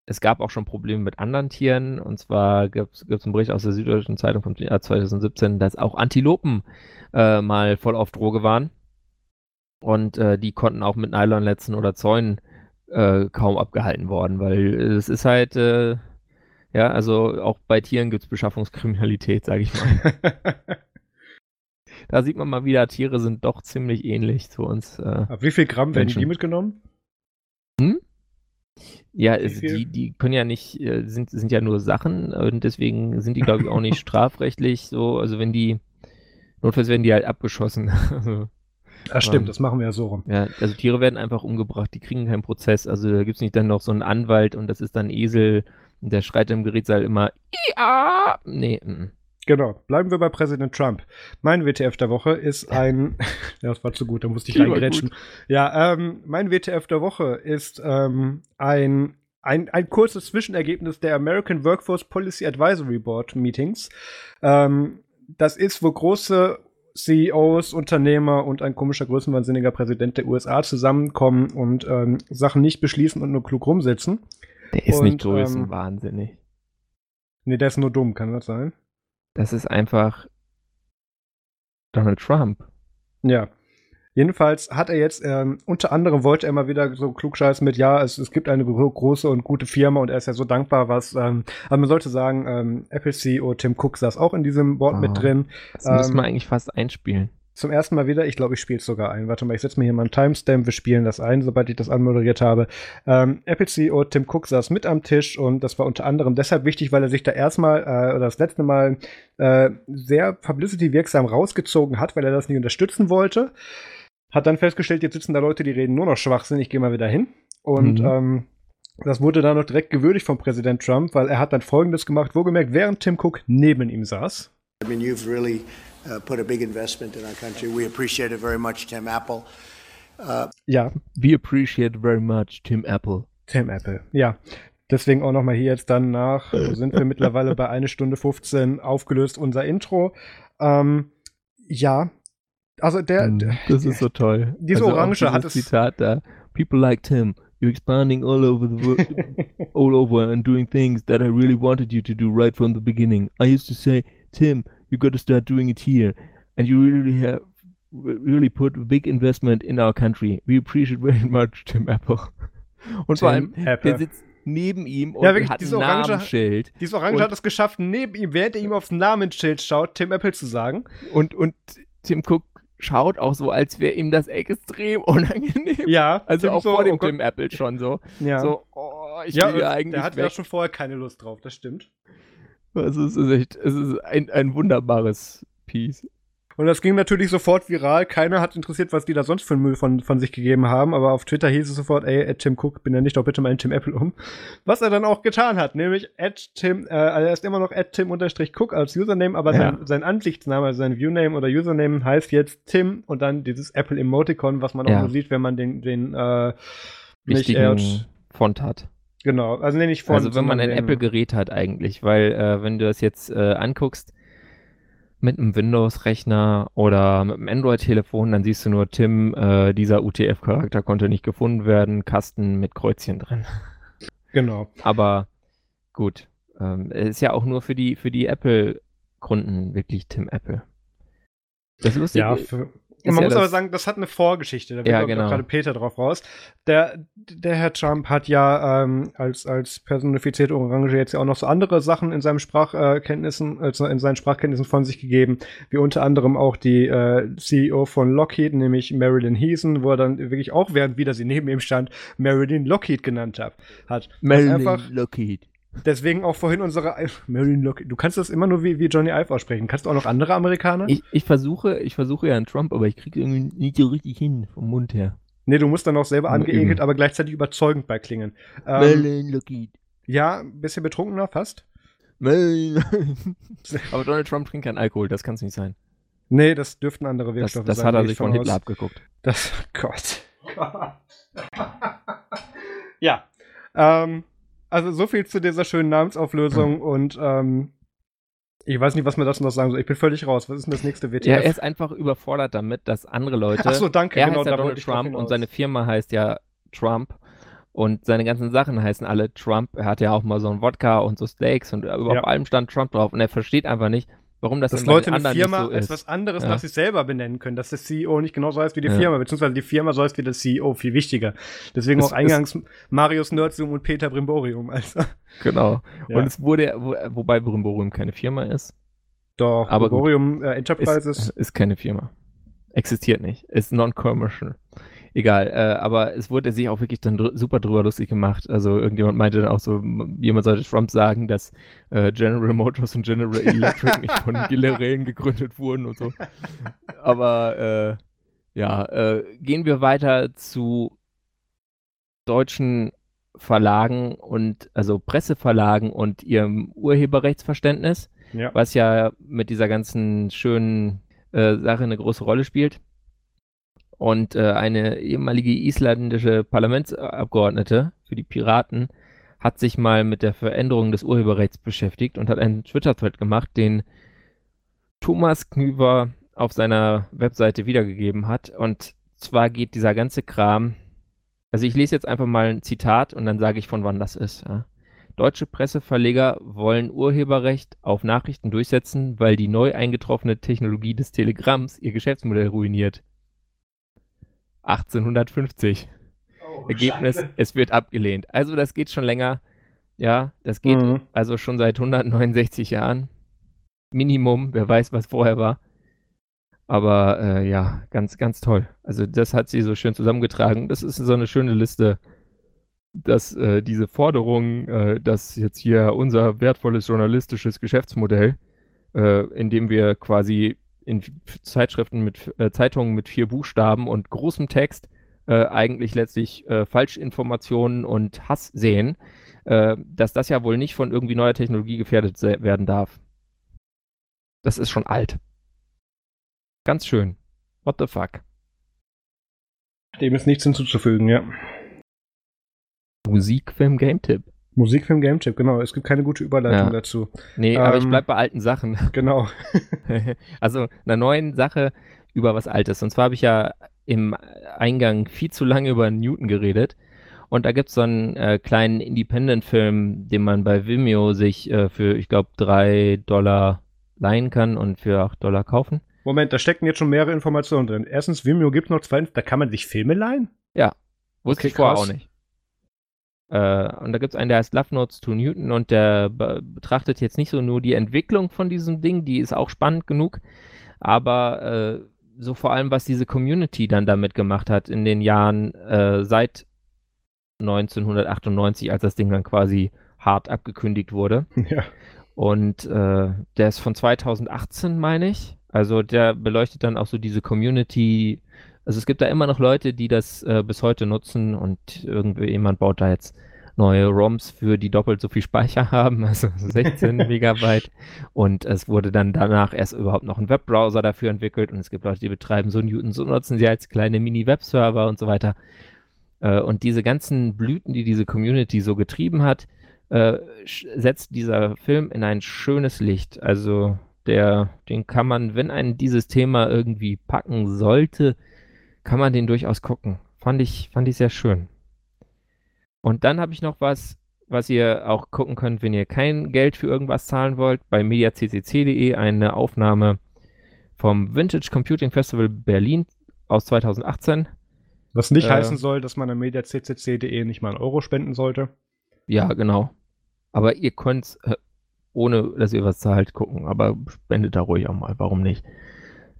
[SPEAKER 1] es gab auch schon Probleme mit anderen Tieren. Und zwar gibt es einen Bericht aus der Süddeutschen Zeitung vom Jahr 2017, dass auch Antilopen äh, mal voll auf Droge waren. Und äh, die konnten auch mit Nylonnetzen oder Zäunen äh, kaum abgehalten worden, weil es ist halt, äh, ja, also auch bei Tieren gibt es Beschaffungskriminalität, sage ich mal. da sieht man mal wieder, Tiere sind doch ziemlich ähnlich zu uns.
[SPEAKER 2] Äh, wie viel Gramm werden die mitgenommen? Hm?
[SPEAKER 1] Ja, es, die, die können ja nicht, äh, sind, sind ja nur Sachen und deswegen sind die, glaube ich, auch nicht strafrechtlich so. Also wenn die, notfalls werden die halt abgeschossen. also,
[SPEAKER 2] Ach stimmt, ähm, das machen wir ja so rum.
[SPEAKER 1] Ja, also Tiere werden einfach umgebracht, die kriegen keinen Prozess. Also da gibt es nicht dann noch so einen Anwalt und das ist dann Esel und der schreit im Gerichtssaal immer, ja, nee. M
[SPEAKER 2] Genau, bleiben wir bei Präsident Trump. Mein WTF der Woche ist ein, ja, das war zu gut, da musste ich reingrätschen. Ja, ähm, mein WTF der Woche ist ähm, ein, ein, ein kurzes Zwischenergebnis der American Workforce Policy Advisory Board Meetings. Ähm, das ist, wo große CEOs, Unternehmer und ein komischer, größenwahnsinniger Präsident der USA zusammenkommen und ähm, Sachen nicht beschließen und nur klug rumsitzen.
[SPEAKER 1] Der ist und, nicht größenwahnsinnig. Ähm,
[SPEAKER 2] nee, der ist nur dumm, kann das sein?
[SPEAKER 1] Das ist einfach Donald Trump.
[SPEAKER 2] Ja. Jedenfalls hat er jetzt, ähm, unter anderem wollte er mal wieder so klugscheiß mit, ja, es, es gibt eine große und gute Firma und er ist ja so dankbar, was, ähm, aber man sollte sagen, ähm, Apple CEO Tim Cook saß auch in diesem Board oh, mit drin.
[SPEAKER 1] Das müssen wir ähm, eigentlich fast einspielen
[SPEAKER 2] zum ersten Mal wieder. Ich glaube, ich spiele es sogar ein. Warte mal, ich setze mir hier mal einen Timestamp. Wir spielen das ein, sobald ich das anmoderiert habe. Ähm, Apple CEO Tim Cook saß mit am Tisch und das war unter anderem deshalb wichtig, weil er sich da erstmal äh, oder das letzte Mal äh, sehr publicity-wirksam rausgezogen hat, weil er das nicht unterstützen wollte. Hat dann festgestellt, jetzt sitzen da Leute, die reden nur noch Schwachsinn. Ich gehe mal wieder hin. Und mhm. ähm, das wurde dann noch direkt gewürdigt vom Präsident Trump, weil er hat dann Folgendes gemacht, wo gemerkt, während Tim Cook neben ihm saß. I mean, you've really put a big investment in our country. We appreciate it very much, Tim Apple.
[SPEAKER 1] Uh, ja, we appreciate very much, Tim Apple.
[SPEAKER 2] Tim Apple, ja. Deswegen auch nochmal hier jetzt dann nach, sind wir mittlerweile bei 1 Stunde 15 aufgelöst, unser Intro. Ähm, ja, also der, der
[SPEAKER 1] Das ist so toll.
[SPEAKER 2] Diese also Orange hat es.
[SPEAKER 1] Zitat da. People like Tim. You're expanding all over the world, all over and doing things that I really wanted you to do right from the beginning. I used to say, Tim, you got to start doing it here. And you really have really put a big investment in our country. We appreciate very much Tim Apple. Und Tim vor allem, Apple. der sitzt neben ihm und ja, wirklich, hat ein Orange, Namensschild.
[SPEAKER 2] Dieses Orange und, hat es geschafft, neben ihm, während er ihm aufs Namensschild schaut, Tim Apple zu sagen.
[SPEAKER 1] Und, und Tim Cook schaut auch so, als wäre ihm das extrem unangenehm.
[SPEAKER 2] Ja.
[SPEAKER 1] Also auch so, vor dem oh Tim Apple schon so.
[SPEAKER 2] Ja.
[SPEAKER 1] So,
[SPEAKER 2] oh, ich ja, will ja eigentlich. Der hat ja schon vorher keine Lust drauf, das stimmt.
[SPEAKER 1] Also es ist echt, es ist ein, ein wunderbares Piece.
[SPEAKER 2] Und das ging natürlich sofort viral. Keiner hat interessiert, was die da sonst für einen Müll von, von sich gegeben haben. Aber auf Twitter hieß es sofort, ey, Ed Tim Cook, bin ja nicht doch bitte mal in Tim Apple um. Was er dann auch getan hat, nämlich Ed Tim, äh, also er ist immer noch Ed Tim unterstrich Cook als Username, aber ja. sein, sein Ansichtsname, also sein Viewname oder Username heißt jetzt Tim und dann dieses Apple Emoticon, was man auch ja. nur sieht, wenn man den, den äh,
[SPEAKER 1] nicht Erd Font hat.
[SPEAKER 2] Genau, also nenne ich
[SPEAKER 1] Font. Also wenn man ein Apple-Gerät hat eigentlich, weil äh, wenn du das jetzt äh, anguckst, mit einem Windows-Rechner oder mit einem Android-Telefon, dann siehst du nur, Tim, äh, dieser UTF-Charakter konnte nicht gefunden werden, Kasten mit Kreuzchen drin.
[SPEAKER 2] Genau.
[SPEAKER 1] Aber gut, ähm, ist ja auch nur für die, für die Apple-Kunden wirklich Tim Apple.
[SPEAKER 2] Das ist lustig. Ja, für, man ja muss aber sagen, das hat eine Vorgeschichte. Da
[SPEAKER 1] ja, genau.
[SPEAKER 2] gerade Peter drauf raus. Der, der Herr Trump hat ja ähm, als, als personifizierte Orange jetzt ja auch noch so andere Sachen in seinen Sprachkenntnissen, äh, in seinen Sprachkenntnissen von sich gegeben, wie unter anderem auch die äh, CEO von Lockheed, nämlich Marilyn Heason, wo er dann wirklich auch, während wieder sie neben ihm stand, Marilyn Lockheed genannt hat. hat.
[SPEAKER 1] Marilyn Lockheed.
[SPEAKER 2] Deswegen auch vorhin unsere Marilyn Lockheed. Du kannst das immer nur wie, wie Johnny Ive aussprechen. Kannst du auch noch andere Amerikaner?
[SPEAKER 1] Ich, ich versuche, ich versuche ja einen Trump, aber ich kriege irgendwie nicht so richtig hin vom Mund her.
[SPEAKER 2] Nee, du musst dann auch selber angeekelt, aber gleichzeitig überzeugend beiklingen.
[SPEAKER 1] Ähm, Marilyn Lockheed.
[SPEAKER 2] Ja, ein bisschen betrunkener, fast.
[SPEAKER 1] Marilyn. aber Donald Trump trinkt keinen Alkohol, das kann es nicht sein.
[SPEAKER 2] Nee, das dürften andere Wirkstoffe
[SPEAKER 1] das, das sein. Das hat er sich von Hitler abgeguckt.
[SPEAKER 2] Das, Gott. ja. Ähm, also so viel zu dieser schönen Namensauflösung und ähm, ich weiß nicht, was man dazu noch sagen soll. Ich bin völlig raus. Was ist denn das nächste WTF?
[SPEAKER 1] Ja, er ist einfach überfordert damit, dass andere Leute.
[SPEAKER 2] Ach so, danke.
[SPEAKER 1] Er genau, heißt ja Donald Trump und seine Firma heißt ja Trump. Und seine ganzen Sachen heißen alle Trump. Er hat ja auch mal so ein Wodka und so Steaks und über ja. allem stand Trump drauf. Und er versteht einfach nicht, warum das
[SPEAKER 2] dass Leute eine Firma so als was anderes ja. nach sich selber benennen können, dass der CEO nicht genauso heißt wie die ja. Firma, beziehungsweise die Firma so heißt wie der CEO, viel wichtiger. Deswegen es, auch eingangs Marius Nerdsum und Peter Brimborium. Also.
[SPEAKER 1] Genau. Ja. Und es wurde, wo, wobei Brimborium keine Firma ist.
[SPEAKER 2] Doch,
[SPEAKER 1] aber Brimborium äh, Enterprises. Ist, ist keine Firma. Existiert nicht. Ist non-commercial. Egal, äh, aber es wurde sich auch wirklich dann dr super drüber lustig gemacht. Also irgendjemand meinte dann auch so, jemand sollte Trump sagen, dass äh, General Motors und General Electric nicht von Generälen gegründet wurden und so. Aber äh, ja, äh, gehen wir weiter zu deutschen Verlagen und also Presseverlagen und ihrem Urheberrechtsverständnis, ja. was ja mit dieser ganzen schönen äh, Sache eine große Rolle spielt. Und äh, eine ehemalige isländische Parlamentsabgeordnete für die Piraten hat sich mal mit der Veränderung des Urheberrechts beschäftigt und hat einen Twitter-Thread gemacht, den Thomas Knüver auf seiner Webseite wiedergegeben hat. Und zwar geht dieser ganze Kram, also ich lese jetzt einfach mal ein Zitat und dann sage ich, von wann das ist. Ja. Deutsche Presseverleger wollen Urheberrecht auf Nachrichten durchsetzen, weil die neu eingetroffene Technologie des Telegramms ihr Geschäftsmodell ruiniert. 1850. Oh, Ergebnis, Scheiße. es wird abgelehnt. Also das geht schon länger. Ja, das geht mhm. also schon seit 169 Jahren. Minimum, wer weiß, was vorher war. Aber äh, ja, ganz, ganz toll. Also das hat sie so schön zusammengetragen. Das ist so eine schöne Liste, dass äh, diese Forderung, äh, dass jetzt hier unser wertvolles journalistisches Geschäftsmodell, äh, in dem wir quasi in Zeitschriften mit äh, Zeitungen mit vier Buchstaben und großem Text äh, eigentlich letztlich äh, Falschinformationen und Hass sehen, äh, dass das ja wohl nicht von irgendwie neuer Technologie gefährdet werden darf. Das ist schon alt. Ganz schön. What the fuck?
[SPEAKER 2] Dem ist nichts hinzuzufügen, ja.
[SPEAKER 1] Musikfilm Game Tipp.
[SPEAKER 2] Musikfilm Game Chip, genau. Es gibt keine gute Überleitung ja. dazu.
[SPEAKER 1] Nee, ähm, aber ich ähm, bleib bei alten Sachen.
[SPEAKER 2] Genau.
[SPEAKER 1] also einer neuen Sache über was Altes. Und zwar habe ich ja im Eingang viel zu lange über Newton geredet. Und da gibt es so einen äh, kleinen Independent-Film, den man bei Vimeo sich äh, für, ich glaube, drei Dollar leihen kann und für acht Dollar kaufen.
[SPEAKER 2] Moment, da stecken jetzt schon mehrere Informationen drin. Erstens, Vimeo gibt noch zwei, da kann man sich Filme leihen?
[SPEAKER 1] Ja, wusste okay, ich vorher auch nicht. Äh, und da gibt es einen, der heißt Love Notes to Newton und der be betrachtet jetzt nicht so nur die Entwicklung von diesem Ding, die ist auch spannend genug, aber äh, so vor allem, was diese Community dann damit gemacht hat in den Jahren äh, seit 1998, als das Ding dann quasi hart abgekündigt wurde. Ja. Und äh, der ist von 2018, meine ich. Also der beleuchtet dann auch so diese Community also es gibt da immer noch Leute, die das äh, bis heute nutzen und irgendwie jemand baut da jetzt neue ROMs für die doppelt so viel Speicher haben, also 16 Megabyte. Und es wurde dann danach erst überhaupt noch ein Webbrowser dafür entwickelt und es gibt Leute, die betreiben so Newton, so nutzen sie als kleine Mini-Webserver und so weiter. Äh, und diese ganzen Blüten, die diese Community so getrieben hat, äh, setzt dieser Film in ein schönes Licht. Also der, den kann man, wenn einen dieses Thema irgendwie packen sollte, kann man den durchaus gucken. Fand ich, fand ich sehr schön. Und dann habe ich noch was, was ihr auch gucken könnt, wenn ihr kein Geld für irgendwas zahlen wollt. Bei mediaccc.de eine Aufnahme vom Vintage Computing Festival Berlin aus 2018.
[SPEAKER 2] Was nicht äh, heißen soll, dass man an mediaccc.de nicht mal einen Euro spenden sollte.
[SPEAKER 1] Ja, genau. Aber ihr könnt, äh, ohne dass ihr was zahlt, gucken. Aber spendet da ruhig auch mal. Warum nicht?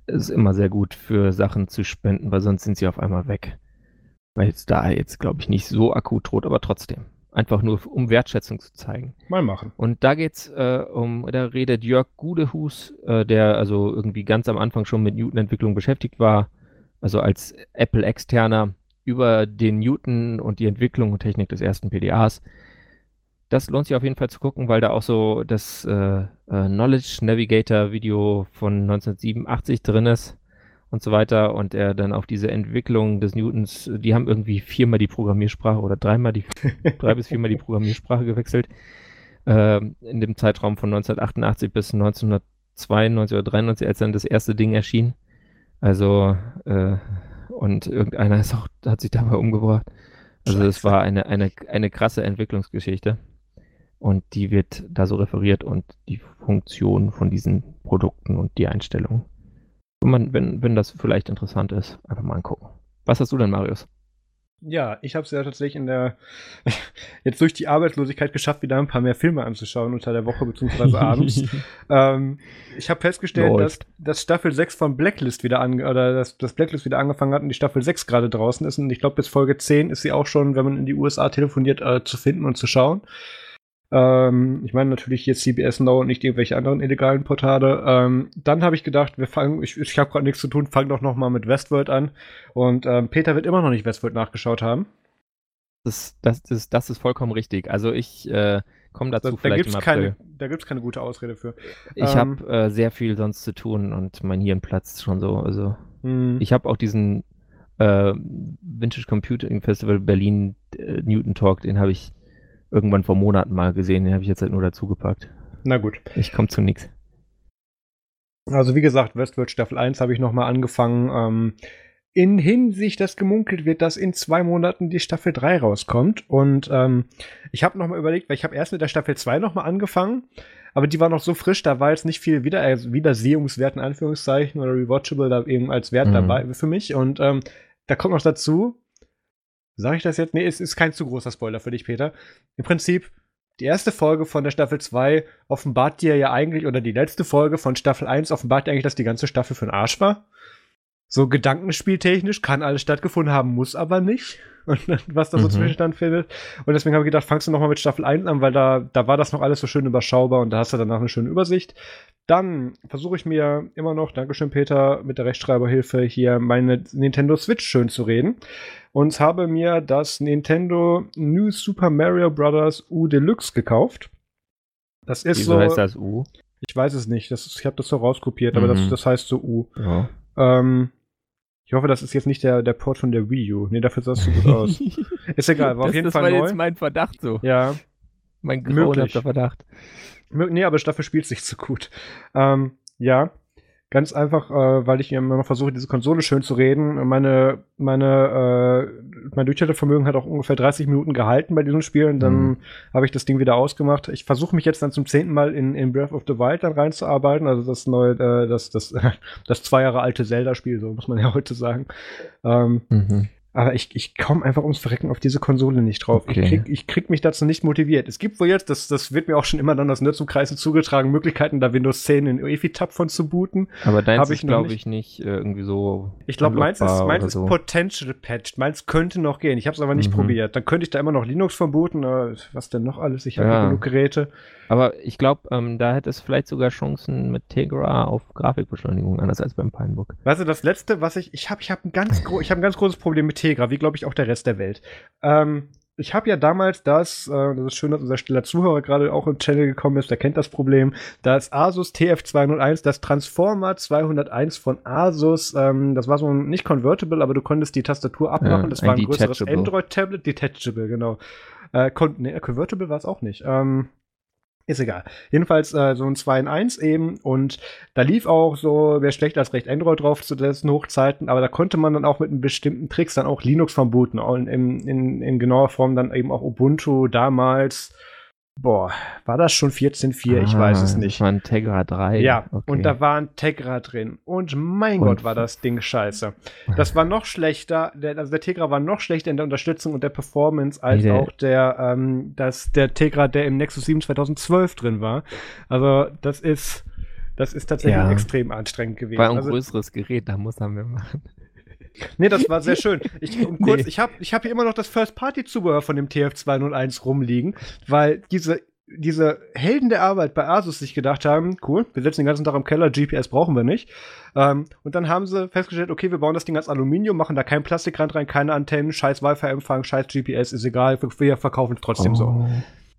[SPEAKER 1] Ist immer sehr gut für Sachen zu spenden, weil sonst sind sie auf einmal weg. Weil jetzt da jetzt, glaube ich, nicht so akut droht, aber trotzdem. Einfach nur, um Wertschätzung zu zeigen.
[SPEAKER 2] Mal machen.
[SPEAKER 1] Und da geht's äh, um, da redet Jörg Gudehus, äh, der also irgendwie ganz am Anfang schon mit Newton-Entwicklung beschäftigt war, also als Apple-Externer, über den Newton und die Entwicklung und Technik des ersten PDAs das lohnt sich auf jeden Fall zu gucken, weil da auch so das äh, äh, Knowledge Navigator Video von 1987 drin ist und so weiter und er dann auf diese Entwicklung des Newtons, die haben irgendwie viermal die Programmiersprache oder dreimal die, drei bis viermal die Programmiersprache gewechselt äh, in dem Zeitraum von 1988 bis 1992 oder 93, als dann das erste Ding erschien. Also äh, und irgendeiner ist auch, hat sich dabei umgebracht. Also es war eine, eine, eine krasse Entwicklungsgeschichte und die wird da so referiert und die Funktion von diesen Produkten und die Einstellungen. Wenn, man, wenn, wenn das vielleicht interessant ist, einfach mal angucken. Was hast du denn, Marius?
[SPEAKER 2] Ja, ich habe es ja tatsächlich in der jetzt durch die Arbeitslosigkeit geschafft, wieder ein paar mehr Filme anzuschauen unter der Woche bzw. abends. ähm, ich habe festgestellt, dass, dass Staffel 6 von Blacklist wieder an oder dass das Blacklist wieder angefangen hat und die Staffel 6 gerade draußen ist. Und ich glaube, bis Folge 10 ist sie auch schon, wenn man in die USA telefoniert, äh, zu finden und zu schauen. Ähm, ich meine natürlich jetzt CBS Now und nicht irgendwelche anderen illegalen Portale. Ähm, dann habe ich gedacht, wir fangen, ich, ich habe gerade nichts zu tun, fangen doch noch mal mit Westworld an. Und ähm, Peter wird immer noch nicht Westworld nachgeschaut haben.
[SPEAKER 1] Das, das, das, das ist vollkommen richtig. Also ich äh, komme dazu
[SPEAKER 2] da, vielleicht da gibt's keine, Da gibt es keine gute Ausrede für.
[SPEAKER 1] Ich habe ähm, äh, sehr viel sonst zu tun und mein Hirn platzt schon so. Also hm. ich habe auch diesen äh, Vintage Computing Festival Berlin äh, Newton Talk, den habe ich irgendwann vor Monaten mal gesehen. Den habe ich jetzt halt nur dazugepackt.
[SPEAKER 2] Na gut.
[SPEAKER 1] Ich komme zu nichts.
[SPEAKER 2] Also wie gesagt, Westworld Staffel 1 habe ich nochmal angefangen. Ähm, in Hinsicht, dass gemunkelt wird, dass in zwei Monaten die Staffel 3 rauskommt. Und ähm, ich habe nochmal überlegt, weil ich habe erst mit der Staffel 2 nochmal angefangen, aber die war noch so frisch, da war jetzt nicht viel Wieder also Wiedersehungswert in Anführungszeichen oder Rewatchable da eben als Wert mhm. dabei für mich. Und ähm, da kommt noch dazu, Sage ich das jetzt? Nee, es ist kein zu großer Spoiler für dich, Peter. Im Prinzip, die erste Folge von der Staffel 2 offenbart dir ja eigentlich, oder die letzte Folge von Staffel 1 offenbart dir eigentlich, dass die ganze Staffel für den Arsch war. So gedankenspieltechnisch kann alles stattgefunden haben, muss aber nicht. Und was da so mhm. Zwischenstand findet. Und deswegen habe ich gedacht, fangst du nochmal mit Staffel 1 an, weil da, da war das noch alles so schön überschaubar und da hast du danach eine schöne Übersicht. Dann versuche ich mir immer noch, Dankeschön Peter, mit der Rechtschreiberhilfe hier meine Nintendo Switch schön zu reden. Und habe mir das Nintendo New Super Mario Bros. U Deluxe gekauft. Das ist Wieso so.
[SPEAKER 1] heißt das U?
[SPEAKER 2] Ich weiß es nicht. Das ist, ich habe das so rauskopiert, mhm. aber das, mhm. das heißt so U. Ja. Ähm, ich hoffe, das ist jetzt nicht der, der Port von der Wii U. Nee, dafür sahst du gut aus. ist egal, war das, auf jeden das Fall war neu. jetzt
[SPEAKER 1] mein Verdacht so.
[SPEAKER 2] Ja.
[SPEAKER 1] Mein grauenhafter Verdacht.
[SPEAKER 2] Nee, aber Staffel spielt sich zu gut. Ähm, ja, ganz einfach, äh, weil ich immer noch versuche, diese Konsole schön zu reden. Meine, meine, äh, mein Durchhaltevermögen hat auch ungefähr 30 Minuten gehalten bei diesem Spiel und dann mhm. habe ich das Ding wieder ausgemacht. Ich versuche mich jetzt dann zum zehnten Mal in, in Breath of the Wild dann reinzuarbeiten, also das neue, äh, das, das, das zwei Jahre alte Zelda-Spiel, so muss man ja heute sagen. Ähm, mhm. Aber ich, ich komme einfach ums Verrecken auf diese Konsole nicht drauf. Okay. Ich, krieg, ich krieg mich dazu nicht motiviert. Es gibt wohl jetzt, das, das wird mir auch schon immer dann aus Nutzungskreisen zugetragen, Möglichkeiten, da Windows 10 in EFI-Tab von zu booten.
[SPEAKER 1] Aber deins ist, glaube ich, nicht äh, irgendwie so.
[SPEAKER 2] Ich glaube, meins ist, meins ist so. potential patched. Meins könnte noch gehen. Ich habe es aber nicht mhm. probiert. Dann könnte ich da immer noch Linux von booten. Was denn noch alles? Ich habe ja. genug Geräte.
[SPEAKER 1] Aber ich glaube, ähm, da hätte es vielleicht sogar Chancen mit Tegra auf Grafikbeschleunigung, anders als beim Pinebook.
[SPEAKER 2] Weißt du, das letzte, was ich, ich habe ich hab ein, ganz ich hab ein ganz großes Problem mit Tegra, wie glaube ich auch der Rest der Welt. Ähm, ich habe ja damals das, äh, das ist schön, dass unser stiller Zuhörer gerade auch im Channel gekommen ist, der kennt das Problem, das Asus TF201, das Transformer 201 von Asus, ähm, das war so ein, nicht convertible, aber du konntest die Tastatur abmachen, ja, das war ein größeres Android-Tablet, detachable, genau. Äh, nee, convertible war es auch nicht. Ähm, ist egal. Jedenfalls äh, so ein 2 in 1 eben. Und da lief auch so, wer schlecht als recht Android drauf zu dessen Hochzeiten, aber da konnte man dann auch mit einem bestimmten Tricks dann auch Linux verboten. Und in, in, in genauer Form dann eben auch Ubuntu damals Boah, war das schon 14.4? Ah, ich weiß es nicht. Das
[SPEAKER 1] war ein Tegra 3.
[SPEAKER 2] Ja, okay. und da war ein Tegra drin. Und mein und Gott, war das Ding scheiße. Das war noch schlechter, der, also der Tegra war noch schlechter in der Unterstützung und der Performance als der, auch der, ähm, das, der Tegra, der im Nexus 7 2012 drin war. Also, das ist, das ist tatsächlich ja. extrem anstrengend gewesen.
[SPEAKER 1] War ein
[SPEAKER 2] also,
[SPEAKER 1] größeres Gerät, da muss man machen.
[SPEAKER 2] Nee, das war sehr schön. Ich, um kurz, nee. ich habe ich hab hier immer noch das First-Party-Zubehör von dem TF201 rumliegen, weil diese, diese Helden der Arbeit bei Asus sich gedacht haben, cool, wir sitzen den ganzen Tag im Keller, GPS brauchen wir nicht. Ähm, und dann haben sie festgestellt, okay, wir bauen das Ding als Aluminium, machen da kein Plastikrand rein, keine Antennen, scheiß Wi-Fi-Empfang, scheiß GPS, ist egal, wir verkaufen es trotzdem oh. so.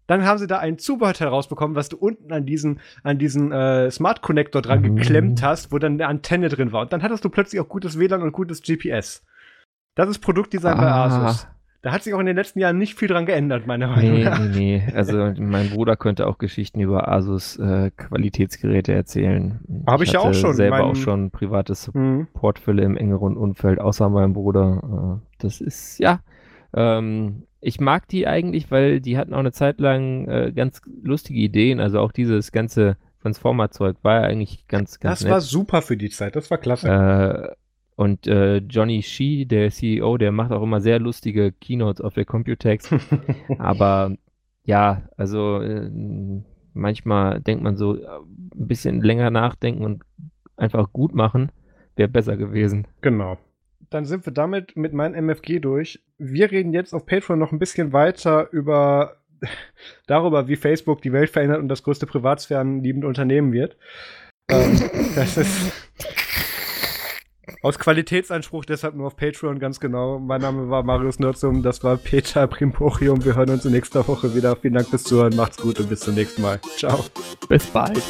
[SPEAKER 2] Dann haben sie da ein Zubehörteil rausbekommen, was du unten an diesen, an diesen äh, Smart Connector dran mhm. geklemmt hast, wo dann eine Antenne drin war. Und dann hattest du plötzlich auch gutes WLAN und gutes GPS. Das ist Produktdesign ah. bei Asus. Da hat sich auch in den letzten Jahren nicht viel dran geändert, meiner Meinung
[SPEAKER 1] nee, nach. Nee, nee, also mein Bruder könnte auch Geschichten über Asus äh, Qualitätsgeräte erzählen.
[SPEAKER 2] Habe ich, ich ja auch schon.
[SPEAKER 1] selber mein... auch schon privates mhm. Supportfälle im engeren Umfeld, außer meinem Bruder. Äh, das ist, ja, Ähm, ich mag die eigentlich, weil die hatten auch eine Zeit lang äh, ganz lustige Ideen. Also auch dieses ganze Transformer-Zeug war ja eigentlich ganz, ganz
[SPEAKER 2] Das nett. war super für die Zeit, das war klasse.
[SPEAKER 1] Äh, und äh, Johnny Shee, der CEO, der macht auch immer sehr lustige Keynotes auf der Computex. Aber ja, also äh, manchmal denkt man so, äh, ein bisschen länger nachdenken und einfach gut machen, wäre besser gewesen.
[SPEAKER 2] Genau. Dann sind wir damit mit meinem MFG durch. Wir reden jetzt auf Patreon noch ein bisschen weiter über darüber, wie Facebook die Welt verändert und das größte privatsphärenliebende Unternehmen wird. ähm, das ist aus Qualitätsanspruch deshalb nur auf Patreon, ganz genau. Mein Name war Marius Nurzum, das war Peter Primporium. Wir hören uns in nächster Woche wieder. Vielen Dank fürs Zuhören, macht's gut und bis zum nächsten Mal. Ciao.
[SPEAKER 1] Bis bald.